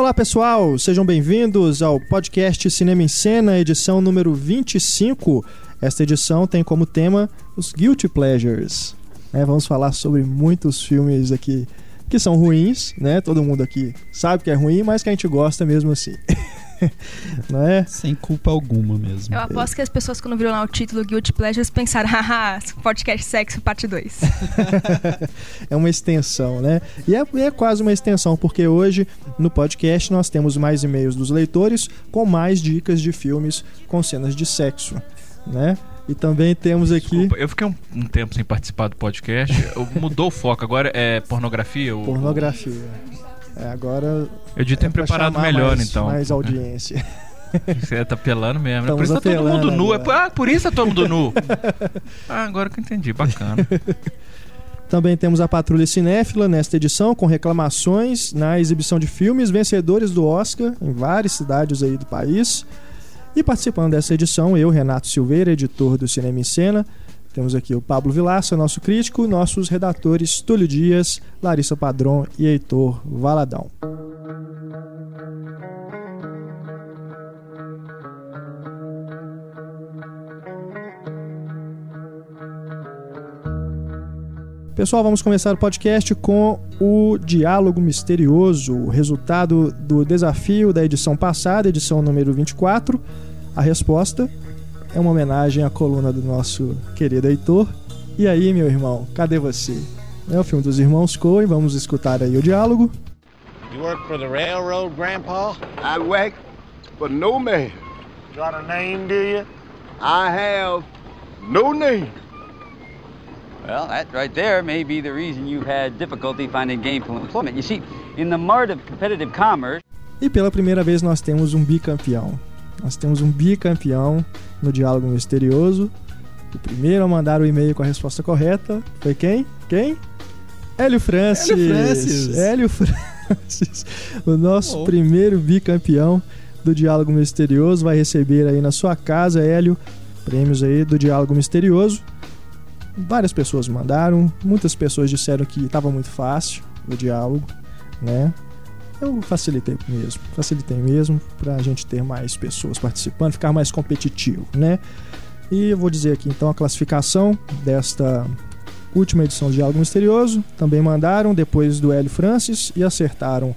Olá pessoal, sejam bem-vindos ao podcast Cinema em Cena, edição número 25. Esta edição tem como tema os Guilty Pleasures. É, vamos falar sobre muitos filmes aqui que são ruins, né? Todo mundo aqui sabe que é ruim, mas que a gente gosta mesmo assim. não é? Sem culpa alguma mesmo. Eu aposto que as pessoas, quando viram lá o título Guilty Pleasures, pensaram, haha, podcast sexo, parte 2. é uma extensão, né? E é, é quase uma extensão, porque hoje no podcast nós temos mais e-mails dos leitores com mais dicas de filmes com cenas de sexo, né? E também temos aqui. Desculpa, eu fiquei um, um, tempo sem participar do podcast. mudou o foco, agora é pornografia? Ou... Pornografia. É, agora. Eu devia ter é preparado melhor, mais, então. Mais audiência. Você tá pelando mesmo. Né? Por isso tá todo mundo nu. É, ah, por isso tá todo mundo nu. ah, agora que eu entendi. Bacana. Também temos a Patrulha Cinéfila nesta edição, com reclamações na exibição de filmes vencedores do Oscar em várias cidades aí do país. E participando dessa edição, eu, Renato Silveira, editor do Cinema em Cena, temos aqui o Pablo Vilaça, nosso crítico, nossos redatores Túlio Dias, Larissa Padron e Heitor Valadão. Pessoal, vamos começar o podcast com o Diálogo Misterioso, o resultado do desafio da edição passada, edição número 24. A resposta é uma homenagem à coluna do nosso querido Heitor. E aí, meu irmão, cadê você? É o filme dos irmãos Coen, vamos escutar aí o diálogo. You work for the railroad, Grandpa? I work for no man. Got a name, do you? I have no name. Well, that right there may be the reason you've had difficulty finding gainful employment. You see, in the mart of competitive commerce. E pela primeira vez nós temos um bicampeão. Nós temos um bicampeão no Diálogo Misterioso. O primeiro a mandar o e-mail com a resposta correta foi quem? Quem? Hélio Francis. Hélio Francis. Hélio Francis. O nosso primeiro bicampeão do Diálogo Misterioso vai receber aí na sua casa, Hélio, prêmios aí do Diálogo Misterioso. Várias pessoas mandaram, muitas pessoas disseram que estava muito fácil o diálogo, né? Eu facilitei mesmo, facilitei mesmo para a gente ter mais pessoas participando, ficar mais competitivo, né? E eu vou dizer aqui então a classificação desta última edição do Diálogo Misterioso. Também mandaram depois do Hélio Francis e acertaram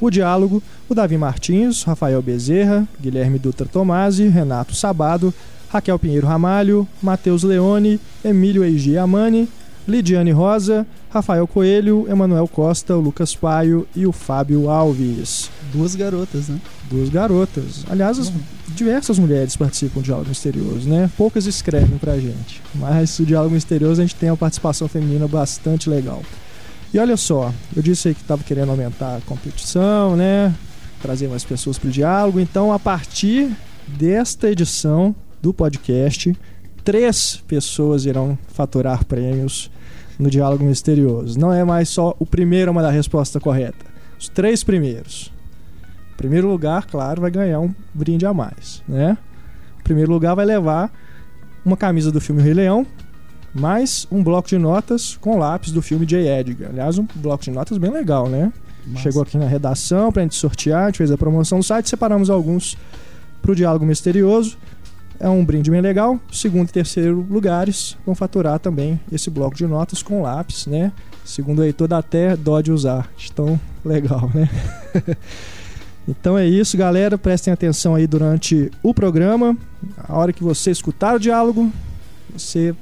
o diálogo o Davi Martins, Rafael Bezerra, Guilherme Dutra Tomasi, Renato Sabado, Raquel Pinheiro Ramalho, Matheus Leone, Emílio Eigi Amani, Lidiane Rosa, Rafael Coelho, Emanuel Costa, o Lucas Paio e o Fábio Alves. Duas garotas, né? Duas garotas. Aliás, as, diversas mulheres participam do Diálogo Misterioso, né? Poucas escrevem pra gente. Mas o Diálogo Misterioso a gente tem uma participação feminina bastante legal. E olha só, eu disse aí que estava querendo aumentar a competição, né? Trazer mais pessoas pro diálogo. Então, a partir desta edição, do podcast, três pessoas irão faturar prêmios no Diálogo Misterioso. Não é mais só o primeiro a mandar a resposta correta. Os três primeiros. O primeiro lugar, claro, vai ganhar um brinde a mais, né? O primeiro lugar vai levar uma camisa do filme Rei Leão, mais um bloco de notas com lápis do filme J. Edgar. Aliás, um bloco de notas bem legal, né? Massa. Chegou aqui na redação pra gente sortear, a gente fez a promoção no site, separamos alguns pro Diálogo Misterioso. É um brinde bem legal. Segundo e terceiro lugares vão faturar também esse bloco de notas com lápis, né? Segundo Heitor, dá até dó de usar. Tão legal, né? então é isso, galera. Prestem atenção aí durante o programa. A hora que você escutar o diálogo, você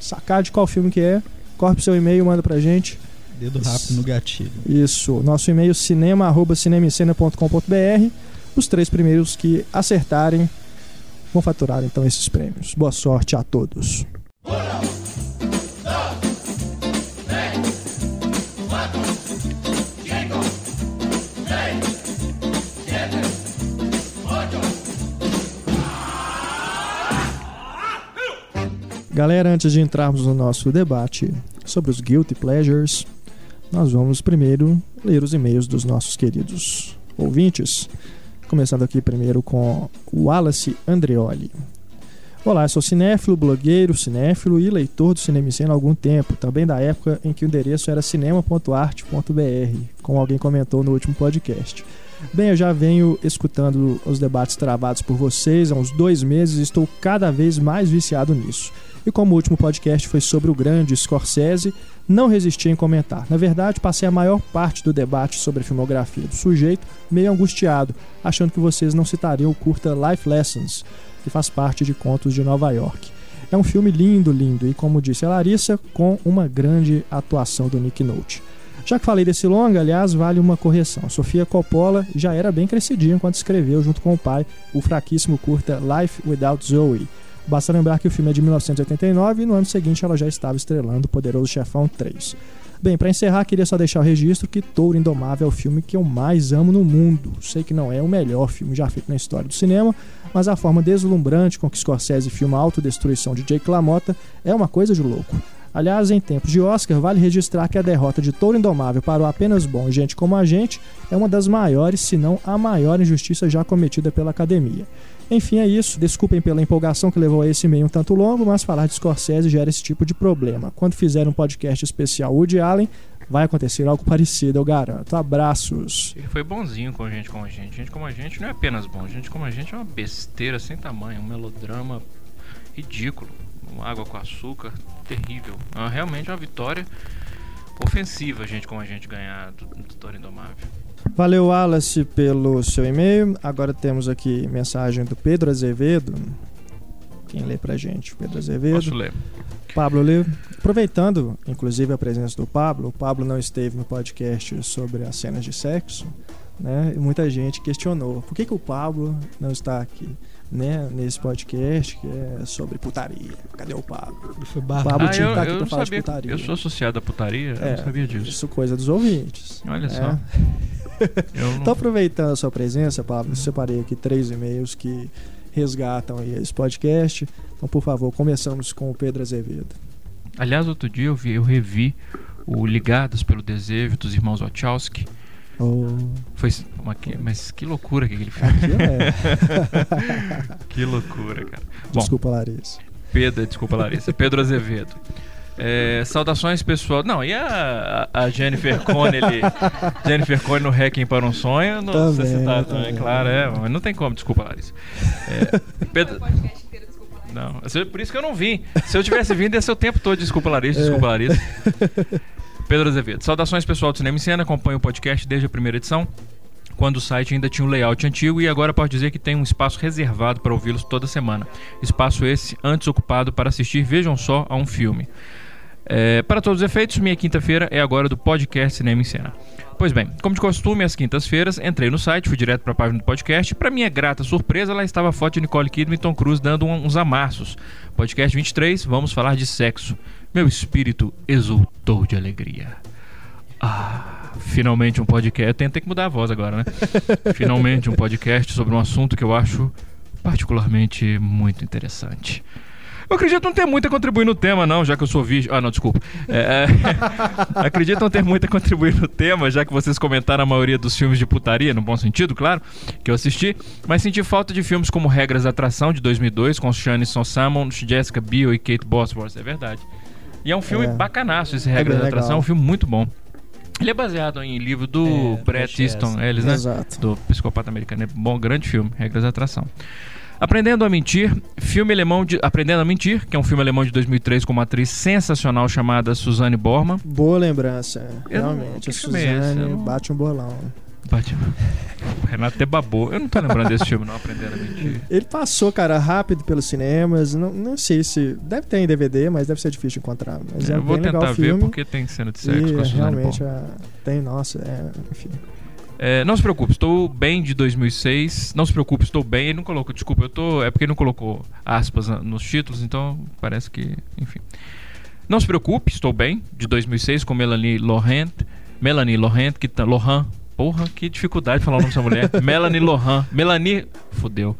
sacar de qual filme que é, corre pro seu e-mail, manda pra gente. Dedo rápido no gatilho. Isso. Nosso e-mail cinema@cinemicena.com.br. Os três primeiros que acertarem vão faturar então esses prêmios. Boa sorte a todos. Galera, antes de entrarmos no nosso debate sobre os guilty pleasures, nós vamos primeiro ler os e-mails dos nossos queridos ouvintes. Começando aqui primeiro com Wallace Andreoli. Olá, sou cinéfilo, blogueiro, cinéfilo e leitor do Cinema Cena há algum tempo, também da época em que o endereço era cinema.arte.br, como alguém comentou no último podcast. Bem, eu já venho escutando os debates travados por vocês há uns dois meses e estou cada vez mais viciado nisso. E como o último podcast foi sobre o grande Scorsese, não resisti em comentar. Na verdade, passei a maior parte do debate sobre a filmografia do sujeito meio angustiado, achando que vocês não citariam o curta Life Lessons, que faz parte de Contos de Nova York. É um filme lindo, lindo, e como disse a Larissa, com uma grande atuação do Nick Nolte. Já que falei desse longa, aliás, vale uma correção. Sofia Coppola já era bem crescidinha quando escreveu, junto com o pai, o fraquíssimo curta Life Without Zoe, Basta lembrar que o filme é de 1989 e no ano seguinte ela já estava estrelando Poderoso Chefão 3. Bem, para encerrar, queria só deixar o registro que Touro Indomável é o filme que eu mais amo no mundo. Sei que não é o melhor filme já feito na história do cinema, mas a forma deslumbrante com que Scorsese filma a autodestruição de Jake LaMotta é uma coisa de louco. Aliás, em tempos de Oscar, vale registrar que a derrota de Touro Indomável para o apenas bom Gente Como a Gente é uma das maiores, se não a maior injustiça já cometida pela academia. Enfim, é isso. Desculpem pela empolgação que levou a esse meio um tanto longo, mas falar de Scorsese gera esse tipo de problema. Quando fizer um podcast especial Woody Allen, vai acontecer algo parecido, eu garanto. Abraços. Ele foi bonzinho com gente como a gente. Gente como a gente não é apenas bom, gente como a gente é uma besteira sem tamanho, um melodrama ridículo. Água com açúcar, terrível. É realmente uma vitória ofensiva, gente como a gente ganhar do, do Toro Indomável. Valeu, Wallace, pelo seu e-mail. Agora temos aqui mensagem do Pedro Azevedo. Quem lê pra gente? Pedro Azevedo. Posso ler. Pablo lê. Aproveitando, inclusive, a presença do Pablo, o Pablo não esteve no podcast sobre as cenas de sexo, né? E muita gente questionou por que, que o Pablo não está aqui né, nesse podcast que é sobre putaria. Cadê o Pablo? Foi O. Pablo Ah, tinha eu, que estar aqui eu pra falar de sabia. putaria. Eu sou associado à putaria, eu É, não sabia disso. Isso coisa dos ouvintes. Olha É. só. Não- Então, aproveitando a sua presença, Pablo, eu separei aqui três e-mails que resgatam esse podcast. Então, por favor, começamos com o Pedro Azevedo. Aliás, outro dia eu, vi, eu revi o Ligados pelo Desejo dos irmãos Wachowski. Oh, Foi uma, mas que loucura que filme. aqui é. que loucura, cara. Bom, Desculpa, Larissa. Pedro, desculpa, Larissa. Pedro Azevedo. É, saudações pessoal. Não, e a, a Jennifer Connelly? Jennifer Connelly no Hacking para um Sonho? Não Também, sei se tá, também. claro, é, mas não tem como, desculpa, Larissa. É, Pedro, não, é por isso que eu não vim. Se eu tivesse vindo, ia ser o tempo todo. Desculpa, Larissa. Desculpa, Larissa. Pedro Azevedo. Saudações, pessoal do Cinema em Cena. Acompanho o podcast desde a primeira edição, quando o site ainda tinha um layout antigo e agora pode dizer que tem um espaço reservado para ouvi-los toda semana. Espaço esse antes ocupado para assistir, vejam só, a um filme. É, para todos os efeitos, minha quinta-feira é agora do podcast Cinema em Cena. Pois bem, como de costume, às quintas-feiras, entrei no site, fui direto para a página do podcast. Para minha grata surpresa, lá estava a foto de Nicole Kidman e Tom Cruise dando uns amassos. Podcast 23, vamos falar de sexo. Meu espírito exultou de alegria. Ah, finalmente um podcast. Eu tentei que mudar a voz agora, né? finalmente um podcast sobre um assunto que eu acho particularmente muito interessante. Eu acredito não ter muito a contribuir no tema, não, já que eu sou vídeo. Ah, não, desculpa. É, é, acredito não ter muito a contribuir no tema, já que vocês comentaram a maioria dos filmes de putaria, no bom sentido, claro, que eu assisti, mas senti falta de filmes como Regras da Atração, de 2002, com Shane Salmon, Jessica Biel e Kate Bosworth, é verdade. E é um filme É. bacanaço esse Regras bem da Atração, é um filme muito bom. Ele é baseado em livro do É, Bret Easton Easton. Ellis, né? Exato. do Psicopata Americano. É bom, grande filme, Regras da Atração. Aprendendo a Mentir, filme alemão de Aprendendo a Mentir, que é um filme alemão de 2003 com uma atriz sensacional chamada Suzanne Borman. Boa lembrança, não- realmente. A é Eu não- bate um bolão. Bate- O Renato até babou. Eu não tô lembrando desse filme, não, Aprendendo a Mentir. Ele passou, cara, rápido pelos cinemas. Não, não sei se. Deve ter em DVD, mas deve ser difícil de encontrar. Mas é, eu vou tentar ver porque tem cena de sexo e com a é, Suzanne realmente a- tem, nossa, é, enfim. É, não se preocupe, estou bem de 2006. Não se preocupe, estou bem. Ele não colocou, desculpa, eu tô. É porque ele não colocou aspas nos títulos, então parece que. Enfim. Não se preocupe, estou bem, de 2006, com Melanie Laurent. Melanie Laurent, que tá. Lohan. Porra, que dificuldade falar o nome dessa mulher. Melanie Lohan. Melanie. Fudeu.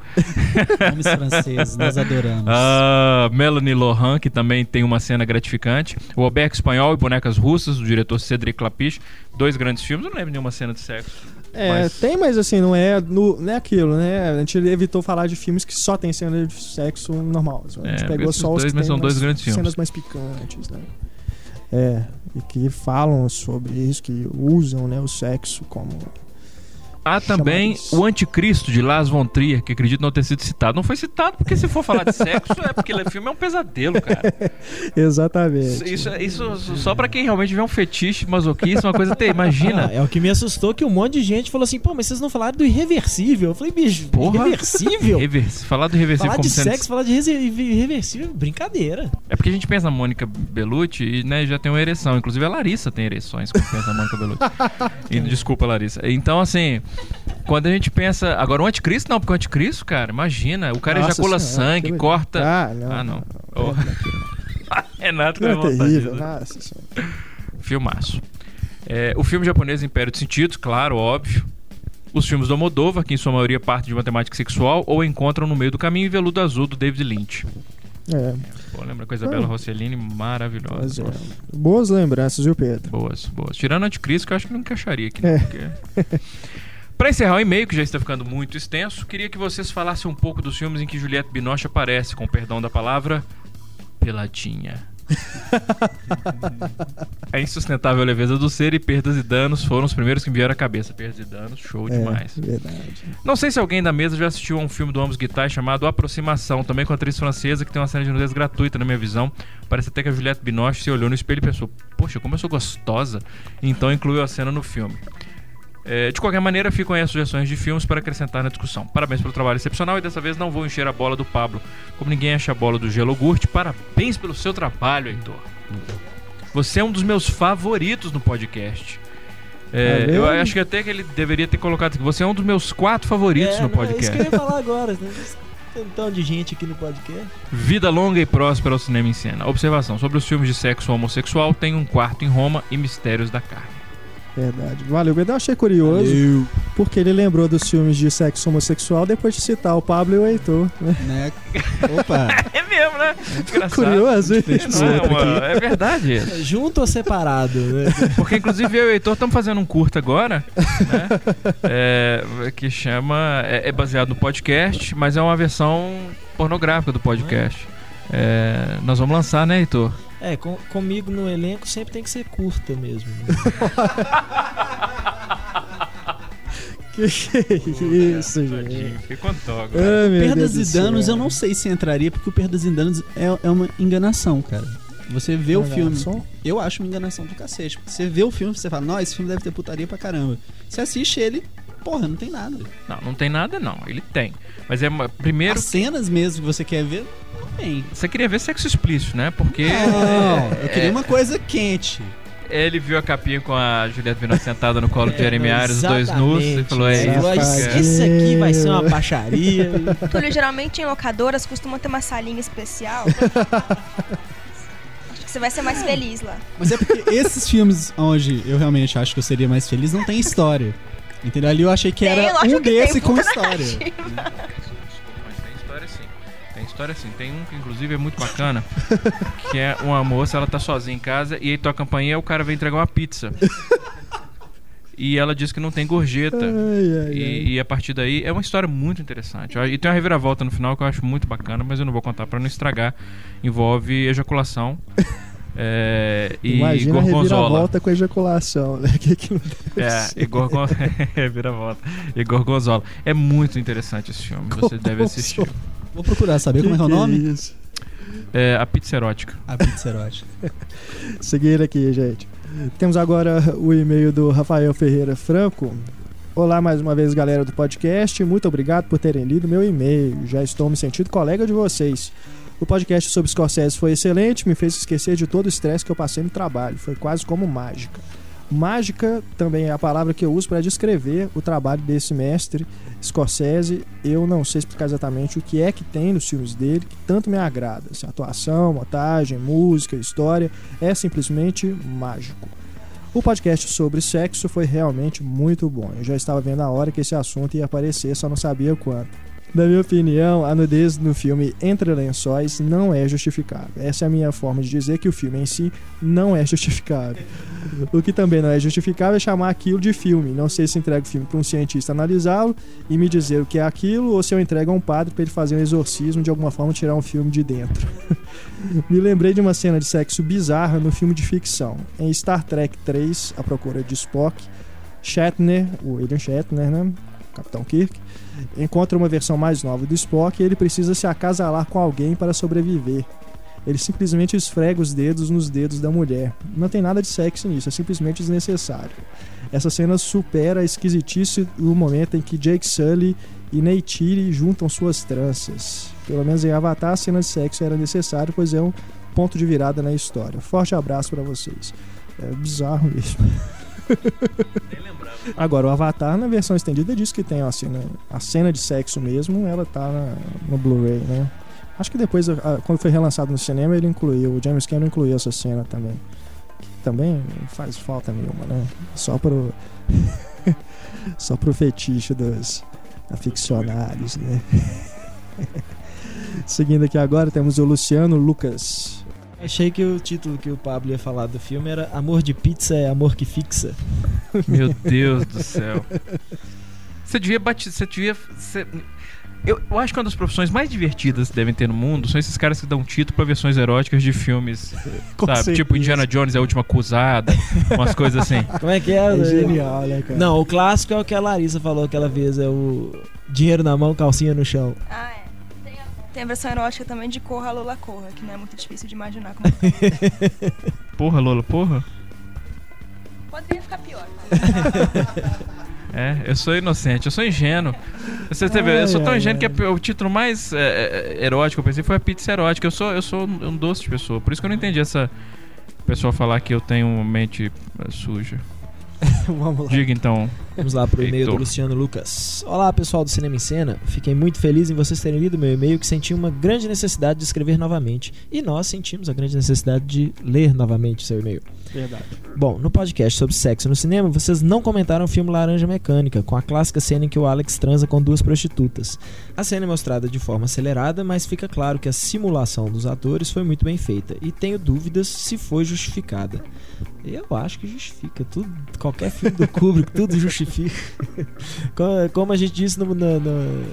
Nomes franceses, nós adoramos. Ah, Melanie Lohan, que também tem uma cena gratificante. O Alberto Espanhol e Bonecas Russas, do diretor Cedric Lapiche. Dois grandes filmes. Eu não lembro nenhuma cena de sexo. É, Mas- tem, mas assim, não é, no, não é aquilo, né? A gente evitou falar de filmes que só tem cena de sexo normal. A gente É, pegou só os dois, que mas tem são dois grandes filmes. cenas mais picantes, né? É, e que falam sobre isso, que usam né, o sexo como Há também o Anticristo de Lars von Trier, que acredito não ter sido citado. Não foi citado porque se for falar de sexo, é porque o filme é um pesadelo, cara. Exatamente. Isso, isso só pra quem realmente vê um fetiche masoquista, uma coisa até. Imagina. Ah, é o que me assustou que um monte de gente falou assim, pô, mas vocês não falaram do irreversível? Eu falei, bicho, Porra. irreversível? Falar do reversível Falar como de sendo- sexo, falar de irreversível, brincadeira. É porque a gente pensa na Mônica Bellucci e né, já tem uma ereção. Inclusive a Larissa tem ereções quando pensa na Mônica Bellucci. E, desculpa, Larissa. Então, assim, quando a gente pensa. Agora, o anticristo não, porque o anticristo, cara, imagina, o cara Nossa ejacula Senhora, sangue, que- corta. Ah, não. Ah, não. não, Oh. Renato Não, é terrível. Nossa senhora. Filmaço. É, o filme japonês Império de Sentidos, claro, óbvio. Os filmes do Almodóvar, que em sua maioria partem de uma temática sexual ou encontram no meio do caminho e Veludo Azul do David Lynch. É, Pô, lembra a coisa bela Ah. Rossellini? Maravilhosa. é. Boas lembranças, viu, Pedro? Boas, boas. Tirando Anticristo, que eu acho que não encaixaria aqui. É. Né? Porque... Pra encerrar o e-mail, que já está ficando muito extenso, queria que vocês falassem um pouco dos filmes em que Juliette Binoche aparece, com o perdão da palavra, peladinha. a insustentável leveza do ser e perdas e danos foram os primeiros que me vieram à cabeça. Perdas e danos, show demais. É, verdade. Não sei se alguém da mesa já assistiu a um filme do Amos Guitar chamado Aproximação, também com a atriz francesa que tem uma cena de nudez gratuita na minha visão. Parece até que a Juliette Binoche se olhou no espelho e pensou: Poxa, como eu sou gostosa! Então incluiu a cena no filme. É, de qualquer maneira, ficam aí as sugestões de filmes para acrescentar na discussão. Parabéns pelo trabalho excepcional e dessa vez não vou encher a bola do Pablo. Como ninguém enche a bola do Gelo Gurt, parabéns pelo seu trabalho, Heitor. Você é um dos meus favoritos no podcast. É, vendo? eu acho que até que ele deveria ter colocado aqui. Você é um dos meus quatro favoritos É, no não, É isso que eu podcast. ia falar agora. Né? Tem um tanto de gente aqui no podcast. Vida longa e próspera ao cinema em cena. Observação: sobre os filmes de sexo homossexual, tem um quarto em Roma e Mistérios da Carne. Verdade. Valeu. Eu achei curioso, porque ele lembrou dos filmes de sexo homossexual depois de citar o Pablo e o Heitor. Né? Né? Opa! É mesmo, né? Engraçado. Curioso, hein? Não é, é verdade isso. Junto ou separado? Né? Porque, inclusive, eu e o Heitor estamos fazendo um curto agora, né? É, que chama. É, é baseado no podcast, mas é uma versão pornográfica do podcast. É, nós vamos lançar, né, Heitor? É, com- comigo no elenco sempre tem que ser curta mesmo. né? Que que é isso, gente? Com dó agora. Ah, meu Perdas Deus e danos céu. eu não sei se entraria, porque o Perdas e danos é, é uma enganação, cara. Você vê o filme. Enganação? Eu acho uma enganação do cacete. Você vê o filme você fala, não, esse filme deve ter putaria pra caramba. Você assiste ele, porra, não tem nada. Não, não tem nada, não. Ele tem. Mas é. uma- Primeiro, As cenas mesmo que você quer ver, não tem. você queria ver sexo explícito, né? Porque. Não, eu queria é, uma coisa quente. Ele viu a capinha com a Juliette Binoche sentada no colo de Jeremy Irons, os dois nus, e falou: É isso. falou, que "Esse- eu quero." Esse aqui vai ser uma baixaria. Túlio, geralmente em locadoras costuma ter uma salinha especial. Acho que você vai ser mais feliz lá. Mas é porque esses filmes onde eu realmente acho que eu seria mais feliz não tem história. Entendeu? Ali eu achei que Tem, era um que desse com história. narrativa. Mas tem história sim. Tem história sim. Tem um que inclusive é muito bacana, que é uma moça, ela tá sozinha em casa e aí toca a campainha e o cara vem entregar uma pizza. E ela diz que não tem gorjeta. Ai, ai, ai. E, e a partir daí é uma história muito interessante. E tem uma reviravolta no final que eu acho muito bacana, mas eu não vou contar pra não estragar. Envolve ejaculação. É, e Imagina a gorgonzola. reviravolta com ejaculação, né? Que que não deve É, ser? e gorgon... reviravolta. E gorgonzola. É muito interessante esse filme. Você deve assistir. Vou procurar saber como é que é o nome. isso? É, a pizza erótica. A pizza erótica. Seguir aqui, gente. Temos agora o e-mail do Rafael Ferreira Franco. Olá mais uma vez, galera do podcast. Muito obrigado por terem lido meu e-mail. Já estou me sentindo colega de vocês. O podcast sobre Scorsese foi excelente, me fez esquecer de todo o estresse que eu passei no trabalho. Foi quase como mágica. Mágica também é a palavra que eu uso para descrever o trabalho desse mestre Scorsese. Eu não sei explicar exatamente o que é que tem nos filmes dele que tanto me agrada. Se atuação, montagem, música, história, é simplesmente mágico. O podcast sobre sexo foi realmente muito bom. Eu já estava vendo a hora que esse assunto ia aparecer, só não sabia quando. Na minha opinião, a nudez no filme Entre Lençóis não é justificável. Essa é a minha forma de dizer que o filme em si não é justificável. O que também não é justificável é chamar aquilo de filme. Não sei se entrego o filme para um cientista analisá-lo e me dizer o que é aquilo, ou se eu entrego a um padre para ele fazer um exorcismo de alguma forma tirar um filme de dentro. me lembrei de uma cena de sexo bizarra no filme de ficção. Em Star Trek 3, A Procura de Spock, Shatner, o William Shatner, né? Capitão Kirk, encontra uma versão mais nova do Spock e ele precisa se acasalar com alguém para sobreviver. Ele simplesmente esfrega os dedos nos dedos da mulher. Não tem nada de sexo nisso, é simplesmente desnecessário. Essa cena supera a esquisitice do momento em que Jake Sully e Neytiri juntam suas tranças. Pelo menos em Avatar, a cena de sexo era necessária, pois é um ponto de virada na história. Forte abraço para vocês. É bizarro mesmo. Agora, o Avatar, na versão estendida, diz que tem a cena, a cena de sexo mesmo, ela tá na- no Blu-ray, né? Acho que depois, a- quando foi relançado no cinema, ele incluiu, o James Cameron incluiu essa cena também. Que também faz falta nenhuma, né? Só pro. Só pro fetiche dos aficionados, né? Seguindo aqui agora, temos o Luciano Lucas. Achei que o título que o Pablo ia falar do filme era Amor de Pizza é Amor que Fixa. Meu Deus do céu. Você devia bater. Você devia. você- Eu, eu acho que uma das profissões mais divertidas que devem ter no mundo são esses caras que dão título pra versões eróticas de filmes. Com sabe? certeza. Tipo Indiana Jones, a última acusada. umas coisas assim. Como é que é? É genial, né, cara? Não, o clássico é o que a Larissa falou aquela vez, é o dinheiro na mão, calcinha no chão. Ah, é. Tem a, versão erótica também de Corra Lola Corra, que não é muito difícil de imaginar como é. Porra, Lola, porra. Poderia ficar pior. É, eu sou inocente, eu sou ingênuo. Você teve, eu sou tão Ai, ingênuo ai. que a- o título mais é, é, erótico que eu pensei foi a pizza erótica. Eu sou, eu sou um doce de pessoa. Por isso que eu não entendi essa pessoa falar que eu tenho uma mente é, suja. Vamos lá. Diga então. Vamos lá pro e-mail do. Luciano Lucas. Olá, pessoal do Cinema em Cena. Fiquei muito feliz em vocês terem lido meu e-mail que senti uma grande necessidade de escrever novamente. E nós sentimos a grande necessidade de ler novamente seu e-mail. Verdade. Bom, no podcast sobre sexo no cinema, vocês não comentaram o filme Laranja Mecânica, com a clássica cena em que o Alex transa com duas prostitutas. A cena é mostrada de forma acelerada, mas fica claro que a simulação dos atores foi muito bem feita, e tenho dúvidas se foi justificada. Eu acho que justifica. Tudo, qualquer filme do Kubrick, tudo justifica. Co- Como a gente disse no, no- no-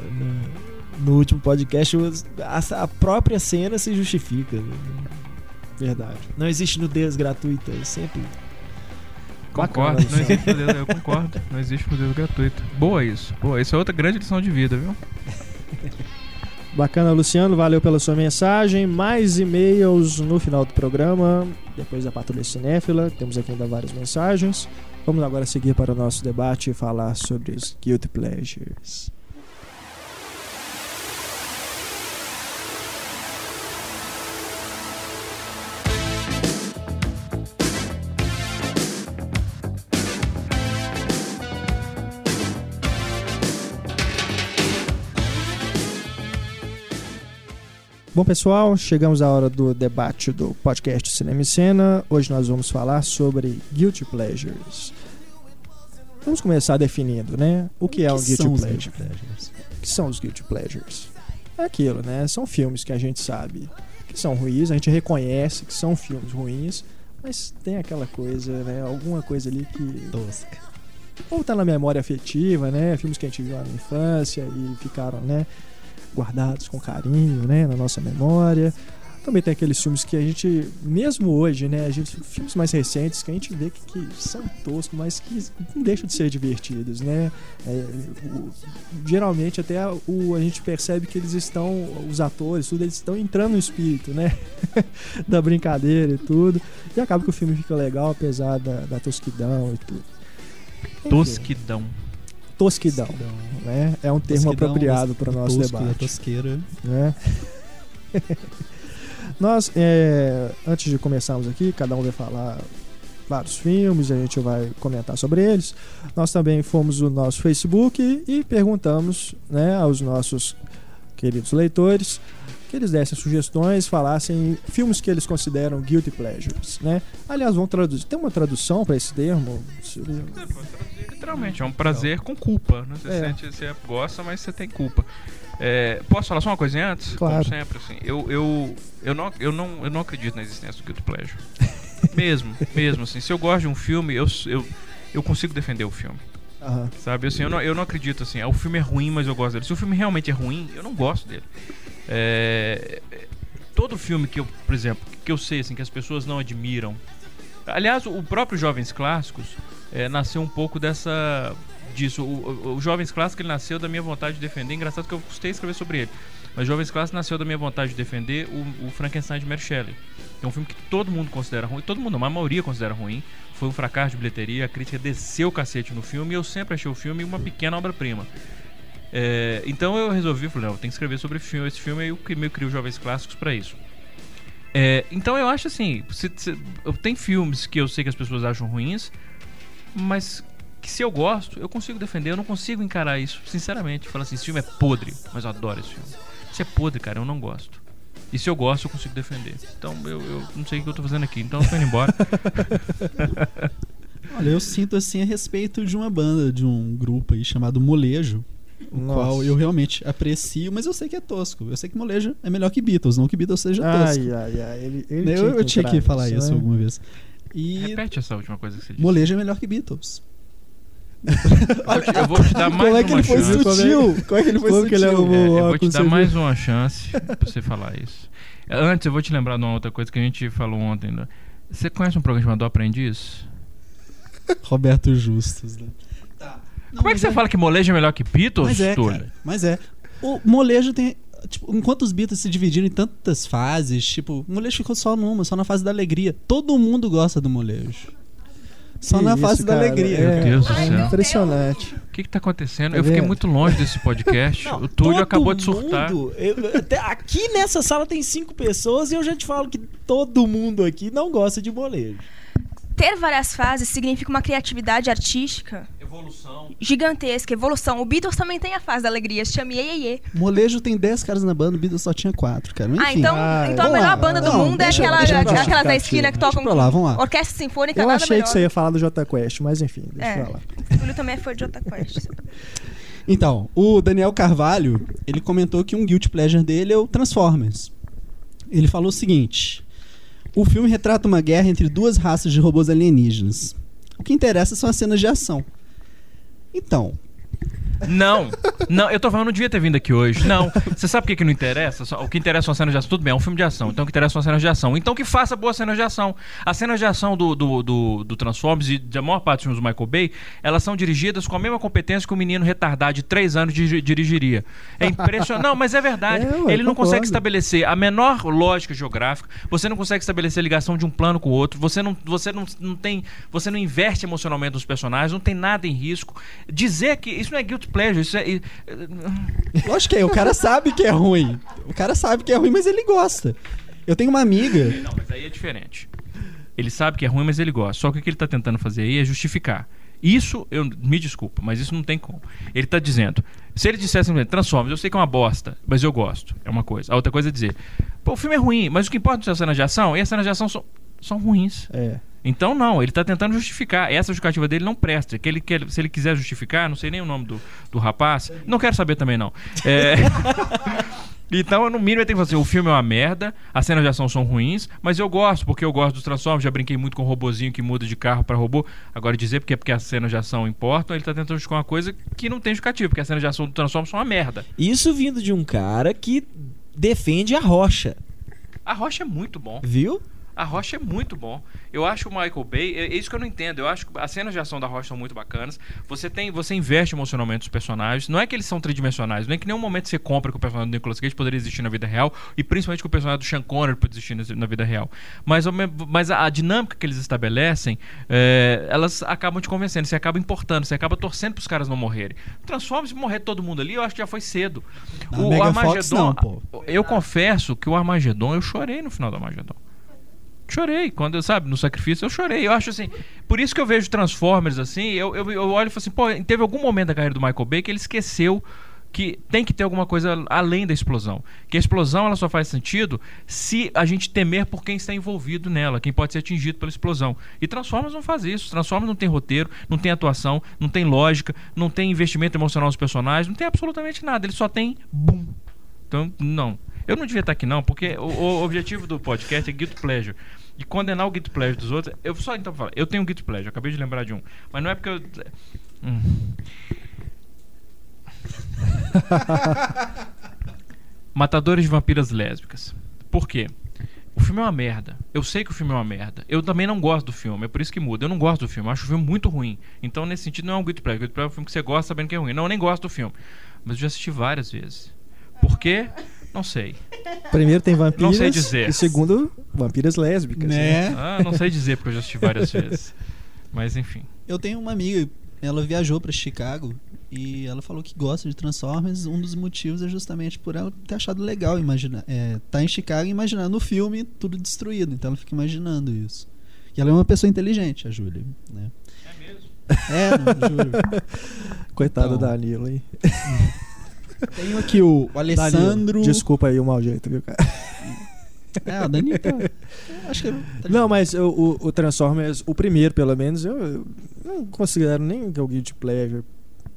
no- último podcast, a, a própria cena se justifica. Verdade. Não existe nudez gratuita, é sempre Bacana, Concordo, não Luciano. existe modelo, eu concordo. Não existe modelo gratuito. Boa isso. Boa, isso é outra grande lição de vida, viu? Bacana, Luciano. Valeu pela sua mensagem. Mais e-mails no final do programa. Depois da Patrulha Cinéfila. Temos aqui ainda várias mensagens. Vamos agora seguir para o nosso debate e falar sobre os Guilty Pleasures. Bom, pessoal, chegamos à hora do debate do podcast Cinema e Cena. Hoje nós vamos falar sobre Guilty Pleasures. Vamos começar definindo, né? O que é um Guilty são os Pleasure? guilty pleasures? O que são os Guilty Pleasures? É aquilo, né? São filmes que a gente sabe que são ruins, a gente reconhece que são filmes ruins, mas tem aquela coisa, né? Alguma coisa ali que Tosca. ou tá na memória afetiva, né? Filmes que a gente viu lá na infância e ficaram, né? Guardados com carinho, né? Na nossa memória. Também tem aqueles filmes que a gente, mesmo hoje, né? A gente, filmes mais recentes que a gente vê que, que são toscos, mas que não deixam de ser divertidos, né? É, o- geralmente até a, o, a gente percebe que eles estão, os atores, tudo, eles estão entrando no espírito, né? da brincadeira e tudo. E acaba que o filme fica legal, apesar da, da tosquidão e tudo. Enfim Tosquidão. tosquidão, né? É um termo Tosquidão, apropriado para o nosso tosco, debate, tosqueira. né? Nós, é, antes de começarmos aqui, cada um vai falar vários filmes, a gente vai comentar sobre eles. Nós também fomos no nosso Facebook e perguntamos, né, aos nossos queridos leitores que eles dessem sugestões, falassem filmes que eles consideram guilty pleasures, né? Aliás, vão traduzir. Tem uma tradução para esse termo? Seria- Literalmente, é um prazer com culpa. Né? Você, É. sente, você gosta, mas você tem culpa. É, posso falar só uma coisinha antes? Claro. Como sempre, assim. Eu, eu, eu, não, eu, não, eu não acredito na existência do Guilty Pleasure. mesmo, mesmo, assim. Se eu gosto de um filme, eu, eu, eu consigo defender o filme. Aham. Sabe, assim, eu não, eu não acredito assim, ah, o filme é ruim, mas eu gosto dele. Se o filme realmente é ruim, eu não gosto dele. É, todo filme que eu, por exemplo, que eu sei assim, que as pessoas não admiram. Aliás, o próprio Jovens Clássicos, é, nasceu um pouco dessa disso. O, o, Jovens Clássicos ele nasceu da minha vontade de defender. Engraçado que eu custei escrever sobre ele. Mas Jovens Clássicos nasceu da minha vontade de defender o, o Frankenstein de Mary Shelley. É um filme que todo mundo considera ruim. Todo mundo, a maioria considera ruim. Foi um fracasso de bilheteria. A crítica desceu o cacete no filme. E eu sempre achei o filme uma pequena obra-prima. É, então eu resolvi, falei, não, eu que escrever sobre filme, esse filme e eu meio crio Jovens Clássicos para isso. É, então eu acho assim, se, se, tem filmes que eu sei que as pessoas acham ruins, mas que se eu gosto, eu consigo defender, eu não consigo encarar isso, sinceramente. Falar assim, esse filme é podre, mas eu adoro esse filme. Se é podre, cara, eu não gosto. E se eu gosto, eu consigo defender. Então eu, eu não sei o que eu tô fazendo aqui, então eu tô indo embora. Olha, eu sinto assim a respeito de uma banda, de um grupo aí chamado Molejo, o Nossa. qual eu realmente aprecio, mas eu sei que é tosco. Eu sei que Molejo é melhor que Beatles, não que Beatles seja tosco. Ai, ai, ai. Ele, ele eu, eu tinha que falar isso né? alguma vez. E Repete essa última coisa que você disse. Molejo é melhor que Beatles. Eu vou te- eu vou te dar mais Como é que uma ele foi chance. sutil? Como é que ele foi Como ele sutil? É, eu vou te dar você mais uma chance pra você falar isso. É, Antes, eu vou te lembrar de uma outra coisa que a gente falou ontem. né? Você conhece um programa chamado Aprendiz? Roberto Justus, né? Tá. Não, Como é que você fala que molejo é melhor que Beatles, Mas é, Túlio? cara, mas é. O molejo tem. Tipo, enquanto os Beatles se dividiram em tantas fases, tipo, o molejo ficou só numa, só na fase da alegria. Todo mundo gosta do molejo. Só Que na isso, fase da cara, alegria. É, Meu Deus do é céu. impressionante. O que que tá acontecendo? Tá eu fiquei muito longe desse podcast. Não, o Túlio acabou de surtar. mundo- eu- até aqui nessa sala tem cinco pessoas e eu já te falo que todo mundo aqui não gosta de molejo. Ter várias fases significa uma criatividade artística Evolução. gigantesca, evolução. O Beatles também tem a fase da alegria, se chama Iê. Molejo tem 10 caras na banda, o Beatles só tinha 4, cara. Enfim. Ah, então, Ah, então a melhor lá. banda do Não, mundo é deixa- aquela, deixa pra lá. aquelas da esquina que pra lá, vamos lá. orquestra sinfônica, Eu nada achei melhor. que você ia falar do Jota Quest, mas enfim, deixa É. eu falar. O Túlio também é fã de Jota Quest. Então, o Daniel Carvalho, ele comentou que um guilty pleasure dele é o Transformers. Ele falou o seguinte: O filme retrata uma guerra entre duas raças de robôs alienígenas. O que interessa são as cenas de ação. Então, Não, não, eu tô falando, não devia ter vindo aqui hoje. Não. Você sabe o que, que não interessa? O que interessa são as cenas de ação. Tudo bem, é um filme de ação. Então o que interessa são as cenas de ação. Então que faça boas cenas de ação. As cenas de ação do, do, do, do Transformers e da maior parte dos filmes do Michael Bay, elas são dirigidas com a mesma competência que um menino retardado de 3 anos diri- dirigiria. É impressionante. Não, mas é verdade. É, Ele não consegue estabelecer a menor lógica geográfica. Você não consegue estabelecer a ligação de um plano com o outro. Você não, você não, não tem. Você não investe emocionalmente nos personagens, não tem nada em risco. Dizer que. Isso não é guilt pleasure, isso é. lógico que é, o cara sabe que é ruim. O cara sabe que é ruim, mas ele gosta. Eu tenho uma amiga. Não, mas aí é diferente. Ele sabe que é ruim, mas ele gosta. Só que o que ele está tentando fazer aí é justificar. Isso, eu me desculpa, mas isso não tem como. Ele está dizendo, se ele dissesse assim, Transformers, eu sei que é uma bosta, mas eu gosto. É uma coisa. A outra coisa é dizer, pô, o filme é ruim, mas o que importa são as cenas de ação, e as cenas de ação são, são ruins. É. Então, não, ele está tentando justificar. Essa justificativa dele não presta. Que ele quer, se ele quiser justificar, não sei nem o nome do, do rapaz, não quero saber também, não. É. Então, no mínimo, ele tem que falar assim: o filme é uma merda, as cenas de ação são ruins, mas eu gosto, porque eu gosto dos Transformers, já brinquei muito com o robozinho que muda de carro para robô. Agora, dizer porque é porque as cenas de ação importam, ele tá tentando justificar uma coisa que não tem justificativa, porque as cenas de ação do Transformers são uma merda. Isso vindo de um cara que defende a rocha, A Rocha é muito bom. viu? A Rocha é muito bom. Eu acho o Michael Bay, é é isso que eu não entendo. Eu acho que as cenas de ação da Rocha são muito bacanas. Você tem, você investe emocionalmente nos personagens. Não é que eles são tridimensionais, não é que em nenhum momento você compra que o personagem do Nicolas Cage poderia existir na vida real e principalmente que o personagem do Sean Connery pode existir na- vida real. Mas, mas a, a dinâmica que eles estabelecem, é, elas acabam te convencendo. Você acaba importando, você acaba torcendo para os caras não morrerem. Transforma se morrer todo mundo ali, eu acho que já foi cedo. Na Mega Fox não, pô. Eu confesso que o Armagedon, eu chorei no final do Armagedon. Chorei, quando, sabe, no sacrifício eu chorei. Eu acho assim, por isso que eu vejo Transformers assim, eu, eu, eu olho e falo assim, pô, teve algum momento da carreira do Michael Bay que ele esqueceu que tem que ter alguma coisa além da explosão. Que a explosão ela só faz sentido se a gente temer por quem está envolvido nela, quem pode ser atingido pela explosão. E Transformers não faz isso. Transformers não tem roteiro, não tem atuação, não tem lógica, não tem investimento emocional nos personagens, não tem absolutamente nada. Ele só tem boom. Então, não. Eu não devia estar aqui, não, porque o, o objetivo do podcast é Guilty Pleasure. E condenar o Guilty Pleasure dos outros. Eu só então falar, eu tenho um Guilty Pleasure, acabei de lembrar de um. Mas não é porque eu. Hum. Matadores de vampiras lésbicas. Por quê? O filme é uma merda. Eu sei que o filme é uma merda. Eu também não gosto do filme, é por isso que muda. Eu não gosto do filme, eu acho o filme muito ruim. Então, nesse sentido, não é um Guilty Pleasure. Guilty Pleasure é um filme que você gosta sabendo que é ruim. Não, eu nem gosto do filme. Mas eu já assisti várias vezes. Por quê? Não sei. Primeiro tem vampiras. Não sei dizer. E segundo, vampiras lésbicas. Né? Ah, não sei dizer porque eu já assisti várias vezes. Mas enfim. Eu tenho uma amiga, ela viajou pra Chicago e ela falou que gosta de Transformers. Um dos motivos é justamente por ela ter achado legal imaginar. É, tá em Chicago e imaginar no filme tudo destruído. Então ela fica imaginando isso. E ela é uma pessoa inteligente, a Júlia. Né? É mesmo? É, não, juro. Coitado Então. da Danilo, hein? Tenho aqui o Alessandro. Danilo, Desculpa aí o mau jeito, viu, cara? É, o Danilo tá. Acho que. tá Não, mas o, o, o Transformers, o primeiro pelo menos, eu, eu não considero nem que é o Guilty Pleasure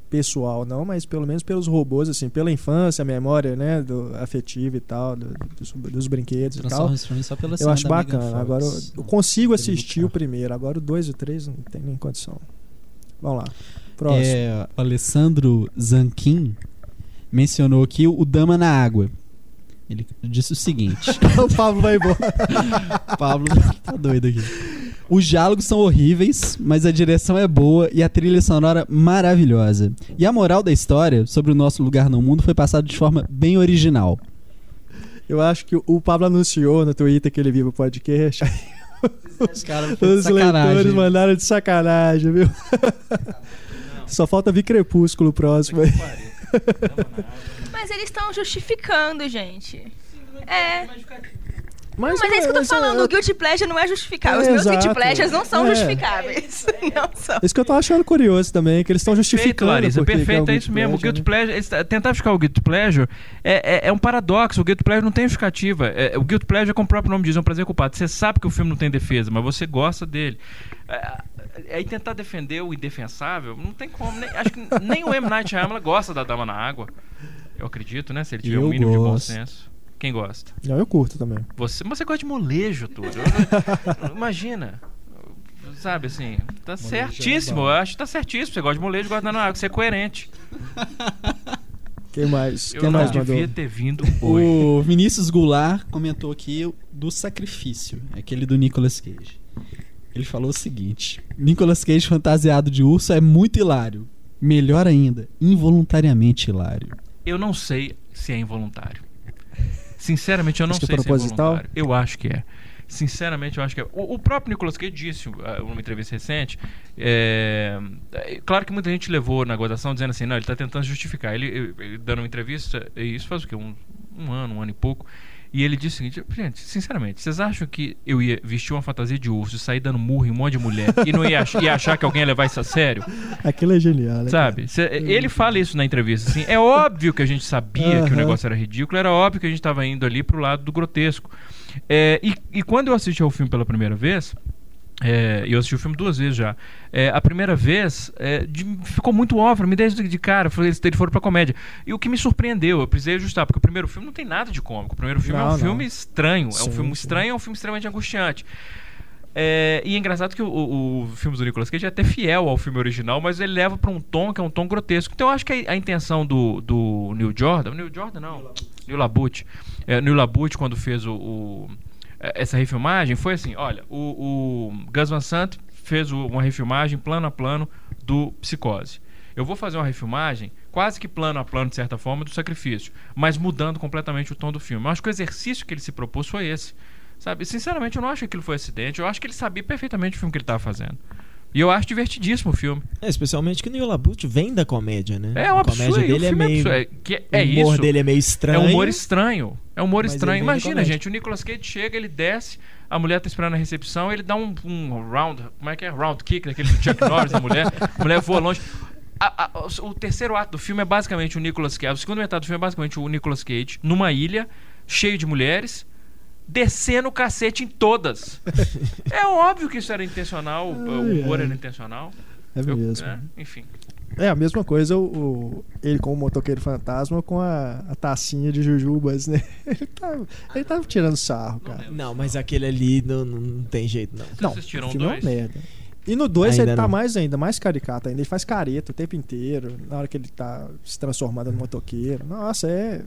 pessoal, não, mas pelo menos pelos robôs, assim, pela infância, a memória, né, do, afetiva e tal, do- dos, dos brinquedos e tal. Transformers pra mim só pela Eu acho bacana. Agora eu, eu consigo assistir o primeiro. Agora o 2 e o 3 não tem nem condição. Vamos lá. Próximo. É, o Alessandro Zanquin mencionou aqui o Dama na Água. Ele disse o seguinte: o Pablo vai embora. Pablo tá doido aqui. Os diálogos são horríveis, mas a direção é boa e a trilha sonora maravilhosa. E a moral da história sobre o nosso lugar no mundo foi passada de forma bem original. Eu acho que o Pablo anunciou no Twitter que ele viu o podcast. Os caras Os leitores mandaram de sacanagem, viu? Só falta vir Crepúsculo próximo aí. Mas eles estão justificando, gente. É. Mas, Não, mas é isso que eu tô essa- falando. O Guilty Pleasure não é justificável. Os É, meus Guilty. Pleasures não são É. justificáveis. Não são. Isso que eu tô achando curioso também, que eles estão justificando. Larissa, perfeito, o é isso mesmo. O Pleasure, Guilty né? Pleasure, eles- tentar ficar o Guilty Pleasure é, é, é um paradoxo. O Guilty Pleasure não tem justificativa. É, o Guilty Pleasure, como o próprio nome diz, é um prazer culpado. Você sabe que o filme não tem defesa, mas você gosta dele. É, Aí tentar defender o indefensável, não tem como. Nem, acho que nem o M. Night Shyamalan gosta da Dama na Água. Eu acredito, né? Se ele tiver o mínimo de bom gosto. senso. Quem gosta? Não, eu curto também. Você, mas você gosta de molejo, tudo. Imagina. Sabe assim, tá certíssimo. Eu acho que tá certíssimo. Você gosta de molejo, gosta na água. Você é coerente. Quem mais? Eu Quem não mais mandou? devia ter vindo hoje. O Vinícius Goulart comentou aqui do sacrifício, aquele do Nicolas Cage. Ele falou o seguinte: Nicolas Cage fantasiado de urso é muito hilário. Melhor ainda, involuntariamente hilário. Eu não sei se é involuntário. Sinceramente, eu não Acho é sei se é proposital? involuntário. Eu acho que é. Sinceramente, eu acho que é. O, o próprio Nicolas Cage disse uh, numa entrevista recente. é, é, claro que muita gente levou na gozação dizendo assim, não, ele está tentando justificar. Ele, ele- ele dando uma entrevista, e isso faz o quê? Um, um ano, um ano e pouco. E ele disse o seguinte: gente, sinceramente, vocês acham que eu ia vestir uma fantasia de urso e sair dando murro em um monte de mulher e não ia, ach- ia achar que alguém ia levar isso a sério? Aquilo é genial, né? Sabe? Cê- ele fala isso na entrevista. Assim, é óbvio que a gente sabia que o negócio era ridículo, era óbvio que a gente estava indo ali pro lado do grotesco. É, e, e quando eu assisti ao filme pela primeira vez, é, eu assisti o filme duas vezes já. É, a primeira vez é, de- ficou muito óbvio, me desde de cara, falei, eles eles foram pra comédia. E o que me surpreendeu, eu precisei ajustar, porque o primeiro filme não tem nada de cômico. O primeiro filme é Não, um não. filme estranho, é um Sim, filme sim. estranho, é um filme extremamente angustiante. É, e é engraçado que o, o, o filme do Nicolas Cage é até fiel ao filme original, mas ele leva pra um tom que é um tom grotesco. Então eu acho que a, a intenção do, do Neil Jordan, Neil Jordan não, Neil Labute, é, Neil Labute quando fez o, o- é, essa refilmagem foi assim, olha, o, o Gus Van Sant fez uma refilmagem plano a plano do Psicose. Eu vou fazer uma refilmagem quase que plano a plano, de certa forma, do sacrifício, mas mudando completamente o tom do filme. Eu acho que o exercício que ele se propôs foi esse. Sabe? Sinceramente, eu não acho que aquilo foi acidente. Eu acho que ele sabia perfeitamente o filme que ele estava fazendo. E eu acho divertidíssimo o filme. É, especialmente que o Neil LaBute vem da comédia, né? É um a absurdo. comédia e o dele é filme meio. É, que é o humor isso. dele é meio estranho. É um humor estranho. É um humor Mas ele estranho. Imagina, gente, o Nicolas Cage chega, ele desce, a mulher tá esperando na recepção, ele dá um, um round, como é que é? Round kick, daquele do Chuck Norris, a mulher, a mulher voa longe. A- a- o, o terceiro ato do filme é basicamente o Nicolas Cage, a segunda metade do filme é basicamente o Nicolas Cage numa ilha, cheio de mulheres, descendo o cacete em todas. é óbvio que isso era intencional, o humor era intencional. É Eu- mesmo. é, enfim. É a mesma coisa o, o- ele com o motoqueiro fantasma com a, a tacinha de jujubas, né? Ele tava, ele tava tirando sarro, cara. Não, mas aquele ali não, não tem jeito, não. Vocês Não, o filme é dois? merda. E no 2 Ainda ele tá não. mais ainda, mais caricato ainda. Ele faz careta o tempo inteiro, na hora que ele tá se transformando no motoqueiro. Nossa, é.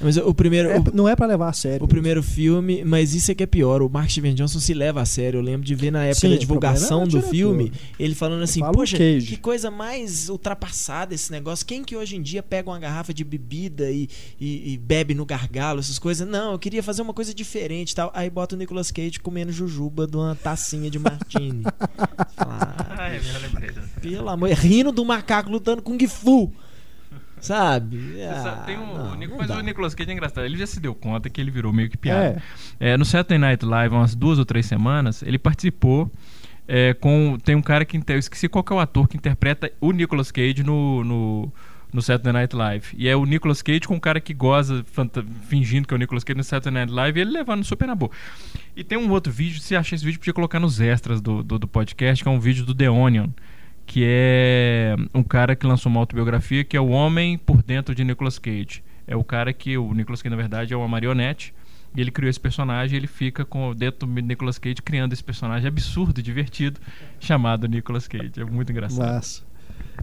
Mas o primeiro. é- o- não é pra levar a sério. O primeiro filme, mas isso é que é pior. O Mark Steven Johnson se leva a sério. Eu lembro de ver na época Sim, da divulgação é o do filme, ele falando assim: Fala Poxa, que coisa mais ultrapassada esse negócio. Quem que hoje em dia pega uma garrafa de bebida e, e- e bebe no gargalo, essas coisas? Não, eu queria fazer uma coisa diferente e tal. Aí bota o Nicolas Cage comendo jujuba de uma tacinha de martini. Fala, ah, é, pelo amor, rindo do macaco lutando com Gifu. Sabe? Você Ah, sabe, tem um, não, o Nic- não mas o Nicolas Cage é engraçado. Ele já se deu conta que ele virou meio que piada. É, no Saturday Night Live, há umas duas ou três semanas, ele participou é, com. Tem um cara que. Eu esqueci qual que é o ator que interpreta o Nicolas Cage no. no no Saturday Night Live. E é o Nicolas Cage com um cara que goza, fingindo que é o Nicolas Cage no Saturday Night Live, e ele levando super na boa. E tem um outro vídeo, se achar esse vídeo, podia colocar nos extras do, do, do podcast, que é um vídeo do The Onion, que é um cara que lançou uma autobiografia que é o homem por dentro de Nicolas Cage. É o cara que o Nicolas Cage na verdade é uma marionete e ele criou esse personagem, ele fica com dentro do Nicolas Cage criando esse personagem absurdo, divertido, chamado Nicolas Cage. É muito engraçado. Massa.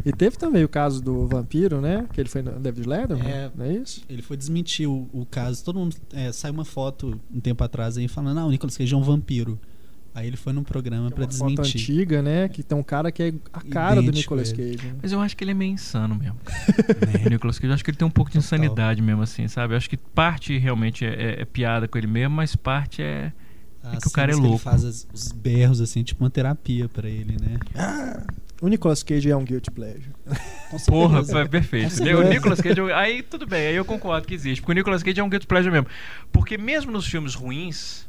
E teve também o caso do vampiro, né? Que ele foi no David Letterman, É. não é isso? Ele foi desmentir o, o caso. Todo mundo. É, saiu uma foto um tempo atrás aí falando: ah, o Nicolas Cage é um vampiro. Aí ele foi num programa pra Uma foto desmentir. antiga, né? Que tem um cara que é a cara do Idêntico Nicolas ele. Cage. né? Mas eu acho que ele é meio insano mesmo. o Nicolas Cage, eu acho que ele tem um pouco de Total. insanidade mesmo, assim, sabe? Eu acho que parte realmente é, é- é piada com ele mesmo, mas parte é. As que o cara é louco. Ele faz as- os berros, assim, tipo uma terapia pra ele, né? O Nicolas Cage é um guilty pleasure. Porra, é perfeito. O. Nicolas Cage, eu- aí tudo bem, aí eu concordo que existe. Porque o Nicolas Cage é um guilty pleasure mesmo. Porque mesmo nos filmes ruins,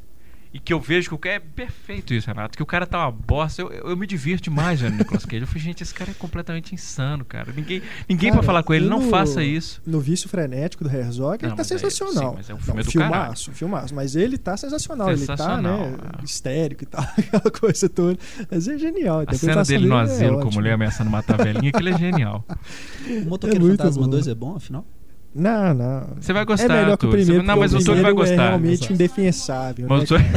e que eu vejo que o cara é perfeito isso, Renato, que o cara tá uma bosta, eu, eu, eu me divirto demais vendo o Nicolas Cage. Eu falei, gente, esse cara é completamente insano, cara. Ninguém, ninguém Cara, pra falar com ele, não no- faça isso. No Vício Frenético do Herzog, ele Não, tá mas é- sensacional. sim, mas é um filme do filmaço, filmaço. Mas ele tá sensacional. Ele tá, Sensacional, né? é. Histérico e tal, aquela coisa toda. Mas é genial. A cena dele no é asilo com a mulher ameaçando matar a velhinha, aquilo é genial. O Motoqueiro É Fantasma bom. 2 é bom, afinal? Não, não. Você vai É gostar, melhor que o. Você- primeiro. Não, mas o Túlio vai primeiro gostar. É realmente Exato. indefensável. Mas né? o Túlio-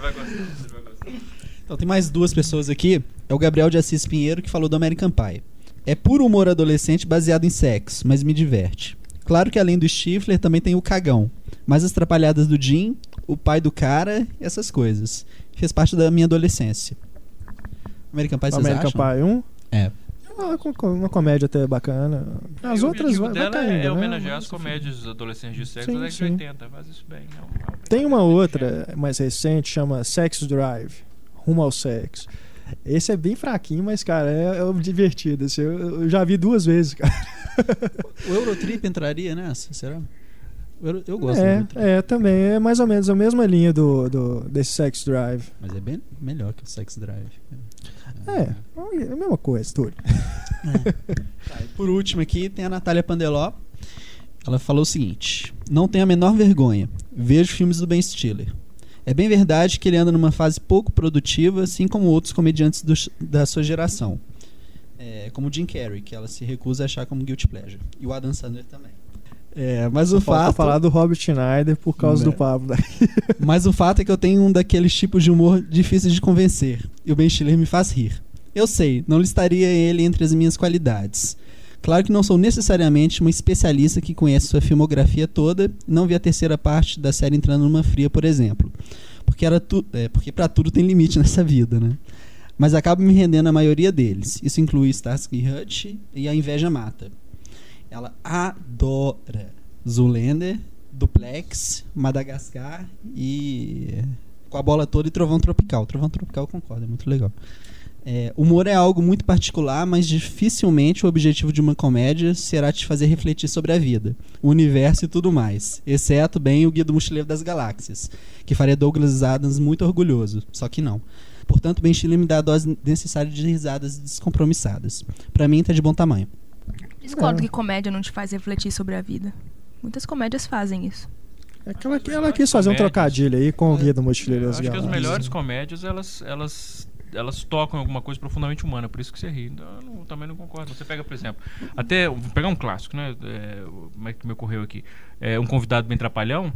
vai gostar, vai. Então tem mais duas pessoas aqui. É o Gabriel de Assis Pinheiro que falou do American Pie. É puro humor adolescente baseado em sexo, mas me diverte. Claro que além do Stifler também tem o cagão. Mas as trapalhadas do Jim, o pai do cara, essas coisas. Fez parte da minha adolescência. American Pie, vocês American acham? Pie 1. É. Uma, com- uma comédia até bacana. As E outras vai, vai dela caindo, é né? homenagear as Mas, comédias adolescentes de sexo Sim, da década de sim. 80. Faz isso bem. é um- é Tem uma outra mais recente, chama Sex Drive Rumo ao Sexo. Esse é bem fraquinho, mas, cara, é, é divertido. assim, eu, eu já vi duas vezes, cara. O Eurotrip entraria nessa, será? Euro- Eu gosto É, é, também. É mais ou menos a mesma linha do, do, desse Sex Drive. Mas é bem melhor que o Sex Drive. É, é a mesma coisa, Túlio. Tá, e por último aqui tem a Natália Pandeló. Ela falou o seguinte: Não tenho a menor vergonha. Vejo filmes do Ben Stiller. É bem verdade que ele anda numa fase pouco produtiva, assim como outros comediantes do- da sua geração. É, como o Jim Carrey, que ela se recusa a achar como guilty pleasure. E o Adam Sandler também. É, mas o Falta fato, falar do Robert Schneider por causa Né. do Pablo. mas o fato é que eu tenho um daqueles tipos de humor difíceis de convencer. E o Ben Stiller me faz rir. Eu sei, não listaria ele entre as minhas qualidades. Claro que não sou necessariamente uma especialista que conhece sua filmografia toda, não vi a terceira parte da série entrando numa fria, por exemplo. Porque, era tu, é, porque pra tudo tem limite nessa vida, né? Mas acabo me rendendo a maioria deles. Isso inclui Starsky Hutch e A Inveja Mata. Ela adora Zoolander, Duplex, Madagascar e com a bola toda e Trovão Tropical. Trovão Tropical eu concordo, é muito legal. É, humor é algo muito particular, mas dificilmente o objetivo de uma comédia será te fazer refletir sobre a vida, o universo e tudo mais, exceto bem o Guia do Mochileiro das Galáxias, que faria Douglas Adams muito orgulhoso, só que não. Portanto, Ben Stiller me dá a dose necessária de risadas descompromissadas. Pra mim tá de bom tamanho. Discordo É. que comédia não te faz refletir sobre a vida. Muitas comédias fazem isso. É que ela, ela quis fazer um trocadilho aí com o Guia do Mochileiro Eu das acho que as Galáxias. melhores comédias, elas, elas, elas tocam alguma coisa profundamente humana, por isso que você ri. Então, Eu não- também não concordo. Você pega, por exemplo, até, vou pegar um clássico, né? É, como é que me ocorreu aqui? É, um convidado bem trapalhão.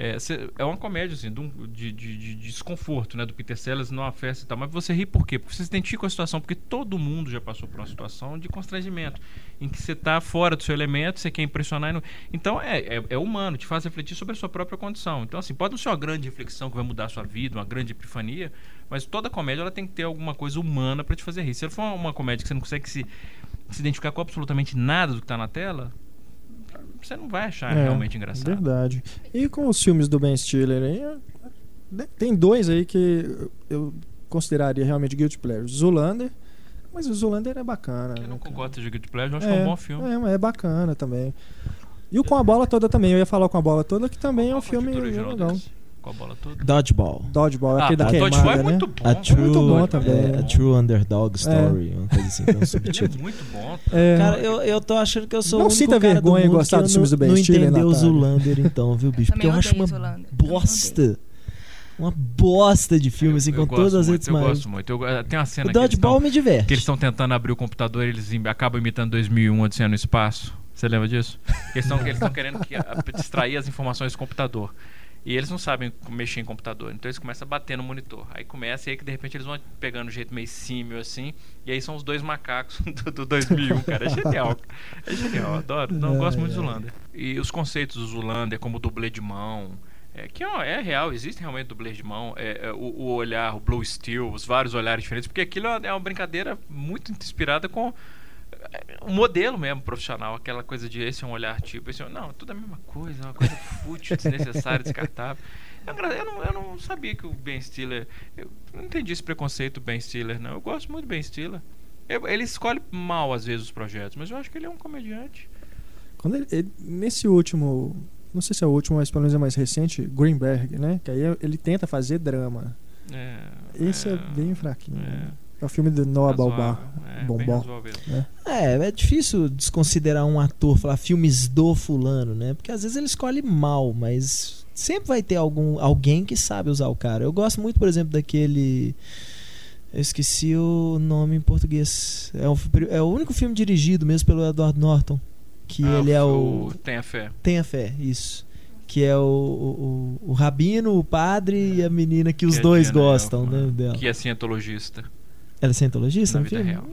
É, cê- é uma comédia, assim, de, um- de- de- de desconforto, né? Do Peter Sellers numa festa e tal. Mas você ri por quê? Porque você se identifica com a situação. Porque todo mundo já passou por uma situação de constrangimento. Em que você tá fora do seu elemento, você quer impressionar. não- Então, é, é, é humano. Te faz refletir sobre a sua própria condição. Então, assim, pode não ser uma grande reflexão que vai mudar a sua vida, uma grande epifania. Mas toda comédia, ela tem que ter alguma coisa humana pra te fazer rir. Se for uma, comédia que você não consegue se, se identificar com absolutamente nada do que tá na tela... Você não vai achar É, realmente engraçado. Verdade. E com os filmes do Ben Stiller aí, né, tem dois aí que eu consideraria realmente guilty pleasure. Zulander, mas o Zulander é bacana. Eu né, não concordo com Guilty Pleasure, eu acho que é um bom filme. É, mas é bacana também. E o Com a Bola Toda também, eu ia falar Com a Bola Toda, que também é um filme legal. desse? Com a bola toda. Dodgeball. Dodgeball, Ah, aquele da Dodgeball queimada, é muito né? bom. A É True, muito bom também. é, a True Underdog Story, É. uma coisa assim, um Ele é subtítulo. muito bom. É, Cara, eu, eu tô achando que eu sou Não o único sinta cara vergonha do em mundo gostar que dos eu filmes do Ben não, Stiller, Não entendeu o. Zulander, então, viu, bicho? Porque eu acho uma bosta. Uma bosta de filme, assim, Eu com todas as redes Eu mais. gosto muito. Eu, eh, tem uma cena O Dodgeball tão- me diverte. que eles estão tentando abrir o computador e eles acabam imitando 2001, Odisseia no Espaço. Você lembra disso? Que Eles estão querendo que, a- distrair as informações do computador. E eles não sabem mexer em computador. Então eles começam a bater no monitor. Aí começa e aí que de repente eles vão pegando um jeito meio símil assim. E aí são os dois macacos do, do 2001, cara. É genial. É genial, adoro. Não, eu gosto muito de Zulander. E os conceitos do Zulander, como dublê de mão. É, que ó, é real, existe realmente dublê de mão. É, é, o, o olhar, o Blue Steel, os vários olhares diferentes. Porque aquilo é uma, é uma brincadeira muito inspirada com um modelo mesmo profissional, aquela coisa de esse é um olhar tipo, esse é não, tudo a mesma coisa, é uma coisa fútil, desnecessária, descartável. Eu, eu não, eu não sabia que o Ben Stiller, eu não entendi esse preconceito do Ben Stiller, não. Eu gosto muito do Ben Stiller. Eu- ele escolhe mal às vezes os projetos, mas eu acho que ele é um comediante. Quando ele- ele- nesse último, não sei se é o último, mas pelo menos é mais recente, Greenberg, né? Que aí ele tenta fazer drama. É, Esse é, bem fraquinho. é, né? É o filme do Noah Baumbach. é, Bombom. razoável. É, é difícil desconsiderar um ator, falar filmes do fulano, né? Porque às vezes ele escolhe mal, mas sempre vai ter algum, alguém que sabe usar o cara. Eu gosto muito, por exemplo, daquele. Eu esqueci o nome em português. É, um fi- é o único filme dirigido mesmo pelo Edward Norton. Que Ah, ele é o. Tenha fé. Tenha fé, isso. Que é o, o, o- o rabino, o padre e a menina que os Que é dois Diana gostam Elfman, né, dela. Que é cientologista Ela é cientologista na vida filme? real.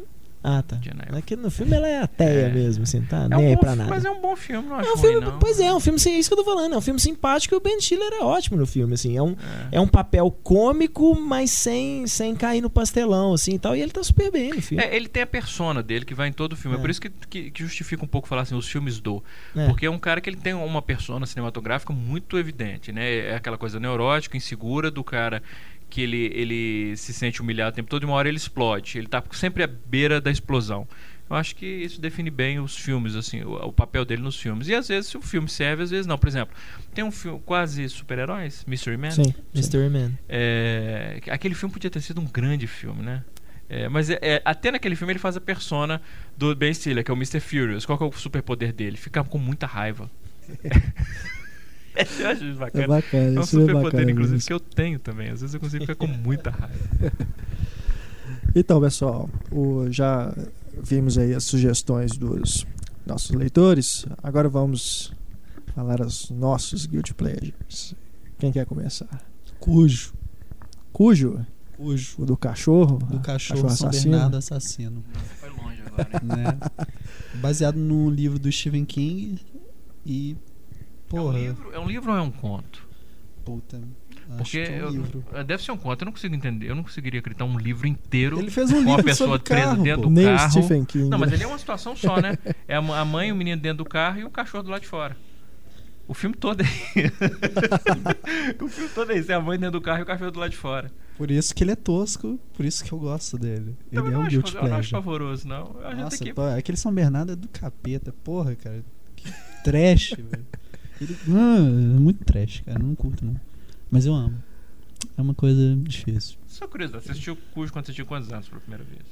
Ah, tá. Aqui no filme ela é ateia É. mesmo, assim, tá? É Nem um aí bom pra nada. Mas é um bom filme, não acho É um ruim, filme, não. pois é, é um filme, assim, é isso que eu tô falando, é um filme simpático e o Ben Stiller é ótimo no filme, assim, é um, É. é um papel cômico, mas sem, sem cair no pastelão, assim, e tal, e ele tá super bem no filme. É, ele tem a persona dele que vai em todo o filme. É, É. por isso que, que, que justifica um pouco falar assim, os filmes do. É. Porque é um cara que ele tem uma persona cinematográfica muito evidente, né? É aquela coisa neurótica, insegura do cara que ele, ele se sente humilhado o tempo todo e uma hora ele explode. Ele tá sempre à beira da explosão. Eu acho que isso define bem os filmes, assim, o, o papel dele nos filmes. E às vezes o filme serve, às vezes não. Por exemplo, tem um filme quase super-heróis, Mystery Man. Sim. sim. Mystery Man. É, aquele filme podia ter sido um grande filme, né? É, mas é- é, até naquele filme ele faz a persona do Ben Stiller, que é o Mr. Furious. Qual que é o superpoder dele? Ficar com muita raiva. eu acho isso É bacana. bacana, É um é superpoder, bacana. inclusive, mesmo. que eu tenho também. Às vezes eu consigo ficar com muita raiva. Então, pessoal, o- já vimos aí as sugestões dos nossos leitores. Agora vamos falar os nossos guilty pleasures. Quem quer começar? Cujo. Cujo? Cujo. O do cachorro? Do cachorro, São assassino? Bernardo assassino. Foi longe agora? Né? Baseado no livro do Stephen King e. É um, Porra. livro, é um livro ou é um conto? Puta. Porque que é um eu- deve ser um conto, eu não consigo entender. Eu não conseguiria acreditar um livro inteiro Ele fez um com uma pessoa presa carro, dentro pô. do Nem carro. Stephen King. Não, mas ele é uma situação só, né? É a mãe o menino dentro do carro e o cachorro do lado de fora. O filme todo é O filme todo é isso, é a mãe dentro do carro e o cachorro do lado de fora. Por isso que ele é tosco, por isso que eu gosto dele. Ele é um guilty eu não acho pavoroso, não. Nossa, aqui. pô, aquele São Bernardo é do capeta, porra, cara. Que trash, velho. Ele, ah, é muito trash, cara. Não curto, não. Mas eu amo. É uma coisa difícil. Só curiosidade, você assistiu Cujo quando você tinha quantos anos pela primeira vez?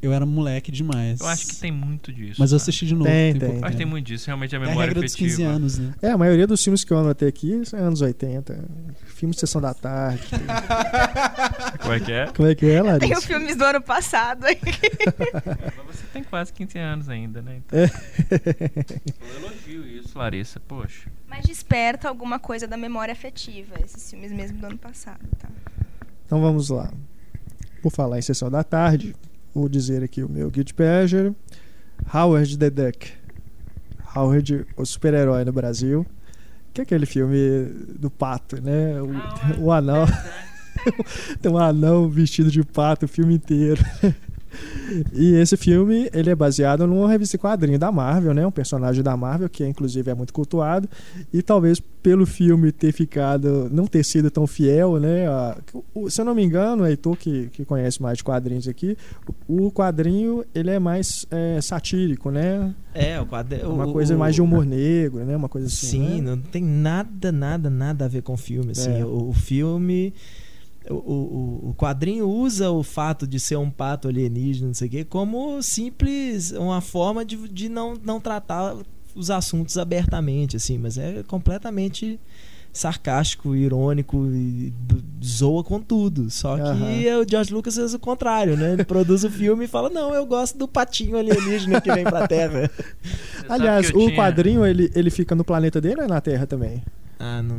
Eu era moleque demais. Eu acho que tem muito disso. Mas eu assisti de novo. Tem, pouco tem, Eu acho que tem muito disso, realmente a É a memória regra dos afetiva. 15 anos, né? É, a maioria dos filmes que eu anotei aqui são anos 80. Filmes de Sessão da Tarde. Como é que é? Como é que é, Tem Larissa? os filmes do ano passado. Mas você tem quase 15 anos ainda, né? Então, É. eu elogio isso, Larissa. Poxa. Mas desperta alguma coisa da memória afetiva, esses filmes mesmo do ano passado, tá? Então vamos lá. Por falar em Sessão da Tarde, vou dizer aqui o meu Guilty Pleasure. Howard the Duck. Howard, o super-herói no Brasil. Que é aquele filme do pato, né? O, o anão. Tem um anão vestido de pato o filme inteiro. E esse filme, ele é baseado numa revista quadrinho da Marvel, né? Um personagem da Marvel que inclusive é muito cultuado e talvez pelo filme ter ficado não ter sido tão fiel, né? a- se eu não me engano, Heitor que, que conhece mais de quadrinhos aqui, o, quadrinho ele é mais é, satírico, né? É, o quadro. Uma o- coisa o- mais de humor negro, né? Uma coisa assim. Sim, né? não tem nada, nada, nada a ver com o filme. Assim, É. o, o filme. O, o, o quadrinho usa o fato de ser um pato alienígena, não sei o quê, como simples, uma forma de, de não, não tratar os assuntos abertamente, assim, mas é completamente sarcástico, irônico e zoa com tudo. Só que Aham. o George Lucas faz o contrário, né? Ele produz o filme e fala: Não, eu gosto do patinho alienígena que vem pra Terra. Aliás, eu o tinha- quadrinho ele, ele fica no planeta dele ou é na Terra também? Ah, não.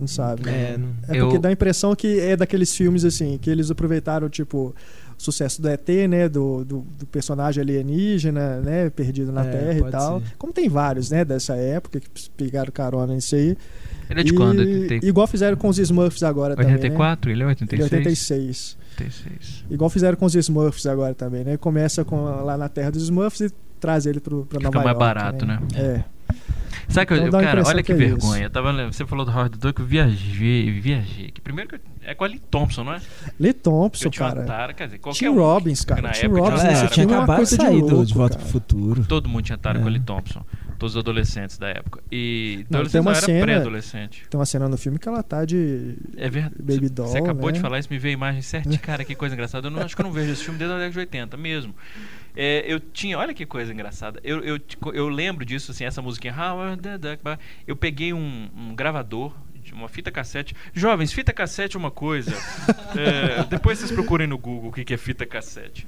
Não sabe, né? É, não. É Eu- porque dá a impressão que é daqueles filmes assim, que eles aproveitaram, tipo, sucesso do ET, né? Do, do, do personagem alienígena, né? Perdido na É, Terra e tal. ser. Como tem vários, né? Dessa época que pegaram carona nisso aí. Ele é de E- quando? 80... Igual fizeram com os Smurfs agora também. 84? Ele é Né? 86? Ele é 86. 86. Igual fizeram com os Smurfs agora também, né? Começa com, lá na Terra dos Smurfs e traz ele pro, pra Fica Nova mais York. barato, né? É. Sabe que eu, Então a cara, olha que que, é vergonha. isso. Eu tava, você falou do Howard the Duck, eu viajei, viajei. Que primeiro que eu, é com a Lee Thompson, não é? Lee Thompson, eu cara. tara, quer dizer, qualquer Tim um. Robbins, que cara. na Tim época Robbins tinha nesse uma É, tinha é acabado de coisa sair louco, De Volta pro Futuro. Todo mundo tinha tara com a É. Lee Thompson. Todos os adolescentes da época. E Não, tem uma era cena- pré-adolescente. Tem uma cena no filme que ela tá de É verdade. Baby Doll, Você acabou né? de falar isso, me veio a imagem certinha. Cara, que coisa engraçada. Eu não, acho que eu não vejo esse filme desde a década de 80 mesmo. É, eu tinha, olha que coisa engraçada. Eu, eu, eu lembro disso, assim, essa musiquinha. Eu peguei um, um gravador, de uma fita cassete. Jovens, fita cassete é uma coisa. É, depois vocês procurem no Google o que que é fita cassete.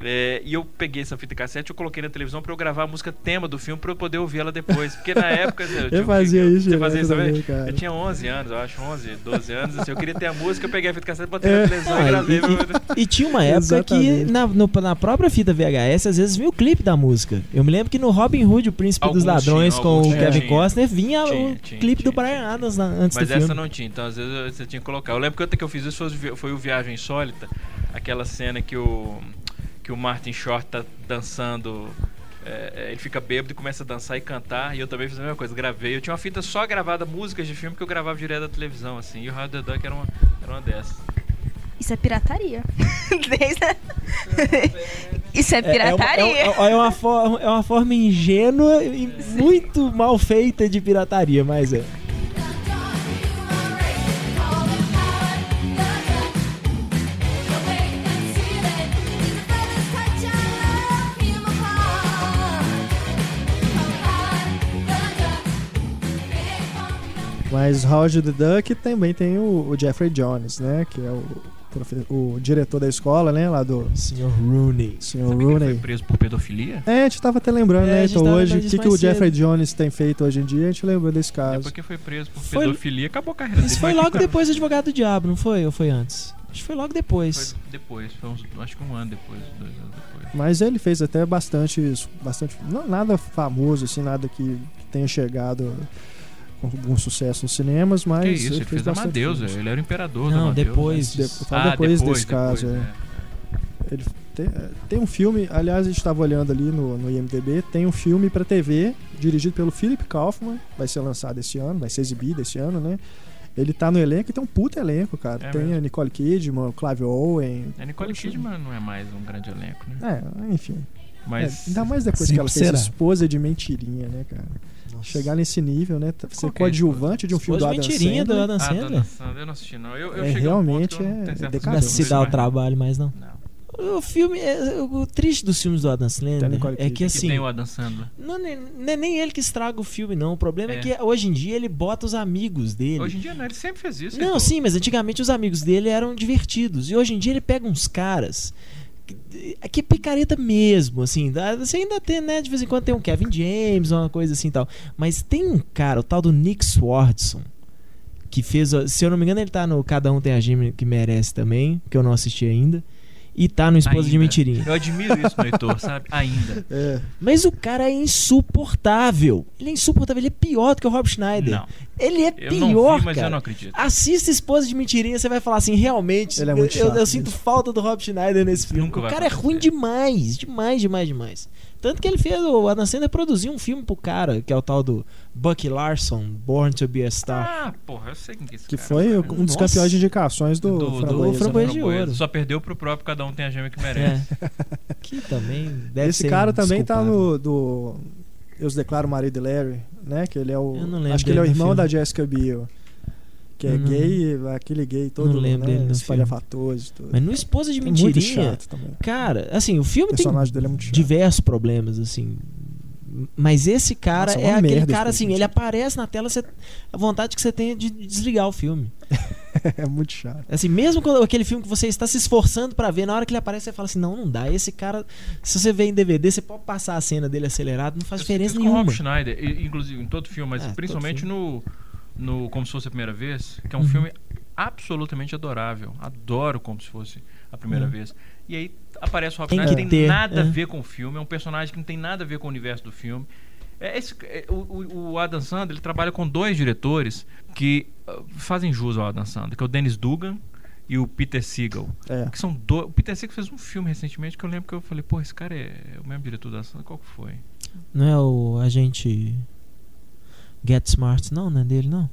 É, e eu peguei essa fita cassete e eu coloquei na televisão pra eu gravar a música tema do filme pra eu poder ouvir ela depois. Porque na época. Eu, tinha- fazia isso direto fazia isso também? Eu tinha 11 anos, eu acho, 11, 12 anos. Assim, eu queria ter a música, eu peguei a fita cassete, botei É. na televisão Ah, e gravei. E tinha uma época que Exatamente. na, no- na própria fita VHS às vezes vinha o clipe da música. Eu me lembro que no Robin Hood, o Príncipe Alguns dos Ladrões, tinham, com o Kevin. Costner, vinha Tinha, o tinha, clipe tinha, do Brian tinha. Adams na- antes Mas do essa filme. não tinha, então às vezes eu- você tinha que colocar. Eu lembro que outra que eu fiz isso foi, foi o Viagem Insólita, aquela cena que o, que o Martin Short tá dançando. é, é, ele fica bêbado e começa a dançar e cantar. E eu também fiz a mesma coisa, gravei. Eu tinha uma fita só gravada, músicas de filme que eu gravava direto da televisão, assim. E o Howard the Duck era uma, era uma dessas. Isso é pirataria. Isso é É- é uma- pirataria. É, uma- é uma forma, é uma forma ingênua e muito mal feita de pirataria, mas é. Mas Howard the Duck também tem o, o Jeffrey Jones, né? Que é o, profe- o diretor da escola, né? Lá do Sr. Rooney. Sabe que ele foi Rooney. preso por pedofilia? É, a gente tava até lembrando, É, né? Então hoje, o que, que o Jeffrey. Jones tem feito hoje em dia, a gente lembrou desse É caso. porque foi preso por Foi- pedofilia acabou a carreira Isso dele. foi logo depois do Advogado do Diabo, não foi? Ou foi antes? Acho que foi logo depois. Foi depois, foi uns, acho que um ano depois, dois anos depois. Mas ele fez até bastante, bastante não nada famoso, assim, nada que, que tenha chegado algum sucesso nos cinemas, mas que isso, ele ele fez fez bastante Amadeus, filmes. ele era o imperador do Não, Amadeus. depois. De, disso. fala depois, desse caso, depois, é. Ele tem, é, tem um filme, aliás, a gente estava olhando ali no, no IMDB, tem um filme para TV dirigido pelo Philip Kaufman, vai ser lançado esse ano, vai ser exibido esse ano, né? Ele tá no elenco e tem um puta elenco, cara. É tem mesmo. a Nicole Kidman, o Clive Owen. A Nicole Poxa. Kidman não é mais um grande elenco, né? É, enfim. Mas É, ainda mais depois que ela fez será. esposa de mentirinha, né, cara? Chegar nesse nível, né? Ser que é coadjuvante de um filme do Esposa Adam mentirinha do Sandler. Adam Ah, Sandler. Sandra, eu não assisti não. Eu, eu É, um realmente que não é. Não se dá o trabalho, mas não. Não. O filme. É, o triste dos filmes do Adam Sandler Nicole é que Que assim. tem o Adam Sandler. Não, nem- não é nem ele que estraga o filme, não. O problema é, É. que hoje em dia ele bota os amigos dele. Hoje em dia, não, ele sempre fez isso. Não, Heitor. sim, mas antigamente os amigos dele eram divertidos. E hoje em dia ele pega uns caras. Que- é picareta mesmo, assim. Você ainda tem, né? De vez em quando tem um Kevin James, uma coisa assim tal. Mas tem um cara, o tal do Nick Swardson, que fez. Se eu não me engano, ele tá no Cada Um Tem a Gêmea que Merece também, que eu não assisti ainda. E tá no Esposa de Ainda. Mentirinha. Eu admiro isso no Heitor, sabe? Ainda. É, Mas o cara é insuportável. Ele é insuportável, ele é pior do que o Rob Schneider. Não. Ele é Eu pior, não vi, mas cara. eu não acredito. Assista Esposa de Mentirinha, você vai falar assim, realmente, Ele é muito eu, eu chato sinto falta do Rob Schneider nesse filme. Nunca o cara é ruim demais, demais, demais, demais. Tanto que ele fez, o Adam Sandler produziu um filme pro cara, que é o tal do Bucky Larson, Born to be a Star. Ah, porra, eu sei quem que é esse que cara, foi cara. um dos Nossa. campeões de indicações do, do, do Framboesa, né? De Framboesa. Ouro. Só perdeu pro próprio Cada Um Tem a Gêmea que merece. É. que também deve Esse ser cara também tá no do Eu os declaro marido de Larry, né? Que ele é o Eu não lembro acho que ele é o irmão filme. da Jessica Biel. Que é não- gay, aquele gay todo, Não lembro dele né, no espalhafatoso e tudo. Mas no Esposa de É muito Mentirinha, chato também. cara, assim, o filme O tem dele é muito chato. diversos problemas, assim. Mas esse cara Nossa, é uma aquele cara, assim, filme, ele aparece na tela, você, a vontade que você tem é de desligar o filme. é muito chato. Assim, mesmo quando aquele filme que você está se esforçando pra ver, na hora que ele aparece, você fala assim: não, não dá. Esse cara, se você vê em DVD, você pode passar a cena dele acelerado, não faz Eu diferença isso com o nenhuma. Rob Schneider, inclusive em todo filme, mas É, principalmente no, no Como Se Fosse a Primeira Vez, que é um Uhum. filme absolutamente adorável. Adoro Como Se Fosse a Primeira Uhum. Vez. E aí aparece o Rob Tem Schneider, que tem ter, nada a é. ver com o filme, é um personagem que não tem nada a ver com o universo do filme. É, esse- é, o, o- Adam Sandler ele trabalha com dois diretores que ah, fazem jus ao Adam Sandler, que é o Dennis Dugan e o Peter Seagal. É. Que são dois. O Peter Seagal fez um filme recentemente que eu lembro que eu falei, pô, esse cara é o mesmo diretor da Sandler. Qual que foi? Não é o agente Get Smart, não, não é dele, não.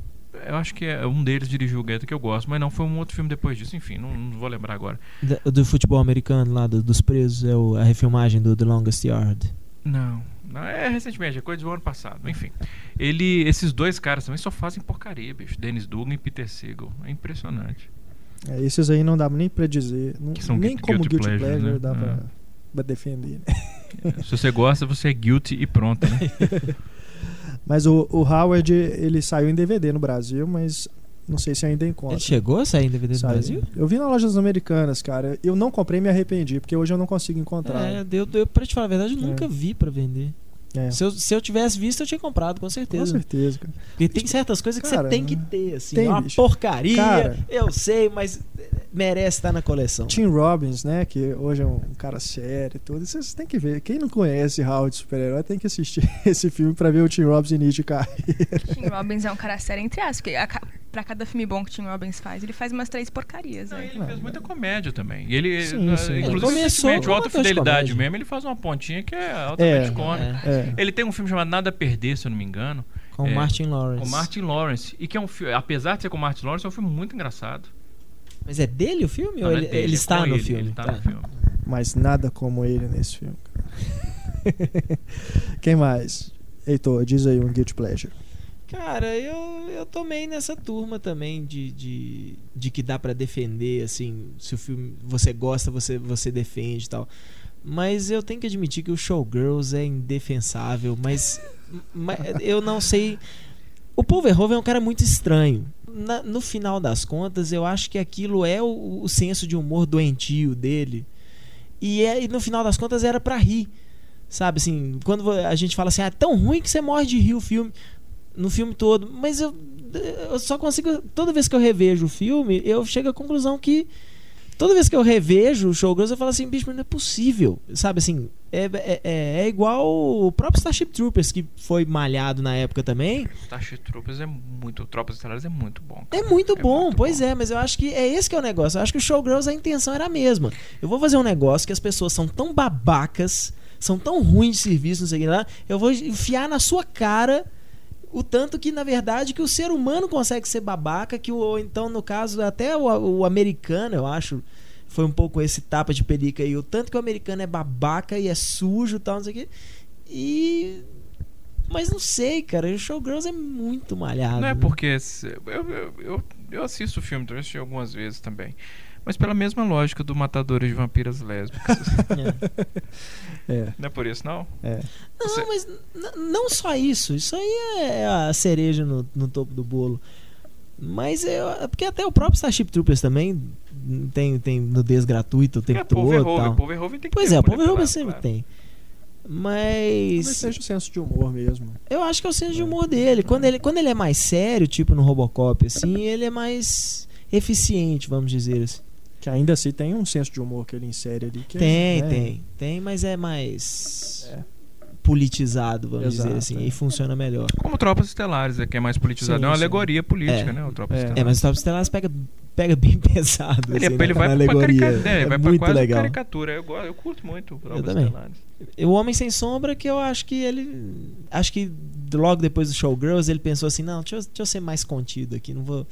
Eu acho que é um deles dirigiu o Guetta que eu gosto, mas não foi um outro filme depois disso. Enfim, não, não vou lembrar agora. Da- do futebol americano lá, do- dos presos, é o- a refilmagem do The Longest Yard. Não, não é recentemente, é coisa do ano passado. Enfim, ele, esses dois caras também só fazem porcaria, bicho. Dennis Dugan e Peter Seagal. É impressionante. É, esses aí não dá nem pra dizer. Não, Que são nem como guilty Guilty pleasure, Pleasure né? dá pra, É. pra defender. né? Se você gosta, você é guilty e pronto, né? Mas o, o Howard, ele saiu em DVD no Brasil, mas não sei se ainda encontra. Ele chegou a sair em DVD Saiu. Brasil? Eu vi nas lojas americanas, cara. Eu não comprei e me arrependi, porque hoje eu não consigo encontrar. É, deu, deu, pra te falar a verdade, eu É. nunca vi pra vender. É, Se eu, se eu tivesse visto, eu tinha comprado, com com certeza. certeza, cara. Porque tem certas coisas que Cara, você tem que ter, assim. tem, é uma bicho. porcaria, Cara. eu sei, mas merece estar na coleção. Tim Robbins, né? Que hoje é um cara sério e tudo. Vocês têm que ver. Quem não conhece Howard de super-herói tem que assistir esse filme pra ver o Tim Robbins início de carreira. Tim Robbins é um cara sério, entre aspas, porque a pra cada filme bom que Tim Robbins faz, ele faz umas três porcarias. Não, né? ele fez muita comédia também. E ele, Sim, eh, sim. Ele inclusive, recentemente, o Alta Fidelidade comédia. mesmo, ele faz uma pontinha que é altamente É. cômica. É. Ele tem um filme chamado Nada a Perder, se eu não me engano, Com É, Martin Lawrence. com Martin Lawrence. E que é um filme, apesar de ser com Martin Lawrence, é um filme muito engraçado. Mas é dele o filme? Não, ou é ele, dele, ele é está no ele, filme? Ele tá Tá. no filme. Mas nada como ele nesse filme. cara. Quem mais? Heitor, diz aí um Guilty Pleasure. Cara, eu, eu tomei nessa turma também de, de, de que dá pra defender, assim, se o filme você gosta, você, você defende e tal. Mas eu tenho que admitir que o Showgirls é indefensável, mas, mas eu não sei. O Paul Verhoeven é um cara muito estranho. Na- no final das contas, eu acho que aquilo é o, o senso de humor doentio dele. E, é, e no final das contas era pra rir. Sabe assim, quando a gente fala assim, ah, é tão ruim que você morre de rir o filme no filme todo, mas eu, eu só consigo toda vez que eu revejo o filme, eu chego à conclusão que toda vez que eu revejo o Showgirls, eu falo assim, bicho, mas não é possível, sabe assim, é, é, é- é igual o próprio Starship Troopers que foi malhado na época também, Starship Troopers é muito. Tropas Estelares é muito bom. é cara. muito bom, muito pois bom. é, mas eu acho que é esse que é o negócio. Eu acho que o Showgirls a intenção era a mesma. Eu vou fazer um negócio que as pessoas são tão babacas, são tão ruins de serviço, não sei o que lá, eu vou enfiar na sua cara o tanto que, na verdade, que o ser humano consegue ser babaca, que o, então, no caso, até o, o americano, eu acho, foi um pouco esse tapa de pelica aí, o tanto que o americano é babaca e é sujo e tal, não sei o que. E. Mas não sei, cara, o Showgirls é muito malhado. Não é porque. Eu, eu, eu, eu assisto o filme, eu assisti algumas vezes também. Mas pela mesma lógica do Matadores de Vampiras Lésbicas. É. não é por isso, não? É. Não, Você- mas não só isso. Isso aí é a cereja no, no topo do bolo. Mas eu, é porque até o próprio Starship Troopers também tem, tem nudez gratuita o tempo É, todo. tal. Paul Verhoven tem que Pois é, o pelada, sempre claro. tem. Talvez Mas seja o senso de humor mesmo. eu acho que é o senso de humor dele. Quando ele, quando ele é mais sério, tipo no Robocop, assim, ele é mais eficiente, vamos dizer assim. Que ainda assim tem um senso de humor que ele insere ali. Que Tem, é, né? tem. Tem, mas é mais É. politizado, vamos Exato, dizer assim. é. E funciona melhor. Como Tropas Estelares, é que é mais politizado. Sim, é uma sim. alegoria política, É. né? O Tropas É. Estelares. É, mas o Top Estelares pega, pega bem pesado. Ele, assim, ele na- vai pra alegoria. caricatura, é, É vai pra muito quase legal. caricatura. Eu, eu curto muito o Tropas também. Estelares. O Homem Sem Sombra, que eu acho que ele. Acho que logo depois do Showgirls ele pensou assim: não, deixa eu, deixa eu ser mais contido aqui, não vou.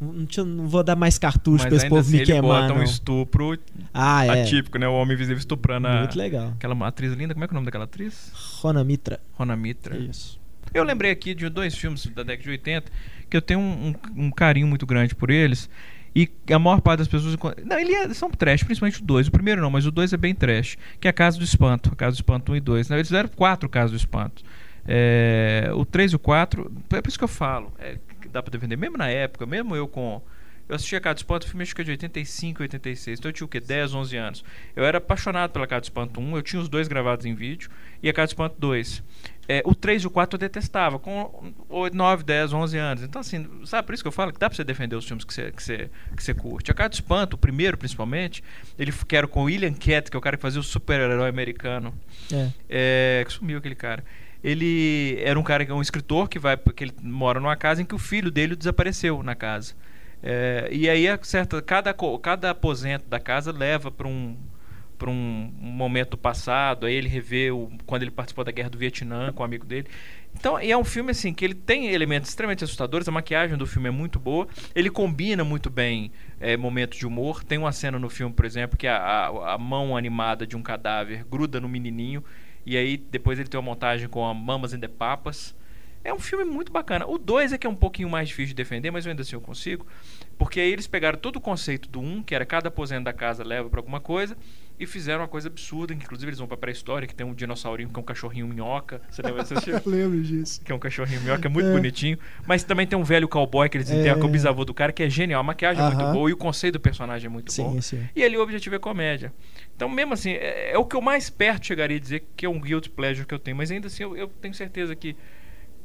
Não, vou dar mais cartucho Mas pra esse povo assim me ele queimar. bota um não. estupro Ah, é. atípico, né? O homem invisível estuprando a... Muito legal. aquela atriz linda. Como é que é o nome daquela atriz? Rona Mitra. Rona Mitra. Isso. Eu lembrei aqui de dois filmes da década de 80 que eu tenho um, um- um carinho muito grande por eles. E a maior parte das pessoas. Não, ele é- são trash, principalmente o 2. O primeiro não, mas o 2 é bem trash. Que é a Casa do Espanto. A Casa do Espanto 1 e 2. Não, eles fizeram quatro Casas do Espanto. É, o 3 e o 4. É por isso que eu falo. É, dá pra defender. Mesmo na época, mesmo eu com. Eu assisti a Casa Espanto, o filme acho que é de 85, 86. Então eu tinha o quê? 10, 11 anos. Eu era apaixonado pela Casa Espanto 1. Eu tinha os dois gravados em vídeo. E a Casa Espanto 2. É, o 3 e o 4 eu detestava, com 8, 9, 10, 11 anos. Então, assim, sabe por isso que eu falo que dá pra você defender os filmes que você, que você, que você curte. A Casa Espanto, o primeiro principalmente, ele que era com o William Cat, que é o cara que fazia o super-herói americano. É. É, que sumiu aquele cara. Ele era um cara que é um escritor que vai que ele mora numa casa em que o filho dele desapareceu na casa. É, e aí certa cada cada aposento da casa leva para um para um, momento do passado, aí ele revê o, quando ele participou da guerra do Vietnã com um amigo dele. Então, é um filme assim que ele tem elementos extremamente assustadores, a maquiagem do filme é muito boa, ele combina muito bem é, momentos de humor. Tem uma cena no filme, por exemplo, que a, a, a mão animada de um cadáver gruda no menininho e aí depois ele tem uma montagem com a Mamas and the Papas. É um filme muito bacana. O 2 é que é um pouquinho mais difícil de defender, mas eu ainda assim eu consigo. Porque aí eles pegaram todo o conceito do 1, um, que era cada aposento da casa leva para alguma coisa, e fizeram uma coisa absurda, que inclusive eles vão pra pré-história, que tem um dinossaurinho que é um cachorrinho minhoca. Você lembra desse? Eu lembro disso. Que é um cachorrinho minhoca, é muito É. bonitinho. Mas também tem um velho cowboy que eles É. enterram com o bisavô do cara, que é genial. A maquiagem é muito boa e o conceito do personagem é muito bom. Sim, sim. E ali o objetivo é comédia. Então, mesmo assim, é, é o que eu mais perto chegaria a dizer que é um guilt pleasure que eu tenho. Mas ainda assim, eu, eu tenho certeza que,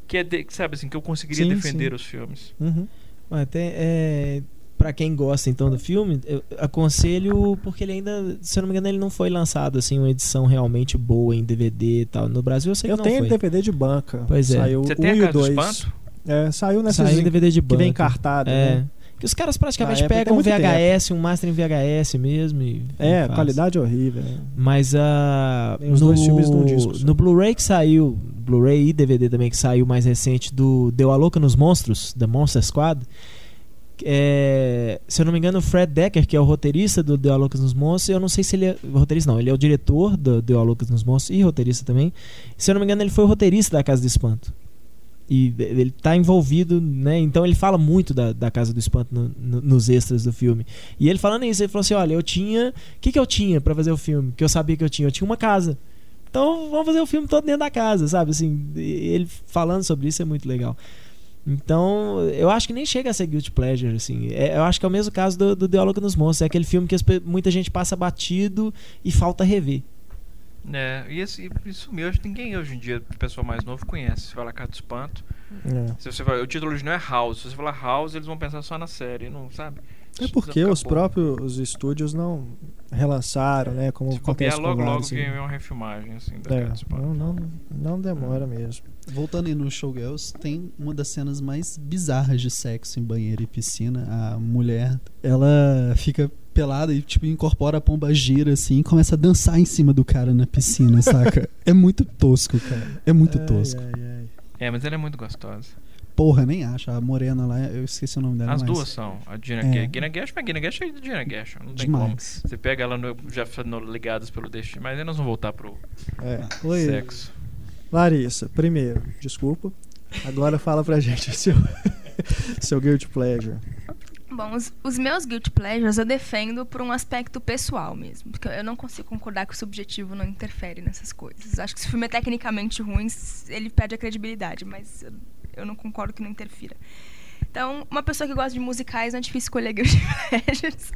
que é, de- que, sabe assim, que eu conseguiria Sim, defender sim. os filmes. Uhum. Até, é, pra quem gosta então do filme, eu aconselho porque ele ainda, se eu não me engano, ele não foi lançado assim uma edição realmente boa em DVD e tal. No Brasil eu sei Eu que não tenho foi. DVD de banca. Pois é. Saiu Você o tem a 1 e o Casa do 2. Espanto? É, saiu nessas Saiu em DVD de que banca. vem encartado, É. né? Os caras praticamente pegam um VHS, um master em VHS mesmo É, qualidade horrível. né? Mas a Tem os dois filmes num disco só. no Blu-ray que saiu, Blu-ray e DVD também que saiu mais recente do Deu a Louca nos Monstros, The Monster Squad. É, se eu não me engano, o Fred Decker, que é o roteirista do Deu a Loucas nos Monstros, eu não sei se ele é o roteirista, não, ele é o diretor do Deu a Loucas nos Monstros e roteirista também. Se eu não me engano, ele foi o roteirista da Casa do Espanto. E ele tá envolvido, né? Então ele fala muito da, da Casa do Espanto no- no- nos extras do filme. E ele falando isso, ele falou assim: olha, eu tinha. O que, que eu tinha pra fazer o filme? Que eu sabia que eu tinha? Eu tinha uma casa. Então vamos fazer o filme todo dentro da casa, sabe? Assim, ele falando sobre isso é muito legal. Então, eu acho que nem chega a ser Guilty Pleasure, assim. É, eu acho que é o mesmo caso do, do Diálogo nos Monstros. É aquele filme que as muita gente passa batido e falta rever. É, e esse, isso mesmo, acho que ninguém hoje em dia, o pessoal mais novo, conhece. Você fala Casa do Espanto. É. Se você fala, o título original é House. Se você falar House, eles vão pensar só na série, não sabe? É porque os próprios estúdios não relançaram, né? Como Se copiar, acontece com logo, logo assim. vem uma refilmagem, assim, da É, não, não, não demora mesmo. Voltando aí no Showgirls, tem uma das cenas mais bizarras de sexo em banheiro e piscina. A mulher, ela fica pelada e, tipo, incorpora a pomba gira, assim, e começa a dançar em cima do cara na piscina, saca? É muito tosco, cara. É muito Ai, tosco. ai, ai. É, mas ela é muito gostosa. Porra, nem acho. A morena lá, eu esqueci o nome dela. As mas... duas são. A Gina É. Gina Gash, mas Gina Gash é Gina Gash. Não tem como. Demais. Você pega ela no, já no, ligadas pelo destino. Mas aí nós vamos voltar pro É. Oi, sexo. Larissa, primeiro, desculpa. Agora fala pra gente seu, seu Guilty Pleasure. Bom, os, os meus guilty pleasures eu defendo por um aspecto pessoal mesmo. Porque eu não consigo concordar que o subjetivo não interfere nessas coisas. Acho que se o filme é tecnicamente ruim, ele perde a credibilidade, mas eu, eu não concordo que não interfira. Então, uma pessoa que gosta de musicais não é difícil escolher guilty pleasures.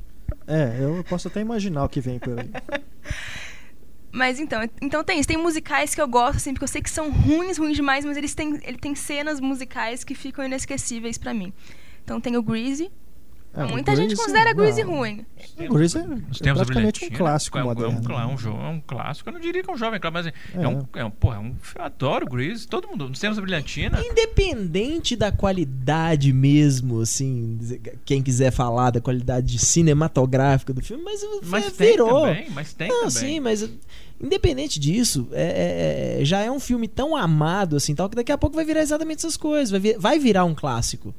É, eu posso até imaginar o que vem por aí. Mas então, então tem isso. Tem musicais que eu gosto, assim, porque eu sei que são ruins, ruins demais, mas eles têm, ele tem cenas musicais que ficam inesquecíveis pra mim. Então tem o Greasy. É, o Muita gente Grease- considera Greasy não, ruim. O Grease é, é praticamente um brilhantina, clássico é um, moderno. É um, né? um, jo- é um clássico, eu não diria que é um jovem clássico, mas é, É. um, é um. Porra, é um, eu adoro Grease, todo mundo. Nos tempos da brilhantina. Independente da qualidade mesmo, assim, quem quiser falar da qualidade cinematográfica do filme, mas, Mas é, tem virou. também, mas tem Não, também. sim, mas independente disso, é- é- é- já é um filme tão amado assim, tal que daqui a pouco vai virar exatamente essas coisas, vai, vir- vai virar um clássico.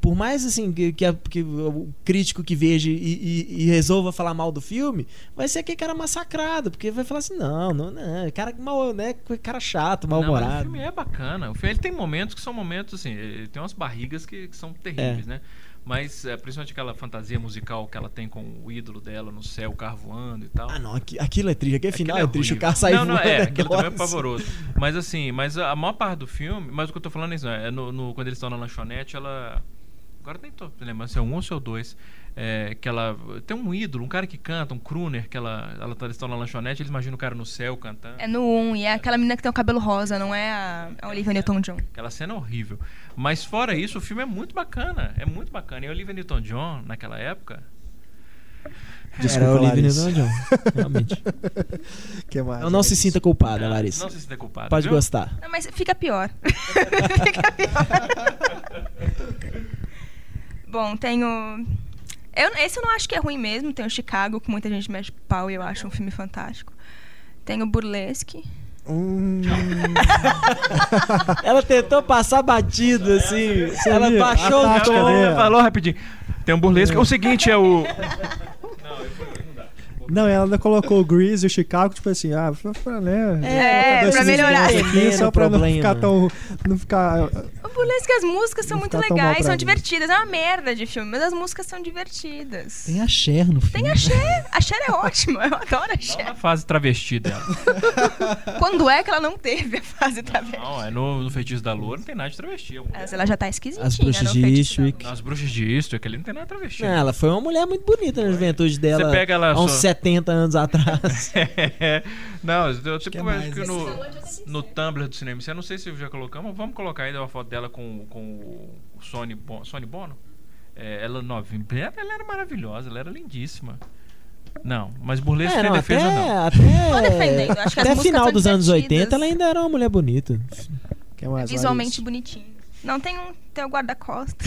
Por mais assim que, que que o crítico que veja e, e- e resolva falar mal do filme, vai ser aquele cara massacrado, porque vai falar assim, não, não, não, cara mal, né, cara chato, Não, mas o mal-humorado. filme é bacana. O filme ele tem momentos que são momentos assim, ele tem umas barrigas que, que são terríveis, É. né? Mas é, principalmente aquela fantasia musical que ela tem com o ídolo dela no céu, o carro voando e tal. Ah, não, aqui- aquilo é triste, aquele final Aquilo é triste, o carro sai Não, não, é, é aquilo também é pavoroso. Mas assim, mas a maior parte do filme, mas o que eu tô falando é isso, né? é no, no- quando eles estão na lanchonete, ela. Agora nem tô lembrando se é um ou se é o dois. É, que ela. Tem um ídolo, um cara que canta, um crooner, que ela, ela tá- eles estão na lanchonete, eles imaginam o cara no céu cantando. É no 1, e é aquela menina que tem o cabelo rosa, não é a, a Olivia Newton-John. Aquela cena é horrível. Mas fora isso, o filme é muito bacana. É muito bacana. E a Olivia Newton-John, naquela época. Desculpa, Era o Olivia. Newton-John, realmente. Que mais, Não, não se sinta culpada, Larissa. Não se sinta culpada. Pode viu? gostar. Não, mas fica pior. fica pior. Bom, tenho. Eu, esse eu não acho que é ruim mesmo. Tem o Chicago, que muita gente mexe pau e eu acho um filme fantástico. Tem o Burlesque. Hum, Ela tentou passar batido, assim. ela viu? baixou o tom. Falou rapidinho. Tem um burlesco. O seguinte é o. Não, ela ainda colocou o Grease e o Chicago, tipo assim, ah, pra, pra, né? É, dois pra melhorar. aqui, Só o pra não problema. ficar tão. Não ficar. O Burlesque, as músicas são Não muito legais, são mim. divertidas. É uma merda de filme, mas as músicas são divertidas. Tem a Cher no filme. Tem a Cher. A Cher é ótima, eu adoro a Não Cher. na fase travesti dela. Quando é que ela não teve a fase travesti? Não, é no, no Feitiço da Lua não tem nada de travesti. Mas ela já tá esquisitinha, As bruxas de Eastwick. Lua. Nas bruxas de Eastwick, ali não tem nada de travesti. Não, ela foi uma mulher muito bonita na juventude dela. Você pega ela há uns só- 70 anos atrás. não, eu tipo, que é acho que no, no Tumblr do cinema, eu não sei se já colocamos, vamos colocar ainda uma foto dela com, com o Sony, Bo- Sony Bono. É, ela novinha, ela, era maravilhosa, ela era lindíssima. Não, mas burlesque É, tem não, defesa até, não. até, até músicas final dos anos divertidas. 80 ela ainda era uma mulher bonita. Visualmente Larissa? bonitinho. Não, tem um tem o guarda-costas.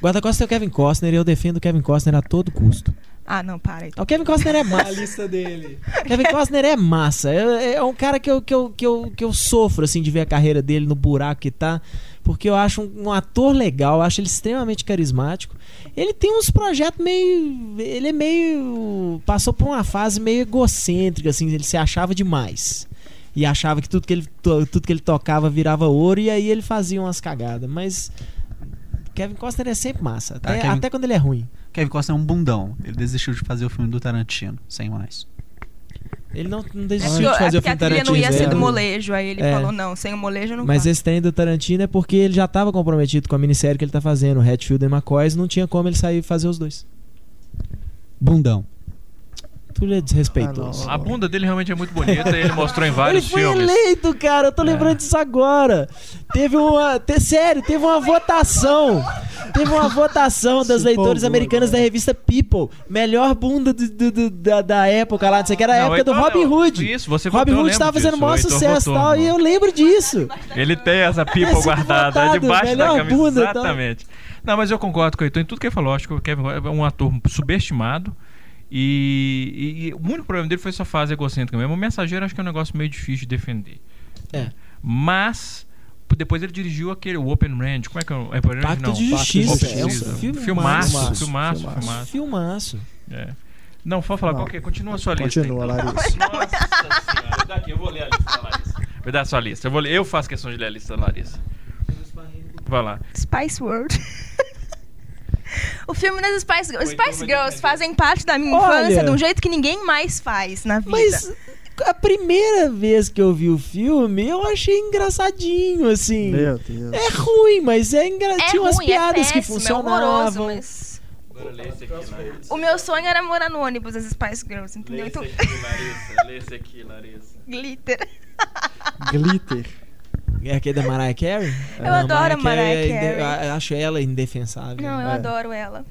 Guarda-costas tem o Kevin Costner e eu defendo o Kevin Costner a todo custo. Ah, não, para aí. O Kevin Costner é massa. lista dele. Kevin Costner é massa. É, é um cara que eu, que, eu, que, eu, que eu sofro assim de ver a carreira dele no buraco que tá. Porque eu acho um, um ator legal, eu acho ele extremamente carismático. Ele tem uns projetos meio. Ele é meio. Passou por uma fase meio egocêntrica, assim, ele se achava demais. E achava que tudo que ele, to- tudo que ele tocava virava ouro, e aí ele fazia umas cagadas. Mas. Kevin Costner é sempre massa, até, Ah, Kevin- até quando ele é ruim. Kevin Costner é um bundão. Ele desistiu de fazer o filme do Tarantino, sem mais. Ele não, não É desistiu de é fazer o porque a filme trilha não Tarantino. ia ser é. do molejo, aí ele É. falou, não, sem o molejo não Mas vai. esse trem do Tarantino é porque ele já estava comprometido com a minissérie que ele tá fazendo, Hatfield e McCoys, não tinha como ele sair e fazer os dois. Bundão. Tudo é desrespeitoso. Ah. A bunda dele realmente é muito bonita e ele mostrou em vários ele foi filmes. eleito, cara, eu tô lembrando disso agora. Teve uma. te- sério, teve uma votação. Teve uma votação das Se leitores americanas agora. da revista People. Melhor bunda do- do- do- da, da época lá, não sei o que, era a época do então, Robin Hood. Isso, você Robin votou, Hood tava fazendo o disso, maior sucesso e votou, tal, e eu lembro disso. Ele tem essa pipa Esse guardada votado, debaixo da melhor camisa. bunda, então. Exatamente. Não, mas eu concordo com o Heitor em tudo que ele falou. Acho que o Kevin é um ator subestimado. E, e- e o único problema dele foi essa fase egocêntrica mesmo. O mensageiro acho que é um negócio meio difícil de defender. É. Mas depois ele dirigiu aquele o Open Range. Como é que é o Open Range? Pacto não. de Pacto de Justiça. É um Justiça. Filmaço, Filmaço, filmaço, filmaço. filmaço. Filmaço. É. Não, pode falar Não. qual que é? Continua a sua lista. Continua, então. Larissa. Nossa senhora. Daqui, eu vou ler a lista da Larissa. Me dá a sua lista. Eu, vou ler, eu faço questão de ler a lista da Larissa. Vai lá. Spice World. O filme das Spice Girls. Spice Girls fazem parte da minha Olha. infância de um jeito que ninguém mais faz na vida. Mas a primeira vez que eu vi o filme, eu achei engraçadinho, assim. Meu Deus. É ruim, mas é engra... é tinha umas ruim, piadas é que péssimo, é horroroso, funcionavam. mas... Aqui, Larissa. O meu sonho era morar no ônibus das Spice Girls, entendeu? Lê esse Então, aqui, Larissa. Lê esse aqui, Larissa. glitter. Glitter. É aquele da Mariah Carey? Eu adoro a Mariah é Carey. eu Acho ela indefensável. Não, eu É. adoro ela.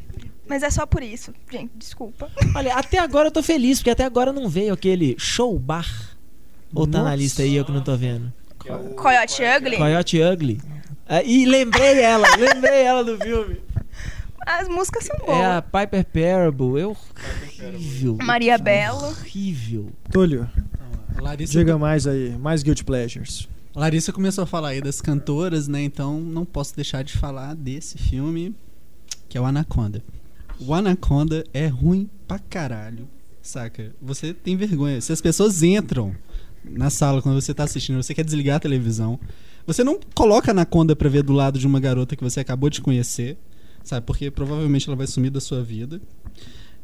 Mas é só por isso, gente, desculpa. Olha, até agora eu tô feliz, porque até agora não veio aquele show bar. Ou tá na Nossa. lista aí, eu que não tô vendo. Coyote Ugly. Coyote Ugly. Ah, e lembrei ela, lembrei ela do filme. As músicas são boas. É a Piper Parable, é horrível. Maria Belo. Horrível. Túlio, A Larissa, diga mais aí. Mais Guilty Pleasures. Larissa começou a falar aí das cantoras, né? Então não posso deixar de falar desse filme, que é o Anaconda. O Anaconda é ruim pra caralho, saca? Você tem vergonha. Se as pessoas entram na sala quando você tá assistindo, você quer desligar a televisão, você não coloca Anaconda pra ver do lado de uma garota que você acabou de conhecer, sabe? Porque provavelmente ela vai sumir da sua vida.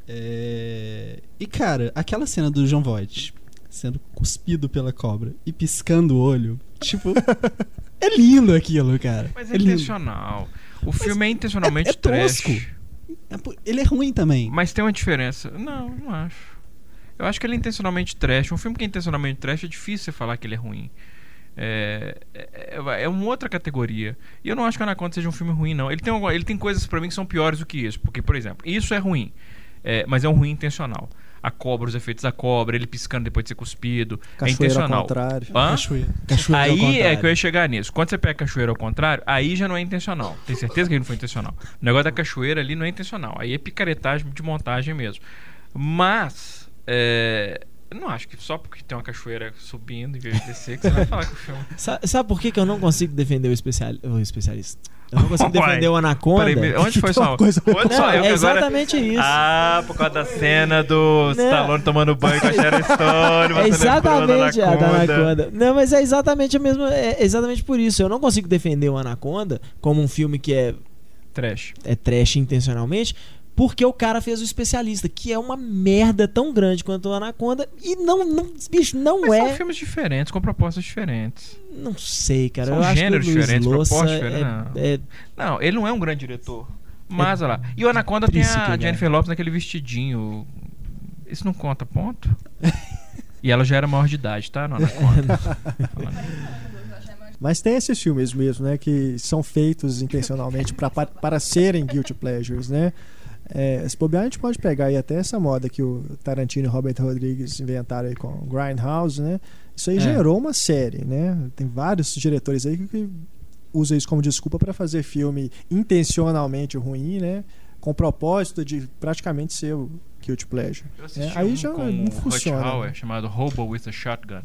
É, E cara, aquela cena do John Voight sendo cuspido pela cobra e piscando o olho, tipo, é lindo aquilo, cara. Mas é, lindo. intencional. O filme é intencionalmente é tosco. trash. É Ele é ruim também. Mas tem uma diferença. Não, não acho. Eu acho que ele é intencionalmente trash. Um filme que é intencionalmente trash é difícil você falar que ele é ruim. É, é, é- é uma outra categoria. E eu não acho que Anaconda seja um filme ruim, não. Ele tem, ele tem coisas pra mim que são piores do que isso. Porque, por exemplo, isso é ruim. É, mas é um ruim intencional. A cobra, os efeitos da cobra, ele piscando depois de ser cuspido. é Cachoeira ao intencional. contrário. Hã? Cachoeira. Cachoeira ao Aí é contrário. que eu ia chegar nisso. Quando você pega cachoeira ao contrário, aí já não é intencional. Tem certeza que ele não foi intencional. O negócio da cachoeira ali não é intencional. Aí é picaretagem de montagem mesmo. Mas, é, eu não acho que só porque tem uma cachoeira subindo em vez de descer que você vai falar que o filme. Sa- Sabe por que, que eu não consigo defender o, especial... o especialista? Eu não consigo defender o Anaconda. Peraí, onde foi só? coisa- Onde Não, é que agora. exatamente isso. Ah, por causa da cena do Não. Stallone tomando banho com a Sharon Stone. É exatamente a da da Anaconda. Anaconda. Não, mas é exatamente a mesma. É exatamente por isso. Eu não consigo defender o Anaconda como um filme que é, Trash. é trash intencionalmente. Porque o cara fez o especialista, que é uma merda tão grande quanto o Anaconda. E não, não bicho, não Mas é. são filmes diferentes, com propostas diferentes. Não sei, cara. São eu acho que o gêneros diferentes, propostas é, diferentes, não. é- Não, ele não é um grande diretor. Mas, olha lá. E o Anaconda tem a né? Jennifer Lopes naquele vestidinho. Isso não conta ponto? e ela já era maior de idade, tá? No Anaconda. Mas tem esses filmes mesmo, né? Que são feitos intencionalmente pra, para, para serem guilty pleasures, né? É, se bobear, a gente pode pegar aí até essa moda que o Tarantino e Robert Rodrigues inventaram aí com Grindhouse, né? Isso aí É. gerou uma série, né? Tem vários diretores aí que usam isso como desculpa para fazer filme intencionalmente ruim, né? Com o propósito de praticamente ser o guilty pleasure. É, aí um já com não o funciona, Hauer, né? chamado Hobo with a Shotgun.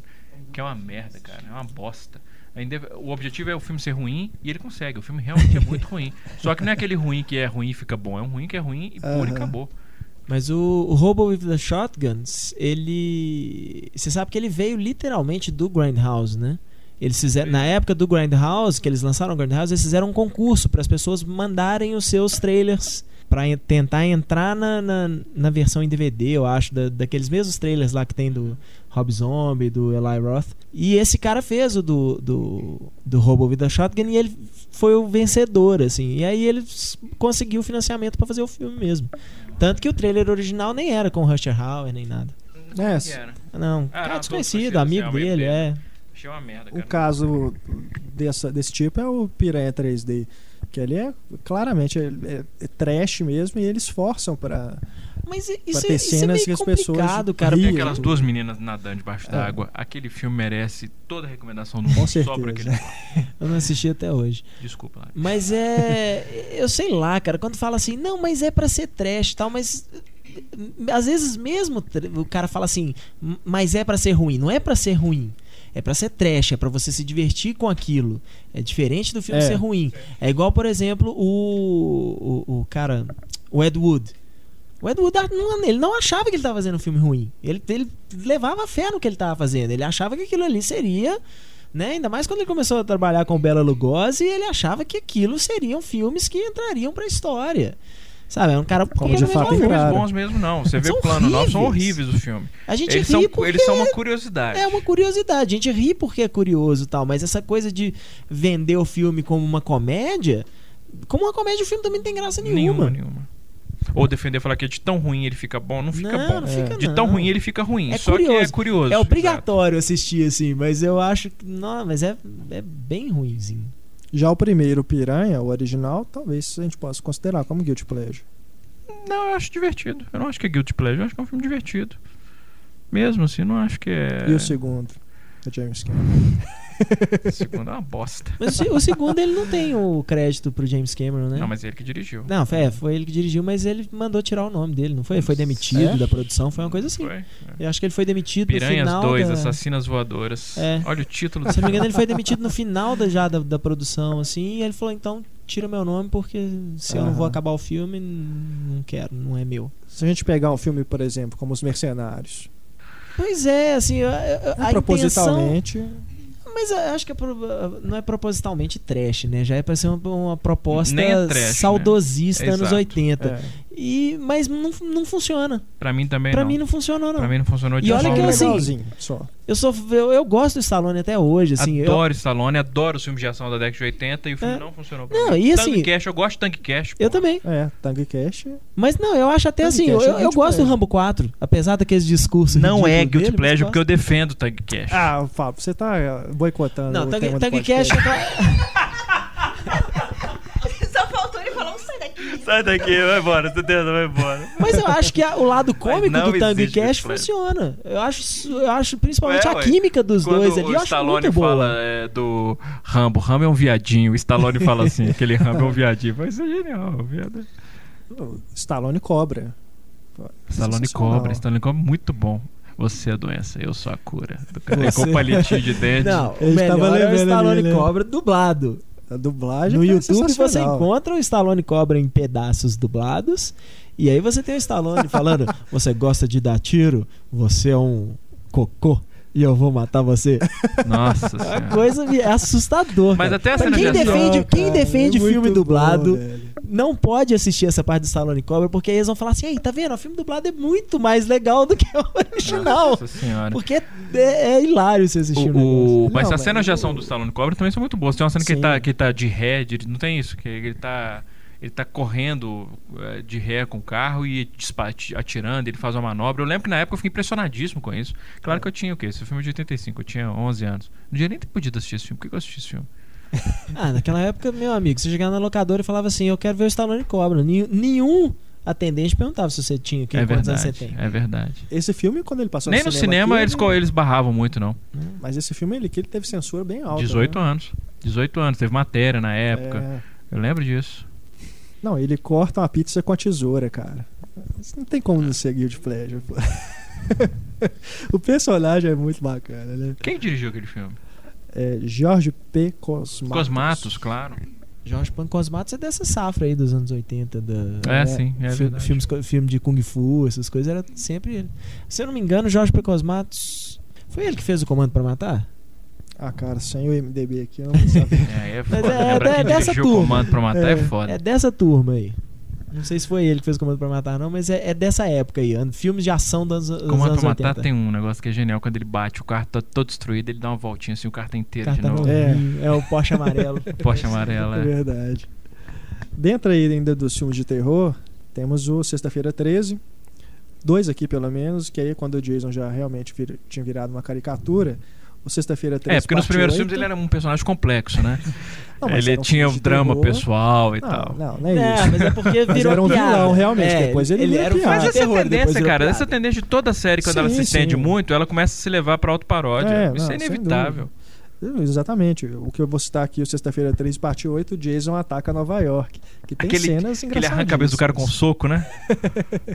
Que é uma merda, cara. É uma bosta. Ainda- O objetivo é o filme ser ruim e ele consegue. O filme realmente é muito ruim. Só que não é aquele ruim que é ruim e fica bom. É um ruim que é ruim e pura e Aham. acabou. Mas o, o Hobo with the Shotguns, ele. Você sabe que ele veio literalmente do Grindhouse, né? Eles fizeram, na época do Grindhouse, que eles lançaram o Grindhouse, eles fizeram um concurso para as pessoas mandarem os seus trailers para tentar entrar na, na, na versão em DVD, eu acho, da, daqueles mesmos trailers lá que tem do Rob Zombie, do Eli Roth. E esse cara fez o do, do, do Hobo with the Shotgun e ele foi o vencedor, assim. E aí ele conseguiu o financiamento para fazer o filme mesmo. Tanto que o trailer original nem era com o Rusher Hauer nem nada. É. Não, Ah, cara não, desconhecido, amigo assim, dele, é. Achei uma merda, O cara. caso dessa, desse tipo é o Piranha 3D, que ali é claramente é, é- é trash mesmo e eles forçam pra. Mas isso, ter é- isso é cenas meio que as pessoas complicado, cara. riem. Tem porque- aquelas duas meninas nadando debaixo É. d'água. Aquele filme merece toda a recomendação do Com mundo só por certeza. aquele. Eu não assisti até hoje. Desculpa. Mas é. Eu sei lá, cara. Quando fala assim, não, mas é pra ser trash e tal, mas. Às vezes mesmo o cara fala assim, "M- mas é pra ser ruim. Não é pra ser ruim. É pra ser trash, é pra você se divertir com aquilo. É diferente do filme É. ser ruim. É igual, por exemplo, o, o, o cara, o Ed Wood. O Ed Wood, ah, não- ele não achava que ele estava fazendo um filme ruim. Ele, ele levava fé no que ele estava fazendo. Ele achava que aquilo ali seria. Né? Ainda mais quando ele começou a trabalhar com Bela Lugosi, ele achava que aquilo seriam filmes que entrariam pra história. Sabe? É um cara Como de fato Não são filmes bons mesmo, não. Você vê São o plano 9, são horríveis. horríveis o filme. A gente Eles ri são, porque eles são uma curiosidade. É uma curiosidade. A gente ri porque é curioso e tal, mas essa coisa de vender o filme como uma comédia, como uma comédia, o filme também não tem graça nenhuma. Nenhuma, nenhuma. Ou defender falar que de tão ruim ele fica bom, não fica Não, bom. não fica de não. tão ruim ele fica ruim. É Só que é curioso. curioso. É obrigatório assistir assim, mas eu acho que. Não, mas é, é bem ruimzinho. Já o primeiro, Piranha, o original, talvez a gente possa considerar como Guilty Pleasure. exato. Não, eu acho divertido. Eu não acho que é Guilty Pleasure, eu acho que é um filme divertido. Mesmo assim, não acho que é. E o segundo? É James Cameron. O segundo é uma bosta. Mas o, se- o segundo ele não tem o crédito pro James Cameron, né? Não, mas é ele que dirigiu. Não, foi, é, foi ele que dirigiu, mas ele mandou tirar o nome dele, não foi? Ele foi demitido É? da produção, foi uma coisa assim. Foi. Eu acho que ele foi demitido Piranhas no final 2, da... Assassinas Voadoras. É. Olha o título. Se não me engano, ele foi demitido no final da, já da, da produção, assim, e ele falou, então, tira meu nome, porque se eu não vou acabar o filme, não quero, não é meu. Se a gente pegar um filme, por exemplo, como Os Mercenários, Pois é, assim, eu- eu- a intenção... Mas eu acho que é pro- não é propositalmente trash, né? Já é pra ser uma, uma proposta é trash, né? saudosista anos Exato. 80. É, E, mas não, não funciona. Pra mim também Pra não. mim não funcionou, não. Pra mim não funcionou de E olha que eu, é assim, só. Eu, sou, eu, eu gosto do Stallone até hoje, assim. eu- adoro Stallone, adoro os filmes de ação da década de 80 e o filme É. não funcionou pra Não, mim. e assim- Cash, eu gosto de Tank Cash. eu também. É, Tango Cash. Mas não, eu acho até Tank assim, eu, Cash é eu, eu guilty gosto do. Rambo 4, apesar daqueles discursos. Não é Guilty dele, Pleasure porque eu defendo Tank Cash. Ah, Fábio, você tá boicotando. Não, o Tank, tema do Tank. Cash é claro- Só faltou ele falar um sai daqui. Vai embora, tu tenta, vai embora. Mas eu acho que a- o lado cômico do Tango existe Cash Pleasure. funciona. Eu acho, eu acho principalmente É, a química dos Quando dois ali, o eu acho Stallone muito boa. fala é, do Rambo, Rambo é um viadinho, o Stallone fala assim, aquele Rambo é um viadinho. Vai ser genial, o viado. Stallone cobra. Stallone. Cobra, Stallone Cobra muito bom. Você é a doença, eu sou a cura. Do cara Você- com palitinho de dente. Não, o Ele tava melhor é o Stallone né? Cobra dublado. A dublagem No YouTube você encontra o Stallone Cobra em pedaços dublados. E aí você tem o Stallone falando: Você gosta de dar tiro? Você é um cocô e eu vou matar você. Nossa A senhora. coisa é assustador. Mas cara. até a cena quem de defende, Não, quem defende é filme bom, dublado velho. não pode assistir essa parte do Stallone Cobra, porque aí eles vão falar assim: Ei, tá vendo? O filme dublado é muito mais legal do que o original. Nossa senhora. Porque é, é- é hilário você assistir o, O, mas Não, as cenas de mas ação do Stallone Cobra também são muito boas. Tem uma cena que ele, tá, que ele tá de de- não tem isso? Que ele tá, ele tá correndo eh, de ré com o carro e atirando, ele faz uma manobra. Eu lembro que na época eu fiquei impressionadíssimo com isso. Claro que eu tinha o quê? Esse filme é de 85, eu tinha 11 anos. Não devia nem ter podido assistir esse filme. Por que eu assisti esse filme? Ah, naquela época, meu amigo, você chegava na locadora e falava assim: Eu quero ver o Stallone Cobra. Nenhum, nenhum atendente perguntava se você tinha, que é quantos anos você verdade, tem. é verdade. Esse filme, quando ele passou Nem no cinema aqui, eles, eles barravam muito, não. Mas esse filme ele, que ele teve censura bem alta. 18 né? anos. 18 anos, teve matéria na época. É. Eu lembro disso. Não, ele corta uma pizza com a tesoura, cara. Isso não tem como não ser Guilty Pleasure, pô. o personagem é muito bacana, né? Quem dirigiu aquele filme? É Jorge P. Cosmatos. Cosmatos, claro. Jorge Pancosmatos é dessa safra aí dos anos 80. Da, É, sim, é fi- verdade. filmes, filme de Kung Fu, essas coisas, era sempre ele. Se eu não me engano, Jorge Pancosmatos. Foi ele que fez o Comando pra Matar? Ah, cara, sem o MDB aqui eu não vou saber. É, é Mas foda. é- Lembrar é quem dessa turma. o comando pra matar é, É. foda. É dessa turma aí. Não sei se foi ele que fez o Comando pra Matar, não, mas é, é dessa época aí. Filmes de ação dos, dos Comando anos pra matar 80. tem um negócio que é genial. Quando ele bate, o carro tá todo destruído, ele dá uma voltinha assim, o carro tá inteiro de tá novo. novinho, é. o Porsche amarelo. Porsche amarela. É é. verdade. Dentro aí ainda dos filmes de terror, temos o Sexta-feira 13. Dois aqui, pelo menos, que aí quando o Jason já realmente vir- tinha virado uma caricatura, o Sexta-feira 13. É, porque nos primeiros 8. filmes ele era um personagem complexo, né? Não, ele um tinha um drama terror. pessoal e Não, tal. não, não é É, isso. mas é porque Mas virou era um piada. vilão, realmente, É, depois ele virou era um Mas essa é terror, tendência, cara. piada. Essa tendência de toda série, quando ela Sim, se estende muito, ela começa a se levar pra autoparódia. É, Isso não, é inevitável. Exatamente. O que eu vou citar aqui, o Sexta-feira 13, parte 8, Jason ataca Nova York. Que tem Aquele, cenas que ele arranca a cabeça do cara com um soco, né?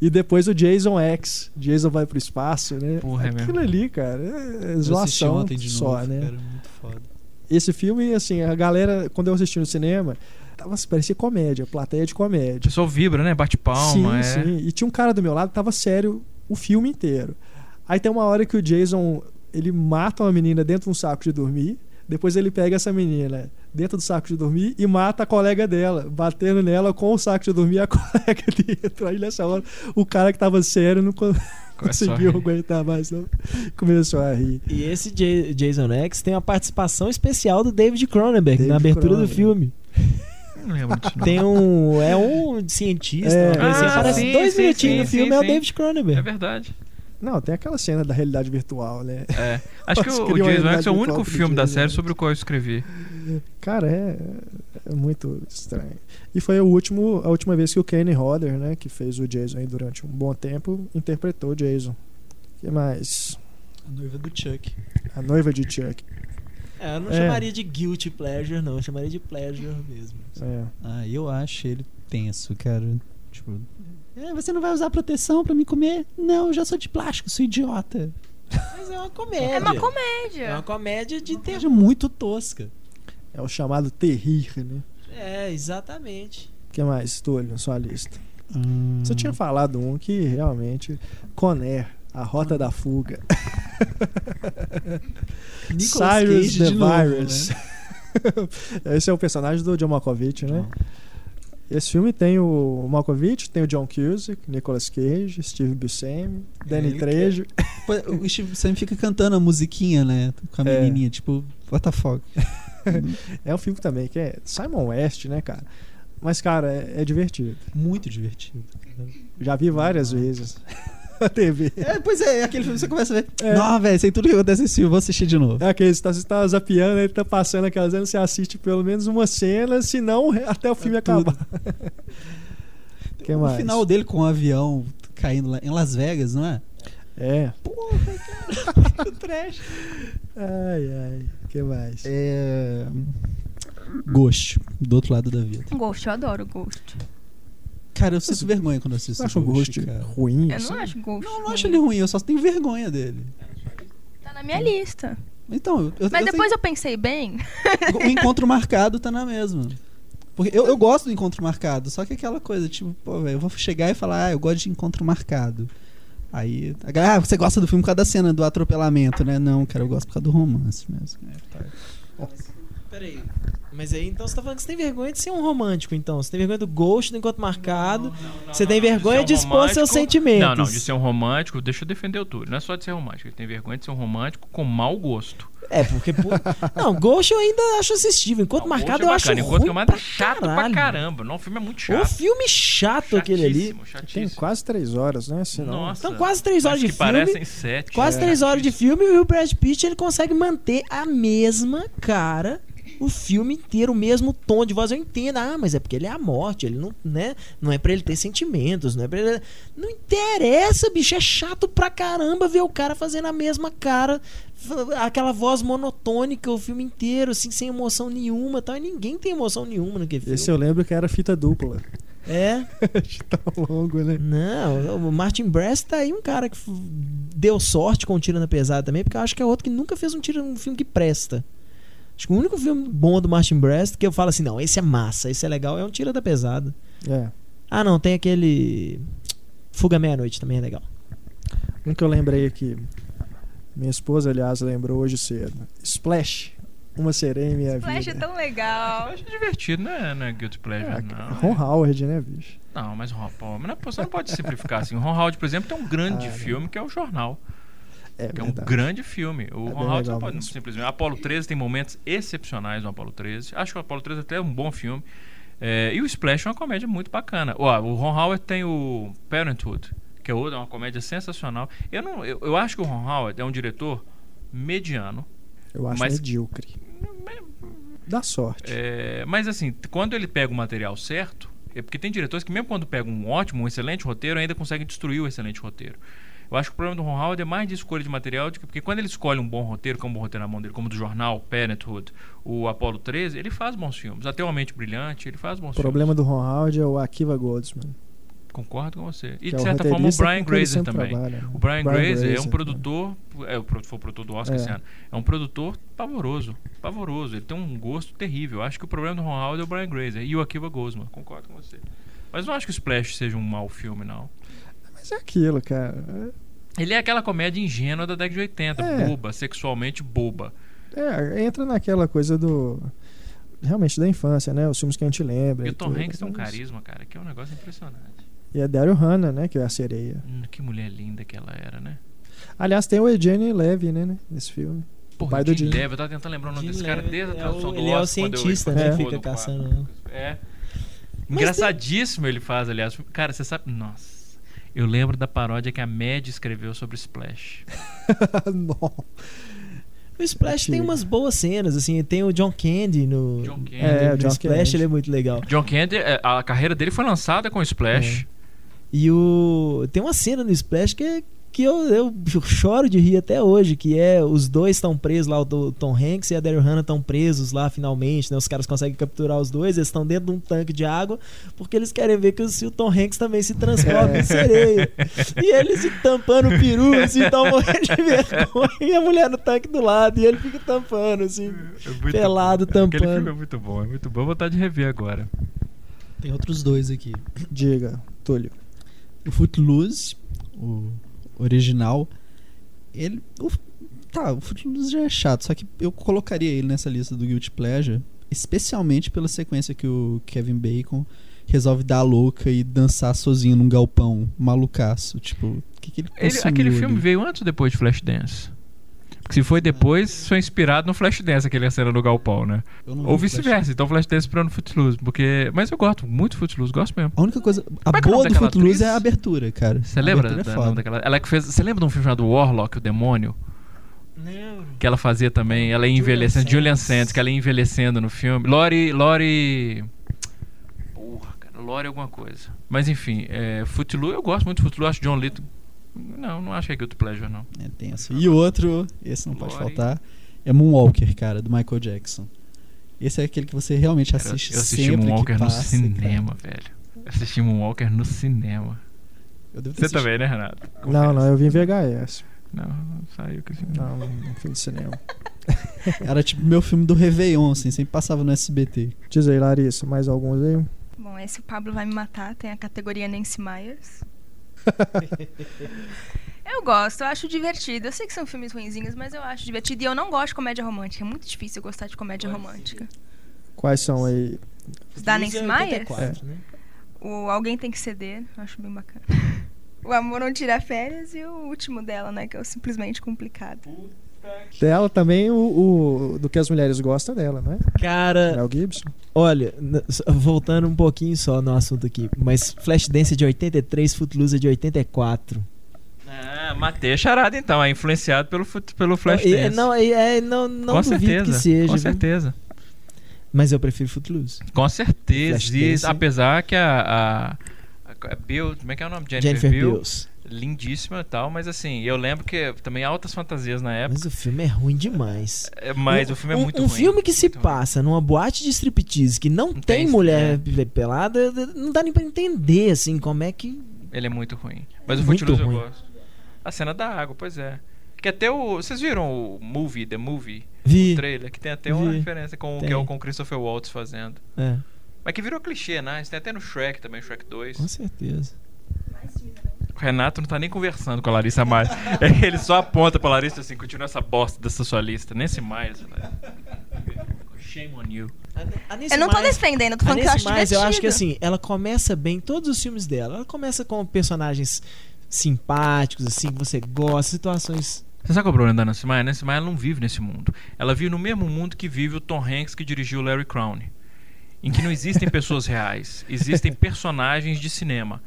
E depois o Jason X. Jason vai pro espaço, né? Porra, é Aquilo mesmo. ali, cara, é zoação ontem de só, novo, né? cara, muito foda. Esse filme, assim, a galera, quando eu assisti no cinema, tava, parecia comédia, plateia de O comédia. pessoal vibra, né? Bate palma. sim, é. sim. E tinha um cara do meu lado que tava sério o filme inteiro. Aí tem uma hora que o Jason, ele mata uma menina dentro de um saco de dormir, depois ele pega essa menina dentro do saco de dormir e mata a colega dela, batendo nela com o saco de dormir e a colega dentro. Aí nessa hora, o cara que tava sério não a conseguiu aguentar mais, não. Começou a rir. E esse J- Jason X tem uma participação especial do David Cronenberg David na abertura do Cronenberg. filme. Não lembro disso. não. Tem um. É um cientista. É. uma coisa assim, Ah, aparece sim, dois sim, minutinhos no sim, filme, sim, é o. David Cronenberg. É verdade. Não, tem aquela cena da realidade virtual, né? É. Acho que o, o Jason X é o único filme da série X. sobre o qual eu escrevi. Cara, é, é muito estranho. E foi o último, a última vez que o Kenny Hodder, né, que fez o Jason aí durante um bom tempo, interpretou o Jason. O que mais? A noiva do Chuck. A noiva de Chuck. É, eu não É. chamaria de guilty pleasure, não. Eu chamaria de pleasure mesmo. É. Ah, eu acho ele tenso, cara. Tipo, "É, você não vai usar proteção pra me comer? Não, eu já sou de plástico, sou idiota. Mas é uma comédia. É uma É comédia. uma comédia de terror. Seja muito tosca. É o chamado terrir, né? É, exatamente. O que mais, Túlio, na sua lista? Hum, Você tinha falado um que realmente. Conair, a rota da fuga. Nicolas Cyrus Cage the de novo, Virus. né? Esse é o personagem do John Malkovich, né? Esse filme tem o Malkovich, tem o John Cusack, Nicolas Cage, Steve Buscemi, Danny ele Trejo. O Steve Sam fica cantando a musiquinha, né? Com a É. menininha, tipo, what the fuck. É um filme também que é Simon West, né, cara? Mas, cara, é, é divertido. Muito divertido. Já vi várias vezes na TV. É, pois é, é aquele filme que você começa a ver. É. Não, velho, sei tudo que acontece nesse filme, vou assistir de novo. É aquele, você tá, você tá zapeando, ele tá passando aquela cena, você assiste pelo menos uma cena, senão até o filme É acabar. que o mais? final dele com o avião caindo lá em Las Vegas, não é? É. Porra, cara. que trash. Ai, ai. Que mais? É. Ghost, do outro lado da vida. Ghost, eu adoro Ghost. Cara, eu sinto vergonha quando eu assisto Você acha o Ghost, Ghost cara. ruim? Eu assim? não acho Ghost. Não, não ruim. acho ele ruim, eu só tenho vergonha dele. Tá na minha lista. Então, eu, eu, Mas eu depois eu pensei bem. tenho- o encontro marcado tá na mesma. Porque eu, eu gosto do encontro marcado, só que aquela coisa, tipo, pô, velho, eu vou chegar e falar, ah, eu gosto de encontro marcado. Aí, a galera, ah, você gosta do filme por causa da cena do atropelamento, né? Não, cara, eu gosto por causa do romance mesmo. Peraí. Mas aí então você tá falando que você tem vergonha de ser um romântico, então. Você tem vergonha do Ghost, do encontro marcado. você tem vergonha de, um expor seus sentimentos. Não, não, de ser um romântico, deixa eu defender o Túlio. Não é só de ser romântico, ele tem vergonha de ser um romântico com mau gosto. É, porque. pô, Não, Ghost eu ainda acho assistível. Enquanto Não, marcado é eu acho ruim Enquanto Camada é pra chato pra caralho. caramba. Não, o filme é muito O chato. filme chato aquele ali. Chatíssimo, Tem quase três horas, né? Se não- Nossa. Então, quase três horas Acho de que filme. parecem sete. Quase É. três horas de filme e o Brad Pitt ele consegue manter a mesma cara o filme inteiro, o mesmo tom de voz. Eu entendo, ah, mas é porque ele é a morte, ele não, né? Não é pra ele ter sentimentos, não é pra ele. Não interessa, bicho, é chato pra caramba ver o cara fazendo a mesma cara, aquela voz monotônica o filme inteiro, assim, sem emoção nenhuma, tal. E ninguém tem emoção nenhuma no que filme. Esse eu lembro que era fita dupla. É. Tão longo, né? Não, o Martin Brest tá aí um cara que deu sorte com o Tiro na Pesada também, porque eu acho que é outro que nunca fez um, tiro, um filme que presta. Acho que o único filme bom do Martin Brest que eu falo assim, não, esse é massa, esse é legal, é um Tira da Pesada. É. Ah, não, tem aquele Fuga Meia-Noite também é legal. Um que eu lembrei aqui. Minha esposa, aliás, lembrou hoje cedo. Splash. Uma sereia em minha Flash é vida. tão legal. Eu acho divertido, né? Não é Guilty Pleasure, É, não. Ron Howard, né, bicho? Não, mas Ron, é- você não pode simplificar assim. Ron Howard, por exemplo, tem um grande Ah, não. filme que é o Jornal. É, é um verdade. grande filme. O É Ron Howard não pode mesmo. simplesmente. Apolo 13 tem momentos excepcionais no Apolo 13. Acho que o Apolo 13 até é um bom filme. É, e o Splash é uma comédia muito bacana. Ó, o Ron Howard tem o Parenthood, que é outra, é uma comédia sensacional. Eu, não, eu, eu acho que o Ron Howard é um diretor mediano. Eu acho Mas- medíocre. Dá sorte. É, mas assim, quando ele pega o material certo, é porque tem diretores que mesmo quando pegam um ótimo, um excelente roteiro, ainda conseguem destruir o excelente roteiro. Eu acho que o problema do Ron Howard é mais de escolha de material, de que- porque quando ele escolhe um bom roteiro, como um bom roteiro na mão dele, como o do jornal, Parenthood, o Apollo 13, ele faz bons filmes. Até o Mente Brilhante, ele faz bons O problema do Ron Howard é o Akiva Goldsman. filmes. Concordo com você. E que é de o certa forma o Brian Grazer também. trabalha, né? O Brian, Brian Grazer é um Grazer, produtor, é, o foi o produtor do Oscar É. esse ano. É um produtor pavoroso, pavoroso. Ele tem um gosto terrível. Eu acho que o problema do Ron Howard é o Brian Grazer e o Akiva Goldsman. Concordo com você. Mas não acho que o Splash seja um mau filme, não. Mas é aquilo, cara. Ele é aquela comédia ingênua da década de 80, É. boba, sexualmente boba. É, entra naquela coisa do. realmente da infância, né? Os filmes que a gente lembra. E o Tom tudo, Hanks tem um carisma, cara, que é um negócio impressionante. E a Daryl Hannah, né? Que é a sereia. Hum, que mulher linda que ela era, né? Aliás, tem o Eugene Levy, né? né, Nesse filme. Porra, pai do Jim. Levy, eu tava tentando lembrar o nome desse cara desde a é tradução o- do ele é o cientista, né, que fica caçando, quarto. né? É. Engraçadíssimo ele faz, aliás. Cara, você sabe. Nossa. Eu lembro da paródia que a Mad escreveu sobre Splash. Não. O Splash tem umas boas cenas, assim, tem o John Candy no, John Candy. É, no o John Splash, ele é muito legal. John Candy, é, a carreira dele foi lançada com Splash. E o tem uma cena no Splash que, é- que eu, eu choro de rir até hoje, que é os dois estão presos lá, o Tom Hanks e a Daryl Hannah estão presos lá finalmente, né? Os caras conseguem capturar os dois, eles estão dentro de um tanque de água, porque eles querem ver que o, se o Tom Hanks também se transforma em sereia. E eles se tampando o peru, assim, tão morrendo de vergonha, e a mulher no tanque do lado, e ele fica tampando, assim. É muito Pelado, bom, cara. Aquele tampando. filme é muito bom, é muito bom. Vou vontade de rever agora. Tem outros dois aqui. Diga, Túlio. O Footloose, o original, ele. O, tá, o Footloose já é chato, só que eu colocaria ele nessa lista do Guilty Pleasure, especialmente pela sequência que o Kevin Bacon resolve dar a louca e dançar sozinho num galpão malucaço. Tipo, o que, que ele Ele- aquele ali? filme veio antes ou depois de Flashdance? Se foi depois, foi inspirado no Flashdance, aquele cena do Galpão, né? Ou vice-versa, então Flashdance inspirando Footloose. Porque... Mas eu gosto muito de Footloose, gosto mesmo. A única coisa. A Como é é boa do Footloose atriz? é a abertura, cara. Você lembra da, é foda. daquela... Ela que fez... Você lembra de um filme chamado Warlock, o Demônio? Que ela fazia também, ela ia envelhecendo. Julian Sands. Sands, que ela ia envelhecendo no filme. Lori. Lori. Porra, cara, Lori alguma coisa. Mas enfim, é, Footloose, eu gosto muito de Footloose, acho John Lithgow. Não, não acho que é Guilty Pleasure, não. É tenso. E o outro, esse não pode faltar, é Moonwalker, cara, do Michael Jackson. Esse é aquele que você realmente Cara, assiste eu assisti sempre Moonwalker que no passa, cinema, velho. Eu assisti Moonwalker no cinema. cara. Eu devo ter Você assistido. também, né, Renato? Não, Confessa. não, eu vi em VHS. Não, não saiu que assim. Não, não fui de cinema. Era tipo meu filme do Réveillon, assim, sempre passava no SBT. Diz aí, Larissa, mais alguns aí? Bom, esse o Pablo vai me matar. Tem a categoria Nancy Myers. eu gosto, eu acho divertido. Eu sei que são filmes ruinzinhos, mas eu acho divertido. E eu não gosto de comédia romântica. É muito difícil eu gostar de comédia romântica. Quais são aí? Os da Nancy é Myers? 84, né? O Alguém Tem Que Ceder, eu acho bem bacana. O Amor Não Tira Férias e o último dela, né? Que é o Simplesmente Complicado. Dela também, o, o- do que as mulheres gostam dela, né? Cara, Mel Gibson. olha, voltando um pouquinho só no assunto aqui, mas Flashdance é de 83, Footloose é de 84. Ah, matei a charada então. É influenciado pelo, pelo Flashdance. não, é, é, não, não com duvido certeza. que seja, com viu? certeza. mas eu prefiro Footloose. Com certeza. Flashdance. Apesar que a, a, a Bill, como é que é o nome? Jennifer, Jennifer Bill, Bills. Lindíssima e tal, mas assim, eu lembro que também altas fantasias na época, Mas o filme é ruim demais. é, mas um, o filme é um- muito um ruim. filme que se ruim. passa numa boate de striptease que não, Não tem, tem, mulher é. pe- pelada, não dá nem pra entender, assim, como é que... Ele é muito ruim. Mas o Muito Footloose eu ruim. gosto. A cena da água, pois é. Que até o. Vocês viram o movie, The Movie? Vi. O trailer, que tem até uma Vi. referência com o Tem. que é o com Christopher Waltz fazendo. É, Mas que virou clichê, né? Isso tem até no Shrek também, Shrek 2. com certeza. O Renato não tá nem conversando com a Larissa mais. Ele só aponta pra Larissa assim, continua essa bosta dessa sua lista. Nancy Myers, né? Shame on you. Eu não tô defendendo, eu tô falando que eu acho mas divertido. eu acho que assim, ela começa bem todos os filmes dela. Ela começa com personagens simpáticos, assim, que você gosta, situações. Você sabe qual é o problema da Nancy Myers? Nancy Myers não vive nesse mundo. Ela vive no mesmo mundo que vive o Tom Hanks que dirigiu o Larry Crown. Em que não existem pessoas reais, existem personagens de cinema.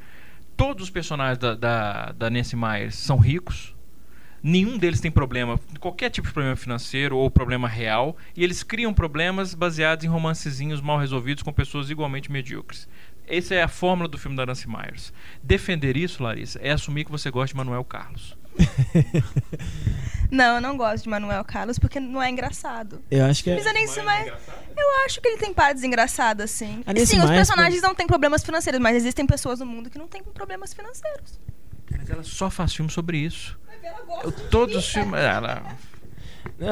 Todos os personagens da, da, da Nancy Myers são ricos. Nenhum deles tem problema, qualquer tipo de problema financeiro ou problema real, e eles criam problemas baseados em romancezinhos mal resolvidos com pessoas igualmente medíocres. Essa é a fórmula do filme da Nancy Myers. Defender isso, Larissa, é assumir que você gosta de Manuel Carlos. Não, eu não gosto de Manuel Carlos porque não é engraçado. Eu acho que é. Mas a Nancy Myers, eu acho que ele tem partes engraçadas, sim. A E sim, os Myers, personagens não têm problemas financeiros, mas existem pessoas no mundo que não têm problemas financeiros. Mas ela só faz filme sobre isso. Eu- Todos os filmes. Ela,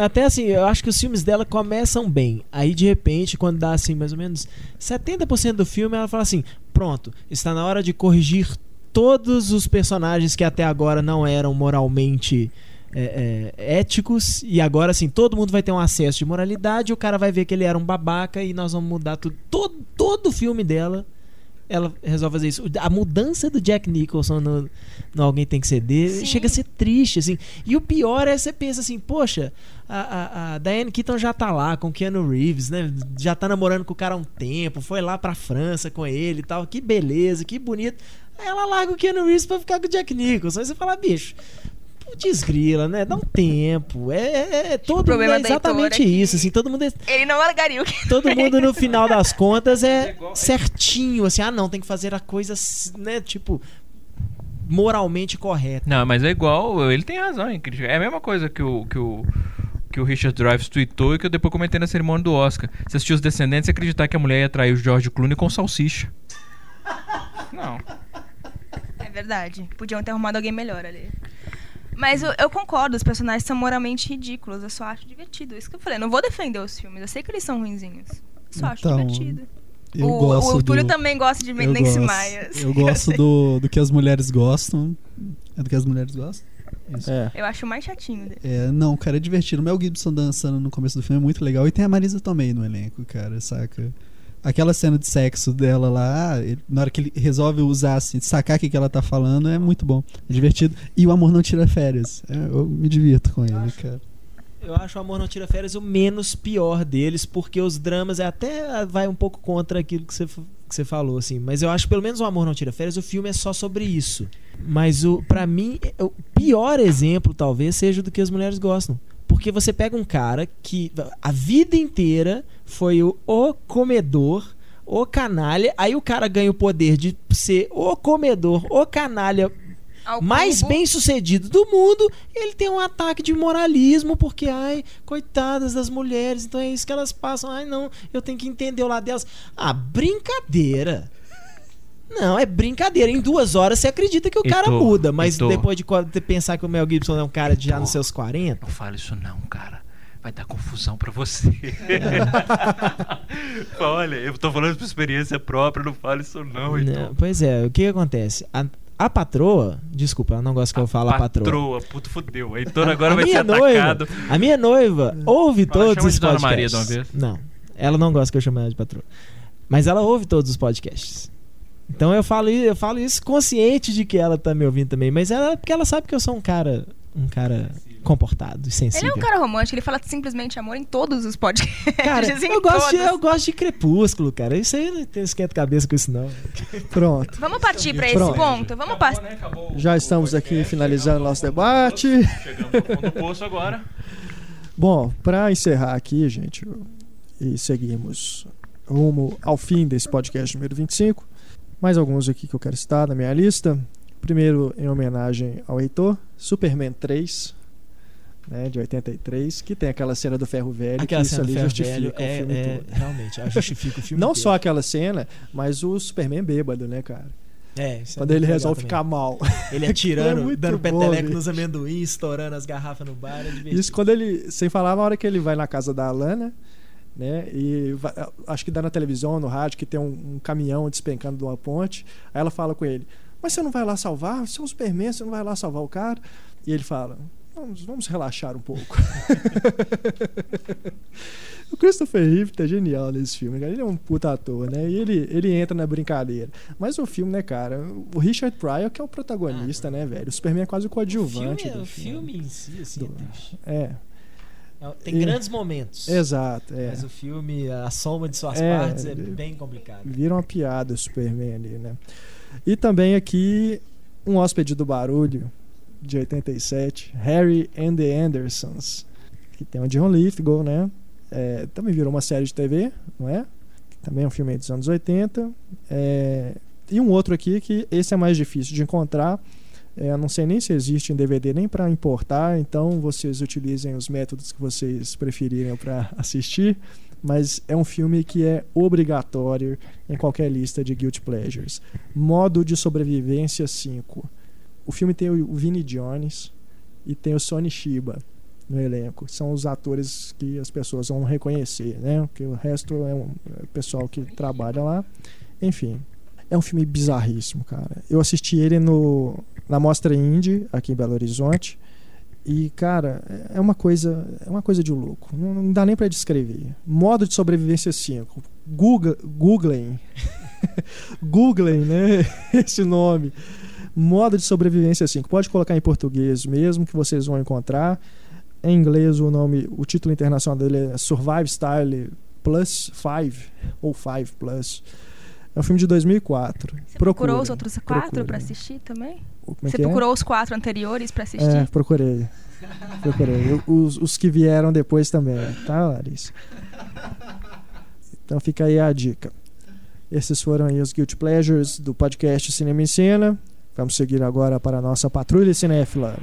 Até assim, eu acho que os filmes dela começam bem. Aí, de repente, quando dá assim, mais ou menos 70% do filme, ela fala assim: pronto, está na hora de corrigir todos os personagens que até agora não eram moralmente é, é, éticos e agora assim todo mundo vai ter um acesso de moralidade o cara vai ver que ele era um babaca e nós vamos mudar tudo. Todo, todo o filme dela ela resolve fazer isso. A mudança do Jack Nicholson no, no Alguém Tem Que Ceder Sim. chega a ser triste assim. E o pior é você pensa assim poxa a, a, a Diane Keaton já tá lá com o Keanu Reeves né? Já tá namorando com o cara há um tempo foi lá pra França com ele e tal. Que beleza que bonito Aí ela larga o Keanu Reeves pra ficar com o Jack Nicholson aí você fala bicho desgrila, né? Dá um tempo. É, é, é todo problema mundo é exatamente é isso, assim, todo mundo é, Ele não largaria o que. todo mundo no final das contas é certinho, assim, ah, não, tem que fazer a coisa, né, tipo moralmente correta. Não, mas é igual, ele tem razão em criticar. É a mesma coisa que o, que o, que o Richard Drives tweetou e que eu depois comentei na cerimônia do Oscar. Você assistiu Os Descendentes e acreditar que a mulher ia trair o George Clooney com salsicha. Não. É verdade. Podiam ter arrumado alguém melhor ali. Mas eu, eu concordo, os personagens são moralmente ridículos. Eu só acho divertido. Isso que eu falei. Não vou defender os filmes. Eu sei que eles são ruinzinhos. Eu só acho Então, divertido. Eu o, gosto o Túlio do... também gosta de gosto, Maia. assim, eu gosto do, do que as mulheres gostam. É do que as mulheres gostam? É. Eu acho mais chatinho dele. É, não, cara, é divertido. O Mel Gibson dançando no começo do filme é muito legal. E tem a Marisa também no elenco, cara, saca? Aquela cena de sexo dela lá, ele- na hora que ele resolve usar, assim, sacar o que, ela tá falando, é muito bom. É divertido. E o amor não tira férias. É, eu me divirto com ele, cara. Eu acho o Amor Não Tira Férias o menos pior deles, porque os dramas é até vai um pouco contra aquilo que você, que você falou, assim. Mas eu acho que pelo menos o Amor Não Tira Férias, o filme é só sobre isso. Mas o para mim, é- o pior exemplo talvez seja do que as mulheres gostam. Porque você pega um cara que a vida inteira foi o, o comedor, o canalha, aí o cara ganha o poder de ser o comedor, o canalha Ao mais cubo, bem sucedido do mundo, ele tem um ataque de moralismo, porque, ai, coitadas das mulheres, então é isso que elas passam, ai, não, eu tenho que entender o lado delas. Ah, brincadeira. Não, é brincadeira. Em duas horas você acredita que o cara Heitor, muda, mas depois de pensar que o Mel Gibson é um cara de já nos seus 40. Não fala isso não, cara. Vai dar confusão pra você. Olha, eu tô falando por experiência própria, não fala isso não, então. Não, pois é, o que, que acontece? A, a patroa, desculpa, ela não gosta que eu fale a patroa. Patroa, puto fudeu. Heitor agora a vai ser minha noiva, atacado. A minha noiva ouve Fala, todos os podcasts. Maria de uma vez. Não, ela não gosta que eu chame ela de patroa. Mas ela ouve todos os podcasts. Então eu falo, eu falo isso consciente de que ela tá me ouvindo também. Mas ela, porque ela sabe que eu sou um cara, um cara comportado e Ele sensível. é um cara romântico, ele fala simplesmente amor em todos os podcasts. Cara, eu gosto, de, eu gosto de crepúsculo, cara. Isso aí não tem esquenta cabeça com isso, não. Pronto. Vamos partir pra esse Pronto. ponto? Vamos partir. né? Já estamos podcast. aqui finalizando o nosso debate. Chegamos no fundo do poço agora. Bom, para encerrar aqui, gente, e seguirmos rumo ao fim desse podcast número 25, mais alguns aqui que eu quero citar na minha lista. Primeiro, em homenagem ao Heitor, Superman 3, né, de 83, que tem aquela cena do ferro velho, Aquela que isso ali justifica velho o é, filme é todo. realmente, justifica o filme Não inteiro. só aquela cena, mas o Superman bêbado, né, cara? É, é Quando muito ele resolve também. ficar mal. Ele atirando, é dando peteleco nos amendoins, estourando as garrafas no bar. É. Isso quando ele. Sem falar na hora que ele vai na casa da Alana, né? E vai- acho que dá na televisão, no rádio, que tem um, um caminhão despencando de uma ponte. Aí ela fala com ele: Mas você não vai lá salvar? Você é um Superman, você não vai lá salvar o cara? E ele fala: Vamos, vamos relaxar um pouco. o Christopher Reeve tá genial nesse filme, cara. Ele é um puta ator, né? E ele, ele entra na brincadeira. Mas o filme, né, cara? O Richard Pryor que é o protagonista, né, velho? O Superman é quase o o coadjuvante filme, é- do o filme em si, assim, Do- é. É, É, Tem E- grandes momentos. exato. É. Mas o filme, a soma de suas É, partes é ele- bem complicado. Vira uma piada o Superman ali, né? E também aqui um hóspede do barulho de 87, Harry and the Andersons, que tem o John Lithgow, né? É, também virou uma série de TV, não é? Também é um filme dos anos 80. É, e um outro aqui que esse é mais difícil de encontrar. É, não sei nem se existe em DVD nem para importar, então vocês utilizem os métodos que vocês preferirem para assistir. Mas é um filme que é obrigatório em qualquer lista de Guilty Pleasures. Modo de Sobrevivência 5. O filme tem o Vinnie Jones e tem o Sonny Shiba no elenco. São os atores que as pessoas vão reconhecer, né? Porque o resto é um é pessoal que trabalha lá. Enfim, é um filme bizarríssimo, cara. Eu assisti ele no, na Mostra Indie, aqui em Belo Horizonte. E, cara, é uma coisa, é uma coisa de louco. Não, não dá nem para descrever. Modo de sobrevivência 5. Google, Googlem. Googlem, né? Esse nome. Modo de sobrevivência 5. Pode colocar em português mesmo, que vocês vão encontrar. Em inglês, o nome, o título internacional dele é Survive Style Plus 5 ou 5 Plus. É um filme de 2004. Você procurou os outros quatro para assistir também? É Você é? procurou os quatro anteriores para assistir? É, procurei. Procurei. Eu- Os, os que vieram depois também, tá, Larissa? Então fica aí a dica. Esses foram aí os Guilty Pleasures do podcast Cinema em Cena. Vamos seguir agora para a nossa patrulha cinéfila.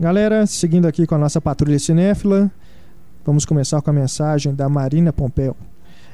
Galera, seguindo aqui com a nossa patrulha cinéfila, vamos começar com a mensagem da Marina Pompeu.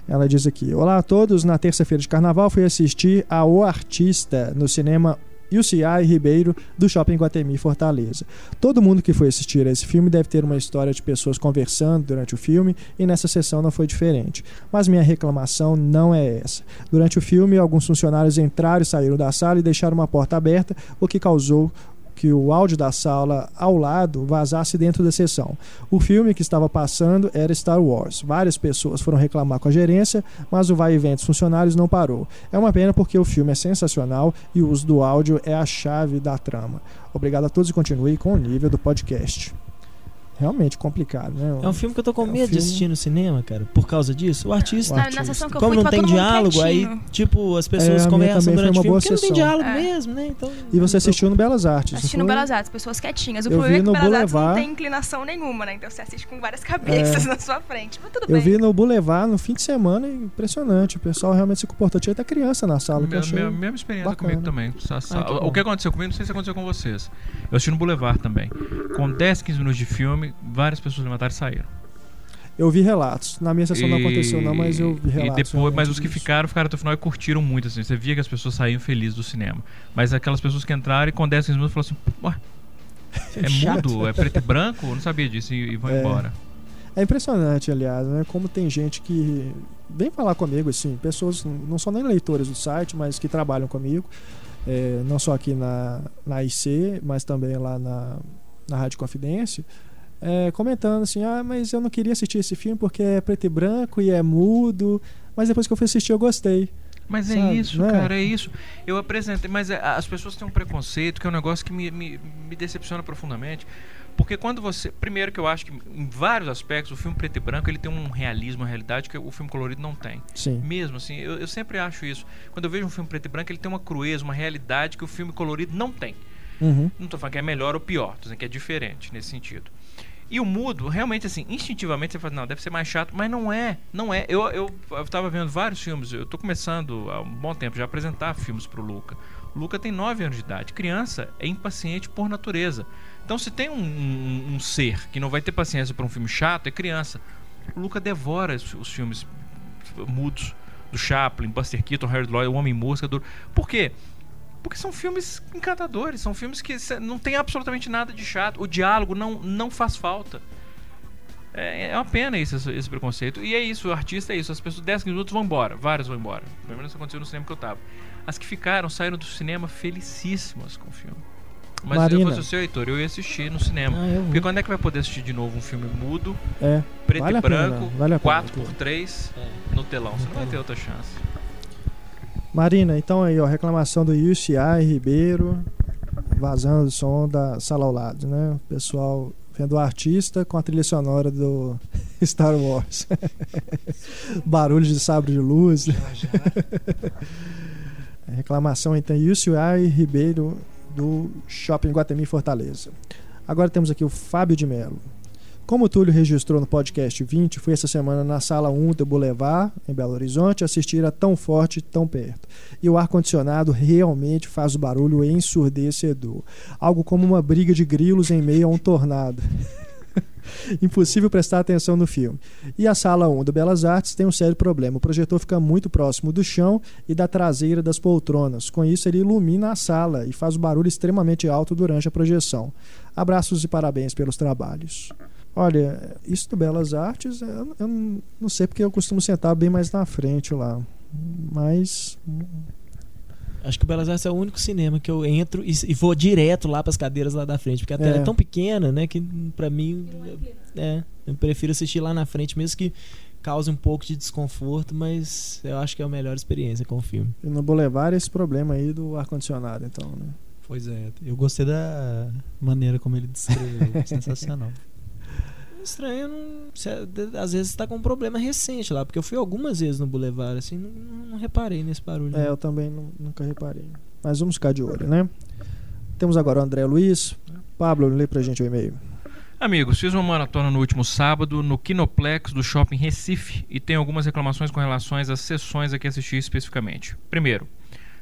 Ela diz aqui: Olá a todos, na terça-feira de carnaval fui assistir a O Artista no cinema UCI Ribeiro do Shopping Guatemi Fortaleza. Todo mundo que foi assistir a esse filme deve ter uma história de pessoas conversando durante o filme e nessa sessão não foi diferente. Mas minha reclamação não é essa. Durante o filme, alguns funcionários entraram e saíram da sala e deixaram uma porta aberta, o que causou que o áudio da sala ao lado vazasse dentro da sessão. O filme que estava passando era Star Wars. Várias pessoas foram reclamar com a gerência, mas o vai e vem dos funcionários não parou. É uma pena porque o filme é sensacional e o uso do áudio é a chave da trama. Obrigado a todos e continue com o nível do podcast. Realmente complicado, né? É um filme que eu tô com É um medo de filme- assistir no cinema, cara, por causa disso. O artista. O artista. na sessão que eu Como fui, não tem diálogo, aí, tipo, as É, pessoas minha conversam também foi durante uma o filme, boa porque não tem sessão. diálogo É. mesmo, né? Então, E você assistiu no Belas Artes? não Assistindo foi? Belas Artes, pessoas quietinhas. O Eu problema vi é que no Belas Artes não Boulevard. tem inclinação nenhuma, né? Então você assiste com várias cabeças na sua frente. Mas tudo Eu bem. vi no Boulevard no fim de semana, e impressionante. O pessoal realmente se comportou. Tinha até criança na sala. que eu Minha, achei... minha- mesma experiência bacana. comigo também. Ah, que o que aconteceu comigo, não sei se aconteceu com vocês. Eu assisti no Boulevard também. Com 10, 15 minutos de filme, várias pessoas levantaram e saíram. Eu vi relatos. Na minha sessão não aconteceu, não, mas eu vi E relatos. depois, realmente mas os que disso. ficaram, ficaram até o final e curtiram muito. Assim. Você via que as pessoas saíam felizes do cinema. Mas aquelas pessoas que entraram e com 10, 15 minutos falaram assim: Ué, é mudo, é preto e branco? Eu não sabia disso e, e vão É. embora. É impressionante, aliás, né? Como tem gente que vem falar comigo, assim, pessoas não são nem leitores do site, mas que trabalham comigo, é, não só aqui na, na IC, mas também lá na, na Rádio Confidência, é, comentando assim, ah, mas eu não queria assistir esse filme porque é preto e branco e é mudo, mas depois que eu fui assistir eu gostei. Mas é Sabe, isso, é? cara, é isso. Eu apresentei, mas é, as pessoas têm um preconceito que é um negócio que me, me, me decepciona profundamente. Porque quando você. Primeiro que eu acho que em vários aspectos o filme preto e branco ele tem um realismo, uma realidade que o filme colorido não tem. Sim. Mesmo assim, eu, eu sempre acho isso. Quando eu vejo um filme preto e branco, ele tem uma crueza, uma realidade que o filme colorido não tem. Uhum. Não tô falando que é melhor ou pior, tô dizendo que é diferente nesse sentido. E o mudo, realmente, assim, instintivamente você fala, não, deve ser mais chato, mas não é, não é. Eu, eu, eu tava vendo vários filmes, eu tô começando há um bom tempo já a apresentar filmes pro Luca. O Luca tem 9 anos de idade. Criança é impaciente por natureza. Então, se tem um, um- um ser que não vai ter paciência para um filme chato, é criança. O Luca devora os, os filmes mudos do Chaplin, Buster Keaton, Harold Lloyd, O Homem Mosca. Por quê? Porque são filmes encantadores, são filmes que não tem absolutamente nada de chato. O diálogo não, não faz falta. É, é uma pena isso, esse, esse preconceito. E é isso, o artista é isso. As pessoas 10 minutos vão embora, várias vão embora. Pelo menos isso aconteceu no cinema que eu tava. As que ficaram saíram do cinema felicíssimas com o filme. Mas se eu Marina. fosse o seu Heitor, eu ia assistir no cinema. Ah. Porque quando é que vai poder assistir de novo um filme mudo, É. preto Vale e pena, branco, vale a pena, 4x3 no telão? Você não vai ter outra chance. Marina, então aí, ó, reclamação do UCI Ribeiro, vazando o som da sala ao lado, né? O pessoal vendo o artista com a trilha sonora do Star Wars. Barulho de sabre de luz. reclamação então UCI Ribeiro do Shopping Guatemi Fortaleza. Agora temos aqui o Fábio de Mello. Como o Túlio registrou no podcast 20, fui essa semana na sala 1 do Boulevard, em Belo Horizonte, assistir a Tão Forte, Tão Perto. E o ar-condicionado realmente faz o barulho ensurdecedor. Algo como uma briga de grilos em meio a um tornado. Impossível prestar atenção no filme. E a sala 1 do Belas Artes tem um sério problema. O projetor fica muito próximo do chão e da traseira das poltronas. Com isso, ele ilumina a sala e faz um barulho extremamente alto durante a projeção. Abraços e parabéns pelos trabalhos. Olha, isso do Belas Artes, eu, eu não sei porque eu costumo sentar bem mais na frente lá. Mas. Acho que o Belas Artes é o único cinema que eu entro e, e vou direto lá pras cadeiras lá da frente, porque a tela é, É. tão pequena, né, que pra mim é, eu prefiro assistir lá na frente, mesmo que cause um pouco de desconforto, mas eu acho que é a melhor experiência com o filme. E no Boulevard esse problema aí do ar-condicionado, então, né? Pois é, eu gostei da maneira como ele descreveu. Sensacional. Estranho, não, se é- às vezes tá com um problema recente lá, porque eu fui algumas vezes no Boulevard, assim, não, não- não reparei nesse barulho. É, não. eu também nu- nunca reparei. Mas vamos ficar de olho, né? Temos agora o André Luiz. Pablo, lê pra gente o e-mail. Amigos, fiz uma maratona no último sábado no Kinoplex do Shopping Recife e tenho algumas reclamações com relação às sessões a que assisti especificamente. Primeiro,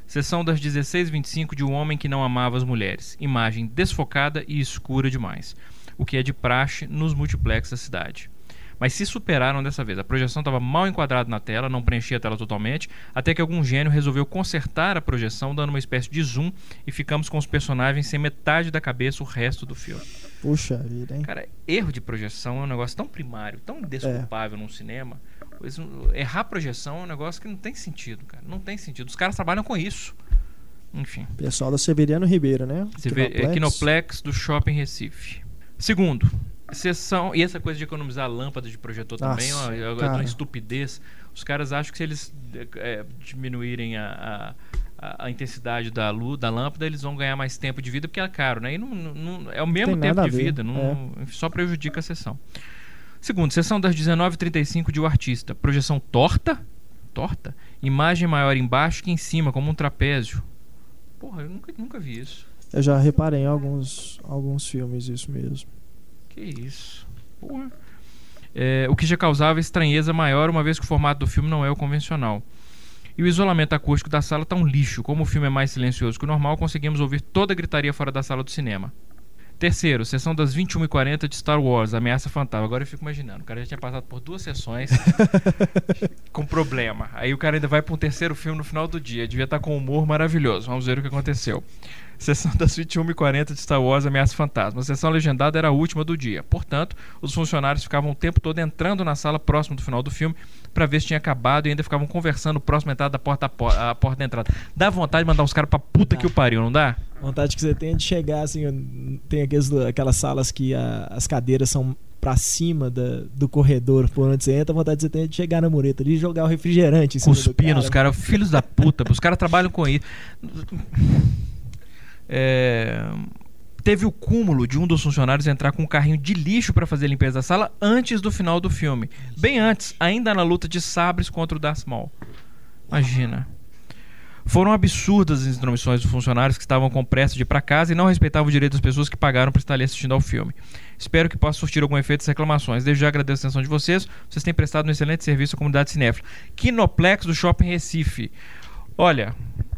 sessão das 16h25 de Um Homem que Não Amava as Mulheres. Imagem desfocada e escura demais, o que é de praxe nos multiplex da cidade. Mas se superaram dessa vez. A projeção estava mal enquadrada na tela, não preenchia a tela totalmente, até que algum gênio resolveu consertar a projeção, dando uma espécie de zoom, e ficamos com os personagens sem metade da cabeça o resto do filme. Puxa vida, hein? Cara, erro de projeção é um negócio tão primário, tão indesculpável num cinema. Pois, um, Errar projeção é um negócio que não tem sentido, cara. Não tem sentido. Os caras trabalham com isso. Enfim. Pessoal da Severiano Ribeiro, né? Vê é Kinoplex do Shopping Recife. Segundo, sessão. E essa coisa de economizar lâmpada de projetor também é uma, Nossa, é uma estupidez. Os caras acham que se eles é, diminuírem a, a, a- intensidade da luz, da lâmpada, eles vão ganhar mais tempo de vida, porque é caro, né? E não, não- é o mesmo Tem tempo de vida, não, só prejudica a sessão. Segundo, sessão das 19h35 de O Artista. Projeção torta? Torta? Imagem maior embaixo que em cima, como um trapézio. Porra, eu nunca, nunca vi isso. Eu já reparei em alguns, alguns filmes isso mesmo. Que isso? Porra. É, o que já causava estranheza maior, uma vez que o formato do filme não é o convencional. E o isolamento acústico da sala tá um lixo. Como o filme é mais silencioso que o normal, conseguimos ouvir toda a gritaria fora da sala do cinema. Terceiro, sessão das 21h40 de Star Wars, Ameaça Fantasma. Agora eu fico imaginando, o cara já tinha passado por duas sessões com problema. Aí o cara ainda vai para um terceiro filme no final do dia. Devia estar com um humor maravilhoso. Vamos ver o que aconteceu. Sessão das 21h40 de Star Wars Ameaça Fantasma. A sessão legendada era a última do dia. Portanto, os funcionários ficavam o tempo todo entrando na sala próximo do final do filme para ver se tinha acabado e ainda ficavam conversando próximo à entrada da porta, a po- a porta da entrada. Dá vontade de mandar os caras pra puta que o pariu, não dá? Vontade que você tem de chegar, assim, tem aqueles, aquelas salas que a- as cadeiras são pra cima da- do corredor por onde você entra, vontade que você tem de chegar na mureta ali e jogar o refrigerante em cima do Cuspir cara. nos caras, filhos da puta, os caras trabalham com isso. É, Teve o cúmulo de um dos funcionários entrar com um carrinho de lixo para fazer a limpeza da sala antes do final do filme. Bem antes, ainda na luta de sabres contra o Darth Maul. Imagina. Foram absurdas as intromissões dos funcionários que estavam com pressa de ir para casa e não respeitavam o direito das pessoas que pagaram para estar ali assistindo ao filme. Espero que possa surtir algum efeito essas reclamações. Desde já agradeço a atenção de vocês. Vocês têm prestado um excelente serviço à comunidade cinéfila. Kinoplex do Shopping Recife. Olha,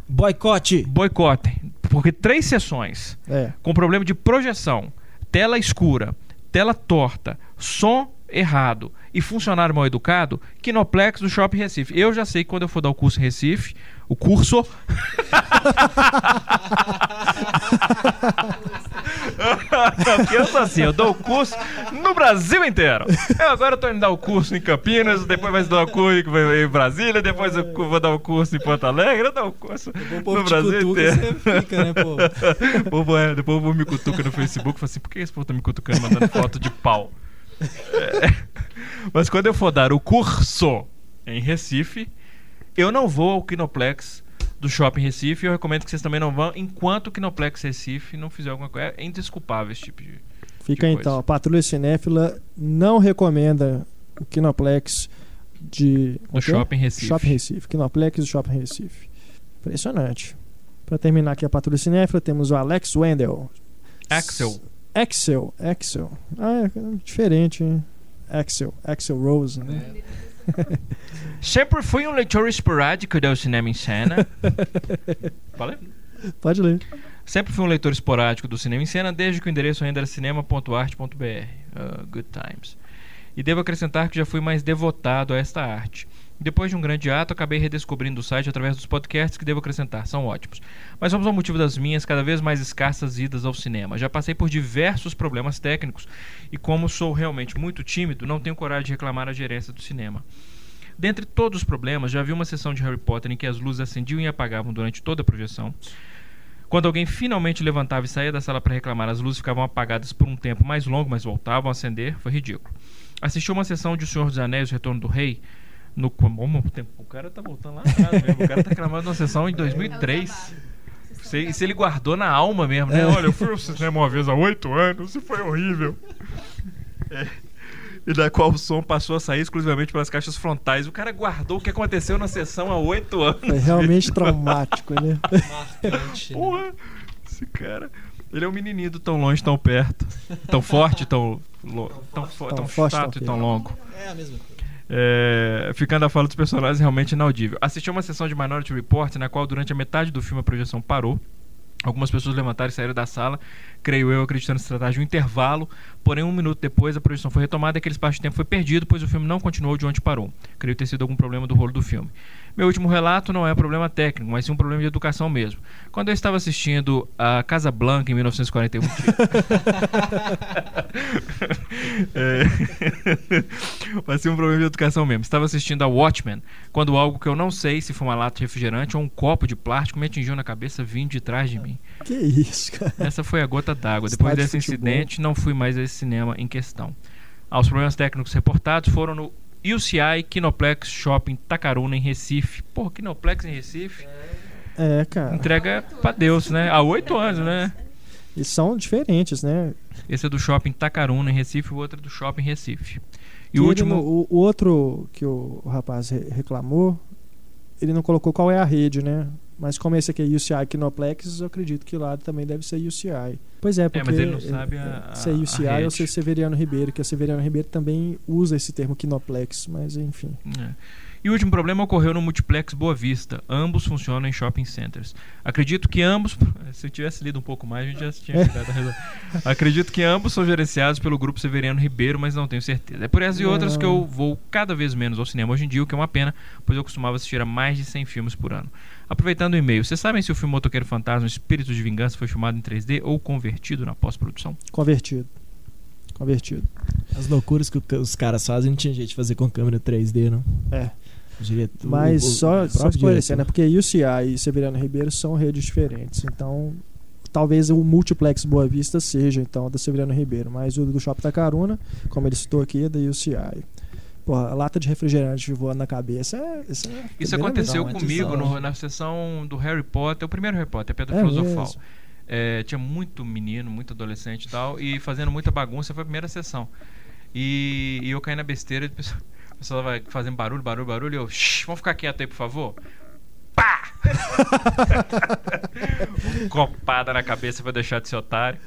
Boicote! boicotem. Porque três sessões É. com problema de projeção, tela escura, tela torta, som errado e funcionário mal educado, Kinoplex do Shopping Recife. Eu já sei que quando eu for dar o curso em Recife, o curso. Porque eu sou assim, eu dou o curso no Brasil inteiro. Eu agora tô indo dar o curso em Campinas, depois vai dar o curso em Brasília, depois eu vou dar o curso em Porto Alegre, eu dou o curso no Brasil cutuca, inteiro. você fica, né, pô? Povo é, depois o povo me cutuca no Facebook e fala assim: por que esse povo tá me cutucando mandando foto de pau? É, Mas quando eu for dar o curso em Recife, eu não vou ao Kinoplex do Shopping Recife. Eu recomendo que vocês também não vão enquanto o Kinoplex Recife não fizer alguma coisa. É indesculpável esse tipo de. Fica de então, a Patrulha Cinéfila não recomenda o Kinoplex de. O? Shopping Recife. Shopping Recife. Kinoplex do Shopping Recife. Impressionante. Pra terminar aqui a Patrulha Cinéfila, temos o Alex Wendell. Axel. Axel, Axel. Ah, é diferente, hein? Axel, Axel Rose, né? Sempre fui um leitor esporádico do cinema em cena. Falei? Pode ler. Sempre fui um leitor esporádico do cinema em cena, desde que o endereço ainda era cinema.arte.br. Ah, good times. E devo acrescentar que já fui mais devotado a esta arte. Depois de um grande ato, acabei redescobrindo o site através dos podcasts que devo acrescentar, são ótimos. Mas vamos ao motivo das minhas cada vez mais escassas idas ao cinema. Já passei por diversos problemas técnicos e como sou realmente muito tímido, não tenho coragem de reclamar à gerência do cinema. Dentre todos os problemas, já vi uma sessão de Harry Potter em que as luzes acendiam e apagavam durante toda a projeção. Quando alguém finalmente levantava e saía da sala para reclamar, as luzes ficavam apagadas por um tempo mais longo, mas voltavam a acender. Foi ridículo. Assisti uma sessão de O Senhor dos Anéis, O Retorno do Rei. No. O cara tá voltando lá atrás mesmo. O cara tá reclamando de uma sessão em 2003. Se, se ele guardou na alma mesmo, né? É. Olha, eu fui ao cinema uma vez há oito anos e foi horrível. É. E da qual o som passou a sair exclusivamente pelas caixas frontais. O cara guardou o que aconteceu na sessão há oito anos. Foi realmente traumático, né? Porra, esse cara. Ele é um menininho do tão longe, tão perto. Tão forte, tão. Lo, tão, fo- Tão tão forte, chato tão e tão longo. É a mesma coisa. É, ficando a fala dos personagens realmente inaudível. Assisti uma sessão de Minority Report na qual durante a metade do filme a projeção parou. Algumas pessoas levantaram e saíram da sala, creio eu, acreditando se tratar de um intervalo. Porém, um minuto depois, a projeção foi retomada e aquele espaço de tempo foi perdido, pois o filme não continuou de onde parou. Creio ter sido algum problema do rolo do filme. Meu último relato não é um problema técnico, mas sim um problema de educação mesmo. Quando eu estava assistindo a Casa Blanca em 1941, é... Vai ser um problema de educação mesmo. Estava assistindo a Watchmen quando algo que eu não sei se foi uma lata de refrigerante ou um copo de plástico me atingiu na cabeça vindo de trás de mim. Que isso, cara. Essa foi a gota d'água. Depois de desse futebol. incidente, não fui mais a esse cinema em questão. Aos problemas técnicos reportados foram no UCI Kinoplex Shopping Tacaruna, em Recife. Porra, Kinoplex em Recife? É, cara. Entrega pra Deus, né? Há oito anos, né? E são diferentes, né? Esse é do Shopping Tacaruna, em Recife, o outro é do Shopping Recife. E o último... o, o outro que o rapaz re- reclamou, ele não colocou qual é a rede, né? Mas como esse aqui é UCI Kinoplex, eu acredito que lá também deve ser UCI. Pois é, porque mas ele não sabe a- se é a- a UCI ou rede. se é Severiano Ribeiro, que a Severiano Ribeiro também usa esse termo Kinoplex, mas enfim. É. E o último problema ocorreu no Multiplex Boa Vista. Ambos funcionam em shopping centers. Acredito que ambos. Se eu tivesse lido um pouco mais, a gente já tinha chegado a resolver. Acredito que ambos são gerenciados pelo grupo Severiano Ribeiro, mas não tenho certeza. É por essas e outras que eu vou cada vez menos ao cinema hoje em dia, o que é uma pena, pois eu costumava assistir a mais de 100 filmes por ano. Aproveitando o e-mail, vocês sabem se o filme Motoqueiro Fantasma Espírito de Vingança foi filmado em 3D ou convertido na pós-produção? Convertido. Convertido. As loucuras que o- os caras fazem não tinha jeito de fazer com câmera 3D, não. É. Diretor- Mas o- só, só esclarecendo, né? Porque UCI e Severiano Ribeiro são redes diferentes. Então, talvez o Multiplex Boa Vista seja, então, da Severiano Ribeiro. Mas o do Shopping Tacaruna, como ele citou aqui, é da UCI. Porra, a lata de refrigerante voando na cabeça é. Isso, é Isso aconteceu vez. comigo no- na sessão do Harry Potter, o primeiro Harry Potter, a Pedra É Filosofal. mesmo? É, tinha muito menino, muito adolescente e tal, e fazendo muita bagunça, foi a primeira sessão. E, e eu caí na besteira, e o pessoal- o pessoal vai fazendo barulho, barulho, barulho, e eu, "Shh, vamos ficar quieto aí, por favor. Pá! Copada na cabeça pra deixar de ser otário.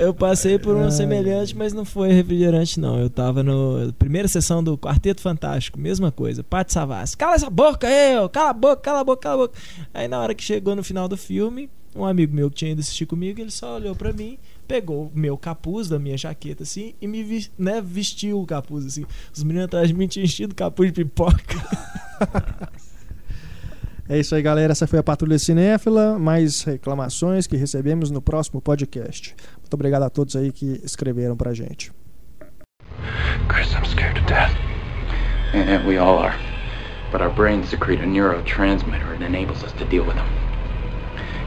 Eu passei por Ai. semelhante, mas não foi refrigerante, não. Eu tava no primeira sessão do Quarteto Fantástico, mesma coisa. Pati Savassi, cala essa boca, eu! Cala a boca, cala a boca, cala a boca. Aí na hora que chegou no final do filme, um amigo meu que tinha ido assistir comigo, ele só olhou pra mim, pegou o meu capuz da minha jaqueta, assim, e me vis- né, vestiu o capuz, assim. Os meninos atrás de mim tinham enchido o capuz de pipoca. É isso aí, galera. Essa foi a Patrulha Cinéfila. Mais reclamações que recebemos no próximo podcast. Muito obrigado a todos aí que escreveram pra gente. Chris, I'm scared to death. And we all are. But our brains secrete a neurotransmitter that enables us to deal with them.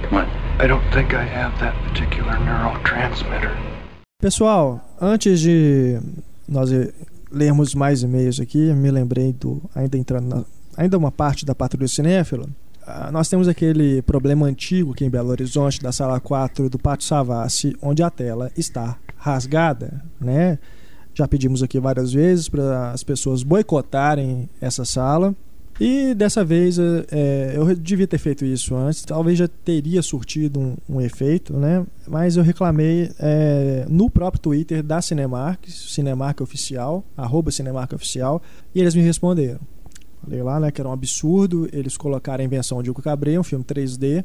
Come on. I don't think I have that particular neurotransmitter. Pessoal, antes de nós eh, lermos mais e-mails aqui, me lembrei do. Ainda entrando na. Ainda uma parte da Patrulha Cinéfila. ah, Nós temos aquele problema antigo aqui em Belo Horizonte, da sala 4 do Pátio Savassi, onde a tela está rasgada, né? Já pedimos aqui várias vezes para as pessoas boicotarem essa sala. E dessa vez eh, eu devia ter feito isso antes, talvez já teria surtido um, um efeito, né? Mas eu reclamei eh, no próprio Twitter da Cinemark, Cinemark Oficial, arroba Cinemark Oficial, e eles me responderam. Falei lá, né, que era um absurdo eles colocarem a invenção de Hugo Cabret, um filme 3D,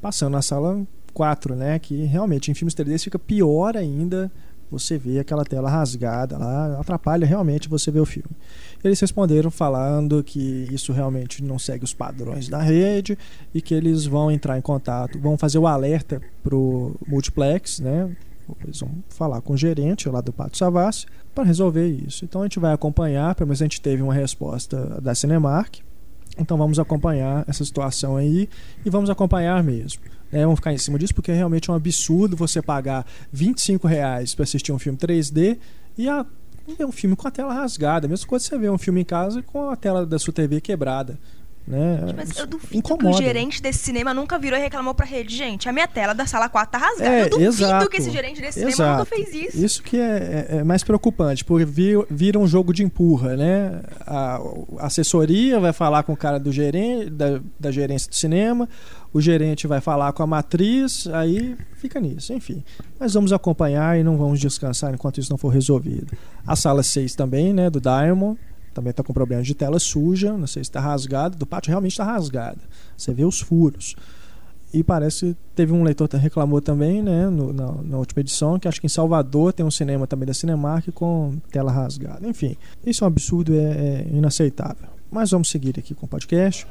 passando na sala 4, né? Que realmente em filmes 3D fica pior ainda você vê aquela tela rasgada lá, atrapalha realmente você ver o filme. Eles responderam falando que isso realmente não segue os padrões da rede e que eles vão entrar em contato, vão fazer o alerta pro multiplex, né? Eles vão falar com o gerente lá do Pato Savassi para resolver isso. Então a gente vai acompanhar, pelo menos a gente teve uma resposta da Cinemark. Então vamos acompanhar essa situação aí e vamos acompanhar mesmo. É, vamos ficar em cima disso porque é realmente um absurdo você pagar 25 reais para assistir um filme 3D e a, um filme com a tela rasgada. Mesmo quando você vê um filme em casa com a tela da sua TV quebrada. Né? Mas eu duvido Incomoda. que o gerente desse cinema nunca virou e reclamou pra rede. Gente, a minha tela da sala 4 tá rasgada. É, eu duvido exato, que esse gerente desse cinema exato. nunca fez isso. Isso que é, é- é mais preocupante, porque vi- vira um jogo de empurra, né? A, a assessoria vai falar com o cara do gerente, da, da gerência do cinema, o gerente vai falar com a matriz, aí fica nisso, enfim. Mas vamos acompanhar e não vamos descansar enquanto isso não for resolvido. A sala 6 também, né, do Diamond, também está com problema de tela suja, não sei se está rasgada, do pátio realmente está rasgada. Você vê os furos. E parece que teve um leitor que reclamou também, né, no- na, na última edição, que acho que em Salvador tem um cinema também da Cinemark com tela rasgada. Enfim, isso é um absurdo, é, é inaceitável. Mas vamos seguir aqui com o podcast.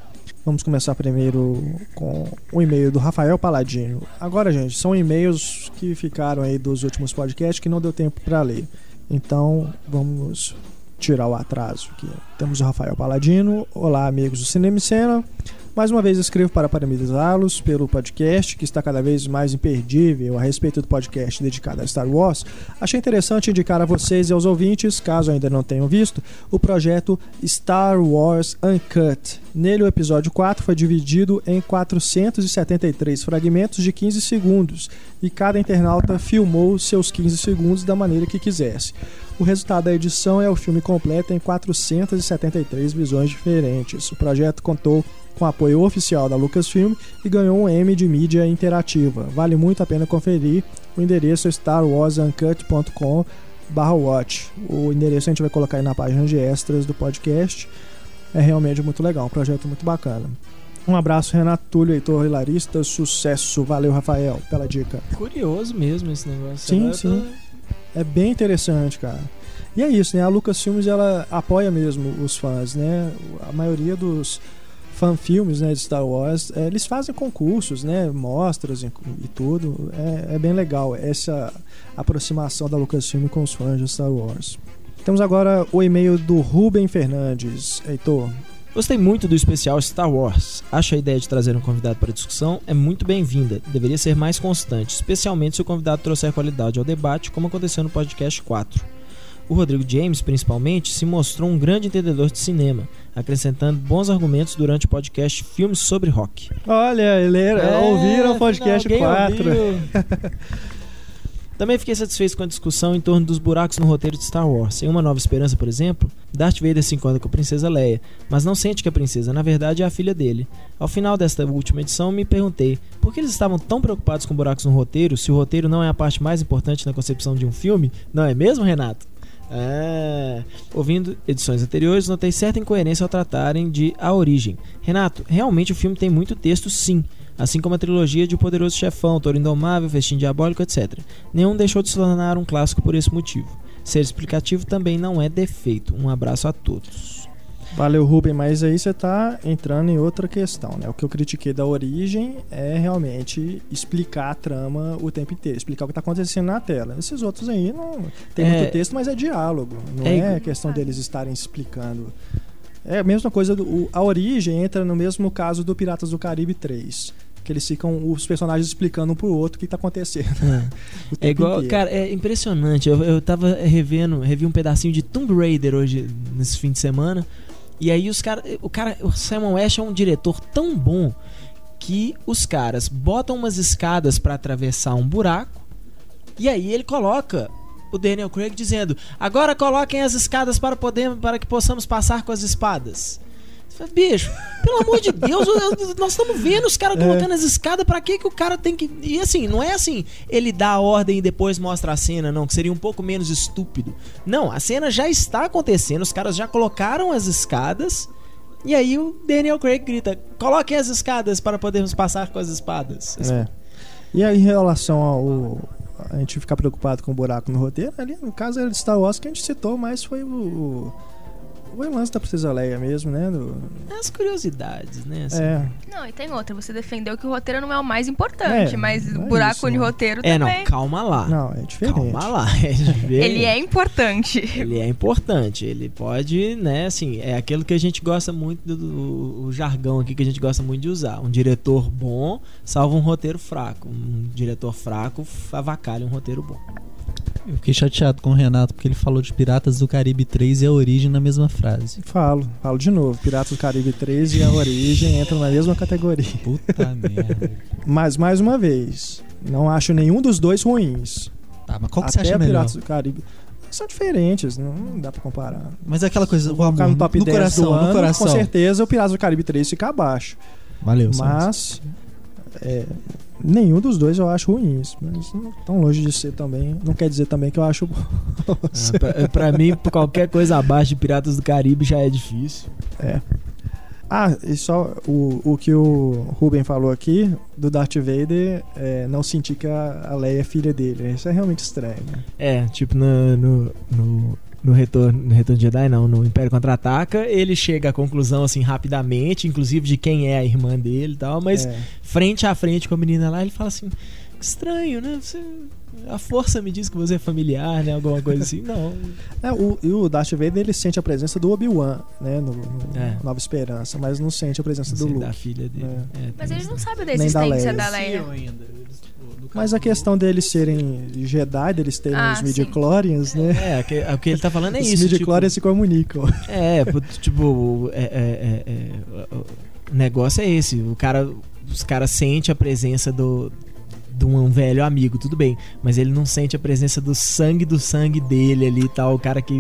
Vamos começar primeiro com o e-mail do Rafael Paladino. Agora, gente, são e-mails que ficaram aí dos últimos podcasts que não deu tempo para ler. Então, vamos tirar o atraso aqui. Temos o Rafael Paladino. Olá, amigos do Cinema e Cena. Mais uma vez escrevo para parabenizá-los pelo podcast, que está cada vez mais imperdível a respeito do podcast dedicado a Star Wars. Achei interessante indicar a vocês e aos ouvintes, caso ainda não tenham visto, o projeto Star Wars Uncut. Nele, o episódio 4 foi dividido em 473 fragmentos de 15 segundos e cada internauta filmou seus 15 segundos da maneira que quisesse. O resultado da edição é o filme completo em 473 visões diferentes. O projeto contou com apoio oficial da Lucasfilm e ganhou um M de mídia interativa. Vale muito a pena conferir. O endereço é starwarsuncut.com watch. O endereço a gente vai colocar aí na página de extras do podcast. É realmente muito legal, um projeto muito bacana. Um abraço, Renato Túlio, Heitor Hilarista. Sucesso. Valeu, Rafael, pela dica. Curioso mesmo esse negócio. Sim, sim. É bem interessante, cara. E é isso, né? A Lucasfilmes ela apoia mesmo os fãs, né? A maioria dos fanfilmes né, de Star Wars, eh, eles fazem concursos, né? Mostras e, e tudo. É, é bem legal essa aproximação da Lucasfilm com os fãs de Star Wars. Temos agora o e-mail do Ruben Fernandes. Heitor, Gostei muito do especial Star Wars. Acho a ideia de trazer um convidado para a discussão é muito bem-vinda. Deveria ser mais constante, especialmente se o convidado trouxer qualidade ao debate, como aconteceu no podcast 4. O Rodrigo James, principalmente, se mostrou um grande entendedor de cinema, acrescentando bons argumentos durante o podcast Filmes sobre Rock. Olha, ele era, É, ouviram o podcast alguém 4. Também fiquei satisfeito com a discussão em torno dos buracos no roteiro de Star Wars. Em Uma Nova Esperança, por exemplo, Darth Vader se encontra com a princesa Leia, mas não sente que a princesa, na verdade, é a filha dele. Ao final desta última edição, me perguntei por que eles estavam tão preocupados com buracos no roteiro se o roteiro não é a parte mais importante na concepção de um filme? Não é mesmo, Renato? É. Ouvindo edições anteriores, notei certa incoerência ao tratarem de A Origem. Renato, realmente o filme tem muito texto, sim. Assim como a trilogia de O Poderoso Chefão, Toro Indomável, Festim Diabólico, etc. Nenhum deixou de se tornar um clássico por esse motivo. Ser explicativo também não é defeito. Um abraço a todos. Valeu, Ruben, mas aí você tá entrando em outra questão, né? O que eu critiquei da origem é realmente explicar a trama o tempo inteiro, explicar o que tá acontecendo na tela. Esses outros aí não tem É. muito texto, mas é diálogo, não É é, questão deles estarem explicando. É a mesma coisa, do, a origem entra no mesmo caso do Piratas do Caribe 3. Que eles ficam, os personagens explicando um pro outro o que tá acontecendo. É tempo igual, inteiro. cara, é impressionante. Eu, eu tava revendo, revi um pedacinho de Tomb Raider hoje, nesse fim de semana. E aí os caras. O cara. O Simon West é um diretor tão bom que os caras botam umas escadas pra atravessar um buraco. E aí ele coloca o Daniel Craig dizendo: Agora coloquem as escadas para, poder, para que possamos passar com as espadas. Bicho, pelo amor de Deus, eu- eu- nós estamos vendo os caras É. colocando as escadas, pra que que o cara tem que. E assim, não é assim, ele dá a ordem e depois mostra a cena, não, que seria um pouco menos estúpido. Não, a cena já está acontecendo, os caras já colocaram as escadas. E aí o Daniel Craig grita: coloquem as escadas para podermos passar com as espadas. É. E aí, em relação ao. A gente ficar preocupado com o buraco no roteiro, ali no caso era de Star Wars que a gente citou, mas foi o, o, o lance da Princesa Leia mesmo, né? Do... As curiosidades, né? assim. É. Não, e tem outra. Você defendeu que o roteiro não é o mais importante, É, mas não o é buraco isso, de né? roteiro É, não, também. calma lá. Não, é diferente. Calma lá. Ele, Ele é importante. Ele é importante, ele pode, né, assim, é aquilo que a gente gosta muito do, do- o jargão aqui que a gente gosta muito de usar. Um diretor bom salva um roteiro fraco. Um diretor fraco avacalha um roteiro bom. Eu fiquei chateado com o Renato porque ele falou de Piratas do Caribe 3 e a origem na mesma frase. Falo, falo de novo. Piratas do Caribe 3 e a Origem entram na mesma categoria. Puta merda. Mas, mais uma vez, não acho nenhum dos dois ruins. Tá, mas qual que Até você acha melhor? Piratas do Caribe. São diferentes, não, dá pra comparar. Mas é aquela coisa, o amor, no top no 10 coração, do ano, no coração. com certeza o Piratas do Caribe 3 fica abaixo. Valeu. Mas é, nenhum dos dois eu acho ruins. Mas não tão longe de ser também. Não quer dizer também que eu acho. Ah, pra, pra mim, qualquer coisa abaixo de Piratas do Caribe já é difícil. É. Ah, e só o, o que o Ruben falou aqui do Darth Vader, é, não sentir que a, a Leia é filha dele. Isso é realmente estranho. Né? É, tipo no, no, no, no retorno, no retorno de Jedi, não, no Império Contra-Ataca, ele chega à conclusão assim rapidamente, inclusive de quem é a irmã dele e tal, mas É. frente a frente com a menina lá, ele fala assim: "Que estranho, né? Você, a força me diz que você é familiar, né? Alguma coisa assim. Não. É, o, e o Darth Vader ele sente a presença do Obi-Wan, né? No, no É. Nova Esperança, mas não sente a presença do Sei Luke. da filha dele. É. É, Mas tem ele isso. não sabe da Nem da existência Leia. da Leia. Mas a questão deles serem Jedi, deles terem Ah, os midi-chlorians, né? É, o que, o que ele tá falando é os isso. Tipo, midi-chlorians se comunicam. É, tipo, é, é, é, é, o o negócio é esse. O cara, os caras sentem a presença do de um velho amigo, tudo bem, mas ele não sente a presença do sangue do sangue dele ali e tal, o cara que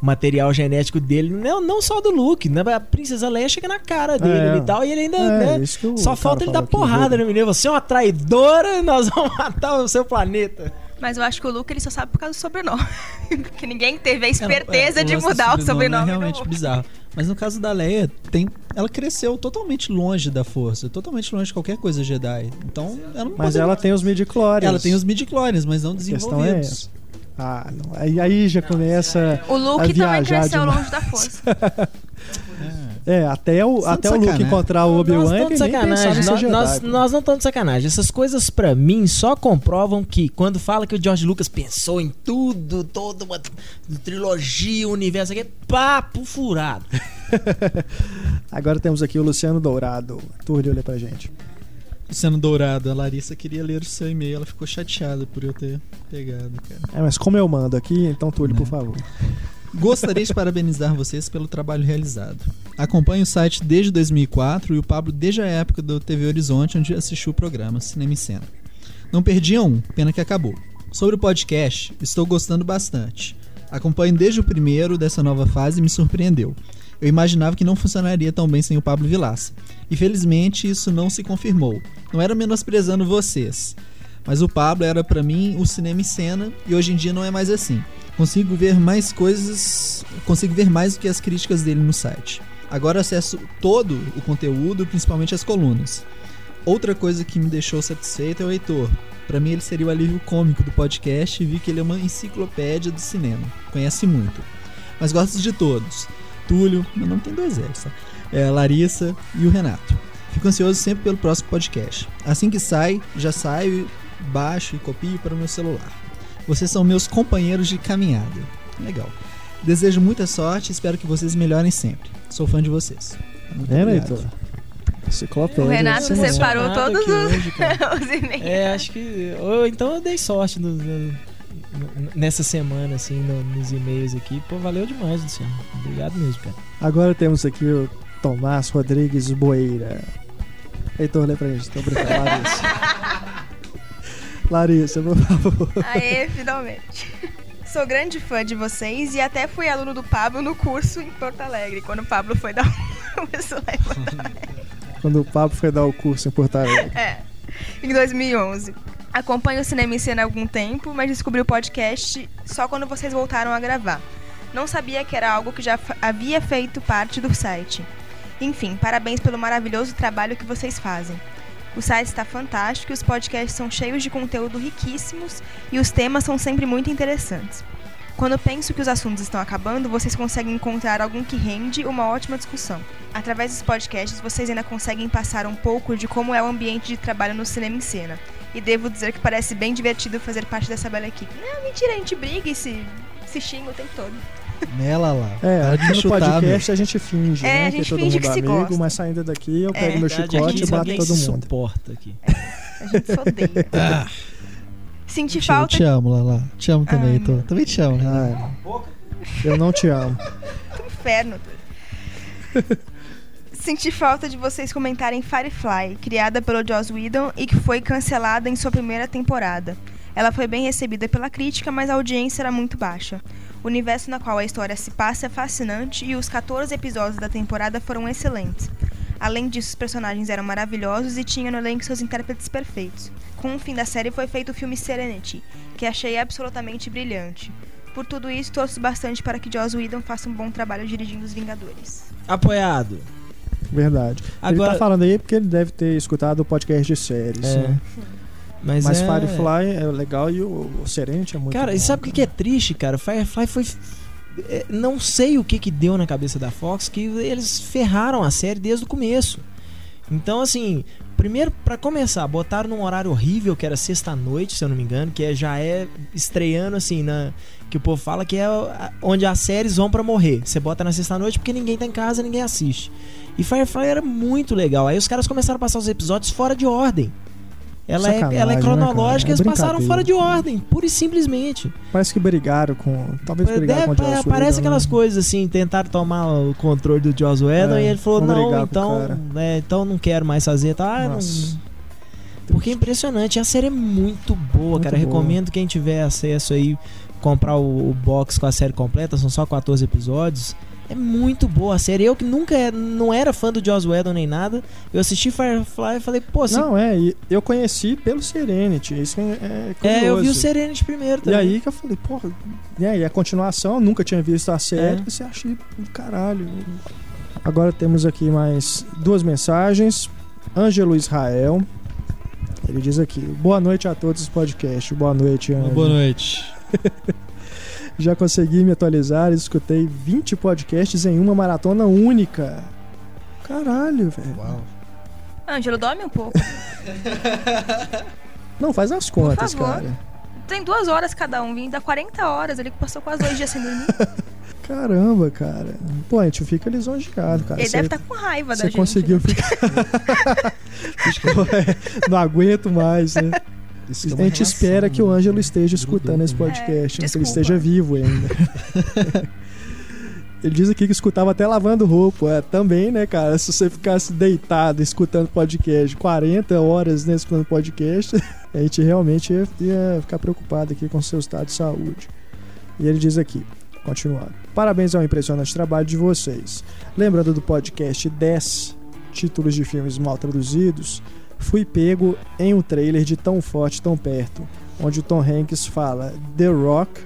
o material genético dele, não, não só do Luke, né? A princesa Leia chega na cara dele É. e tal, e ele ainda, É, né? Só falta ele dar porrada no menino, você é uma traidora, nós vamos matar o seu planeta. Mas eu acho que o Luke ele só sabe por causa do sobrenome. Porque ninguém teve a É, não, é, esperteza de mudar o sobrenome. É realmente bizarro. Mas no caso da Leia, tem, ela cresceu totalmente longe da força, totalmente longe de qualquer coisa Jedi. Então, ela não Mas pode- ela tem os midi-chlorians. ela tem os midi-chlorians, mas não A questão é desenvolvidos. essa. Ah, não. Aí, aí já começa O a Luke também viajar cresceu demais. longe da força. É, até o, de até o Luke encontrar o Obi-Wan, Nós ele sacanagem. Nós, Jedi. nós, nós não estamos de sacanagem. Essas coisas, pra mim, só comprovam que quando fala que o George Lucas pensou em tudo, toda uma trilogia, universo aqui, é papo furado. Agora temos aqui o Luciano Dourado. Turli, olha pra gente. Sendo dourado, a Larissa queria ler o seu e-mail, ela ficou chateada por eu ter pegado, cara. É, mas como eu mando aqui, então Túlio, por Né. favor. Gostaria de parabenizar vocês pelo trabalho realizado. Acompanho o site desde 2004 e o Pablo desde a época do TV Horizonte, onde assistiu o programa Cinema em Cena. Não perdi um, pena que acabou. Sobre o podcast, estou gostando bastante. Acompanho desde o primeiro dessa nova fase e me surpreendeu. Eu imaginava que não funcionaria tão bem sem o Pablo Vilaça. E felizmente isso não se confirmou. Não era menosprezando vocês, mas o Pablo era pra mim o cinema em cena e hoje em dia não é mais assim. Consigo ver mais coisas, consigo ver mais do que as críticas dele no site. Agora acesso todo o conteúdo, principalmente as colunas. Outra coisa que me deixou satisfeito é o Heitor. Pra mim ele seria o alívio cômico do podcast e vi que ele é uma enciclopédia do cinema. Conhece muito. Mas gosto de todos. Túlio, meu nome tem dois L's, tá? É, Larissa e o Renato. Fico ansioso sempre pelo próximo podcast. Assim que sai, já saio, baixo e copio para o meu celular. Vocês são meus companheiros de caminhada. Legal. Desejo muita sorte e espero que vocês melhorem sempre. Sou fã de vocês. Muito Vendo, obrigado. Heitor? Enciclopédia. O Renato não- separou emocionado todos os, hoje, os e-mails. É, acho que. Ou então eu dei sorte no- no- nessa semana, assim, no- nos e-mails aqui. Pô, valeu demais, Luciano. Obrigado mesmo, cara. Agora temos aqui o Tomás Rodrigues Boeira. Heitor, lê pra gente. Tô brincando, Larissa. Larissa, por favor. Aê, finalmente. Sou grande fã de vocês e até fui aluno do Pablo no curso em Porto Alegre, quando o Pablo foi dar um curso lá em Porto Alegre. Quando o Pablo foi dar o curso em Porto Alegre. É, em 2011. Acompanho o Cinema em Cena há algum tempo, mas descobri o podcast só quando vocês voltaram a gravar. Não sabia que era algo que já havia feito parte do site. Enfim, parabéns pelo maravilhoso trabalho que vocês fazem. O site está fantástico os podcasts são cheios de conteúdo riquíssimos e os temas são sempre muito interessantes. Quando penso que os assuntos estão acabando, vocês conseguem encontrar algum que rende uma ótima discussão. Através dos podcasts, vocês ainda conseguem passar um pouco de como é o ambiente de trabalho no cinema em cena. E devo dizer que parece bem divertido fazer parte dessa bela equipe. Não, mentira, a gente briga e se, se xinga o tempo todo. Nela lá. É, aqui no podcast meu. a gente finge, É, né? a que gente todo finge mundo que se amigo, gosta. mas saindo daqui eu É. pego meu Verdade, chicote e bato todo mundo. suporta aqui. A gente se odeia. Ah, Senti mentira, eu falta. te amo, Lala. Te amo também, Ai, tô. Também te amo, né? Ai, eu não te amo. inferno. Senti falta de vocês comentarem Firefly, criada pelo Joss Whedon e que foi cancelada em sua primeira temporada. Ela foi bem recebida pela crítica, mas a audiência era muito baixa. O universo na qual a história se passa é fascinante e os 14 episódios da temporada foram excelentes. Além disso, os personagens eram maravilhosos e tinham no elenco seus intérpretes perfeitos. Com o fim da série foi feito o filme Serenity, que achei absolutamente brilhante. Por tudo isso, torço bastante para que Joss Whedon faça um bom trabalho dirigindo Os Vingadores. Apoiado. Verdade. Agora- Ele tá falando aí porque ele deve ter escutado o podcast de séries. É. né? Mas, Mas é... Firefly é legal e o, Serenity é muito Cara, bom. e sabe o que que é triste, cara? Firefly foi. é, Não sei o que que deu na cabeça da Fox que eles ferraram a série desde o começo. Então, assim, primeiro, pra começar, botaram num horário horrível, que era sexta-noite, se eu não me engano, que é- já é estreando, assim, na, que o povo fala que é onde as séries vão pra morrer. Você bota na sexta-noite porque ninguém tá em casa, ninguém assiste. E Firefly era muito legal. Aí os caras começaram a passar os episódios fora de ordem. Ela é, ela é né, cronológica, cara? É eles passaram brincadeira. fora de ordem, pura e simplesmente. Parece que brigaram com. Talvez brigaram com o Joss é, parece Whedon, aquelas né? coisas assim, tentaram tomar o controle do Joss Whedon É, e ele falou, não, então, cara." né, então não quero mais fazer, tá? Ah, não-. Porque é impressionante, a série é muito boa, Muito cara. boa. Recomendo quem tiver acesso aí comprar o, o box com a série completa, são só 14 episódios. É muito boa a série. Eu que nunca é- não era fã do Joss Whedon nem nada, eu assisti Firefly e falei, pô, se Não, é, e eu conheci pelo Serenity. Isso é, é curioso. é, eu vi o Serenity primeiro E também. aí que eu falei, porra, e aí a continuação, eu nunca tinha visto a série, É. você achei do caralho. Agora temos aqui mais duas mensagens. Ângelo Israel. Ele diz aqui: Boa noite a todos os podcasts. Boa noite, Ângelo. Boa noite. Já consegui me atualizar e escutei 20 podcasts em uma maratona única. Caralho, velho. Uau. Ângelo, dorme um pouco. Não, faz as contas, favor. cara. Tem duas horas cada um, vim dá 40 horas. Ele passou quase dois dias sem dormir. Caramba, cara. Pô, a gente fica lisonjeado, cara. Ele Você- deve estar com raiva da Você gente. conseguiu né? ficar. Ficou, é, não aguento mais, né? Isso é A gente relação, espera que o né? Ângelo esteja escutando esse podcast, né? que ele esteja vivo ainda. Ele diz aqui que escutava até lavando roupa. É, também, né, cara? Se você ficasse deitado escutando podcast 40 horas né, escutando podcast, a gente realmente ia, ia ficar preocupado aqui com o seu estado de saúde. E ele diz aqui, continuando. Parabéns ao impressionante trabalho de vocês. Lembrando do podcast 10 títulos de filmes mal traduzidos, fui pego em um trailer de Tão Forte, Tão Perto, onde o Tom Hanks fala The Rock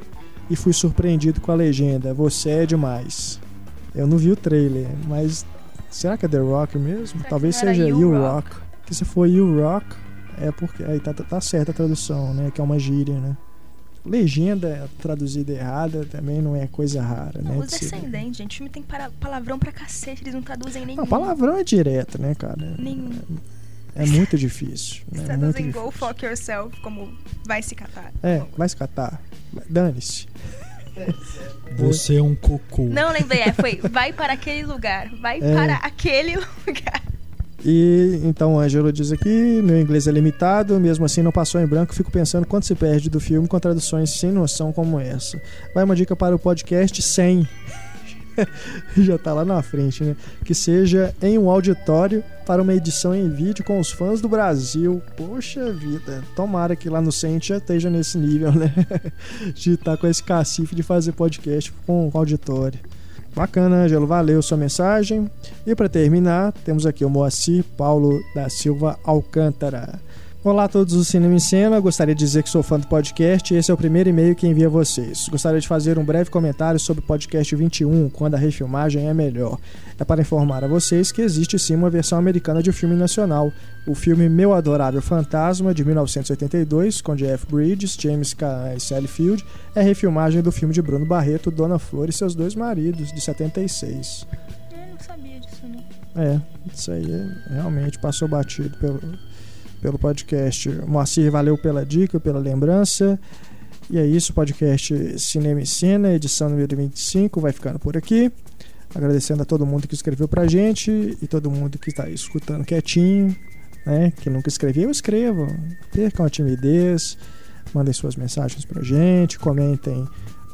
e fui surpreendido com a legenda Você é demais. Eu não vi o trailer, mas será que é The Rock mesmo? Será Talvez seja You Rock? Rock. Que se for You Rock, é porque. Aí tá, tá, tá certa a tradução, né? Que é uma gíria, né? Legenda traduzida errada também não é coisa rara, né? Não, os de ser- descendentes, gente. O filme tem palavrão pra cacete, eles não traduzem nenhum. Não, palavrão é direto, né, cara? Nenhum. É muito difícil. Né? É muito traduzem difícil. go fuck yourself como vai se catar. É, vai se catar. Dane-se. Você é um cocô. Não lembrei, é, foi vai para aquele lugar, vai É. para aquele lugar. E então o Ângelo diz aqui: meu inglês é limitado, mesmo assim não passou em branco. Fico pensando quanto se perde do filme com traduções sem noção como essa. Vai uma dica para o podcast 100. Já tá lá na frente, né? Que seja em um auditório para uma edição em vídeo com os fãs do Brasil. Poxa vida, tomara que lá no 100 já esteja nesse nível, né? De estar com esse cacife de fazer podcast com auditório. Bacana, Ângelo, valeu sua mensagem. E para terminar, temos aqui o Moacir Paulo da Silva Alcântara. Olá a todos do Cinema em Cena, gostaria de dizer que sou fã do podcast e esse é o primeiro e-mail que envio a vocês. Gostaria de fazer um breve comentário sobre o podcast 21, quando a refilmagem é melhor. É para informar a vocês que existe sim uma versão americana de um filme nacional, o filme Meu Adorável Fantasma, de 1982, com Jeff Bridges, James Caan e Sally Field, é refilmagem do filme de Bruno Barreto, Dona Flor e seus dois maridos, de 76. Eu não sabia disso, não. É, isso aí realmente passou batido pelo, pelo podcast. Moacir, valeu pela dica, pela lembrança. E é isso, podcast Cinema e Cena, edição número 25, vai ficando por aqui. Agradecendo a todo mundo que escreveu pra gente e todo mundo que está escutando quietinho, né? Que nunca escreveu, escrevam. Percam a timidez, mandem suas mensagens pra gente, comentem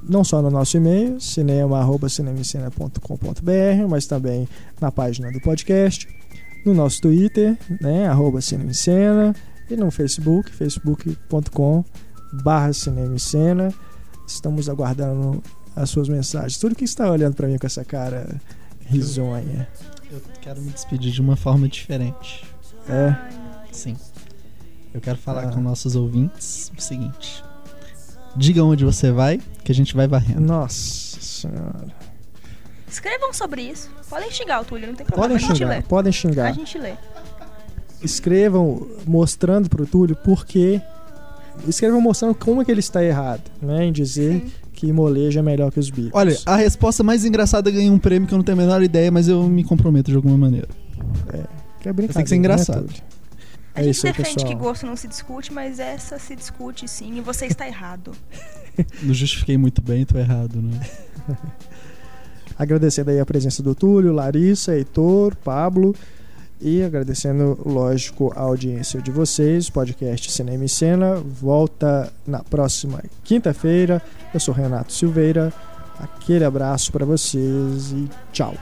não só no nosso e-mail, cinema.cinemicena.com.br, mas também na página do podcast, no nosso Twitter, né, arroba cinemicena, e no Facebook, facebook.com barra cinemicena. Estamos aguardando as suas mensagens. Tudo que está olhando para mim com essa cara risonha. Eu quero me despedir de uma forma diferente. É? Sim. Eu quero falar Ah. com nossos ouvintes o seguinte. Diga onde você vai, que a gente vai varrendo. Nossa senhora. Escrevam sobre isso. Podem xingar o Túlio, não tem problema. Podem a gente xingar, lê. podem xingar. A gente lê. escrevam mostrando pro Túlio por que. Escrevam mostrando como é que ele está errado, né? Em dizer que molejo é melhor que os Beatles. Olha, a resposta mais engraçada ganha um prêmio que eu não tenho a menor ideia, mas eu me comprometo de alguma maneira. que é brincadeira, Tem que ser né, engraçado. Túlio? A É gente isso aí, defende pessoal. que gosto não se discute, mas essa se discute sim, e você está errado. Não justifiquei muito bem, tô errado, né? Agradecendo aí a presença do Túlio, Larissa, Heitor, Pablo. E agradecendo, lógico, a audiência de vocês. Podcast Cinema e Cena volta na próxima quinta-feira. Eu sou Renato Silveira. Aquele abraço para vocês e tchau.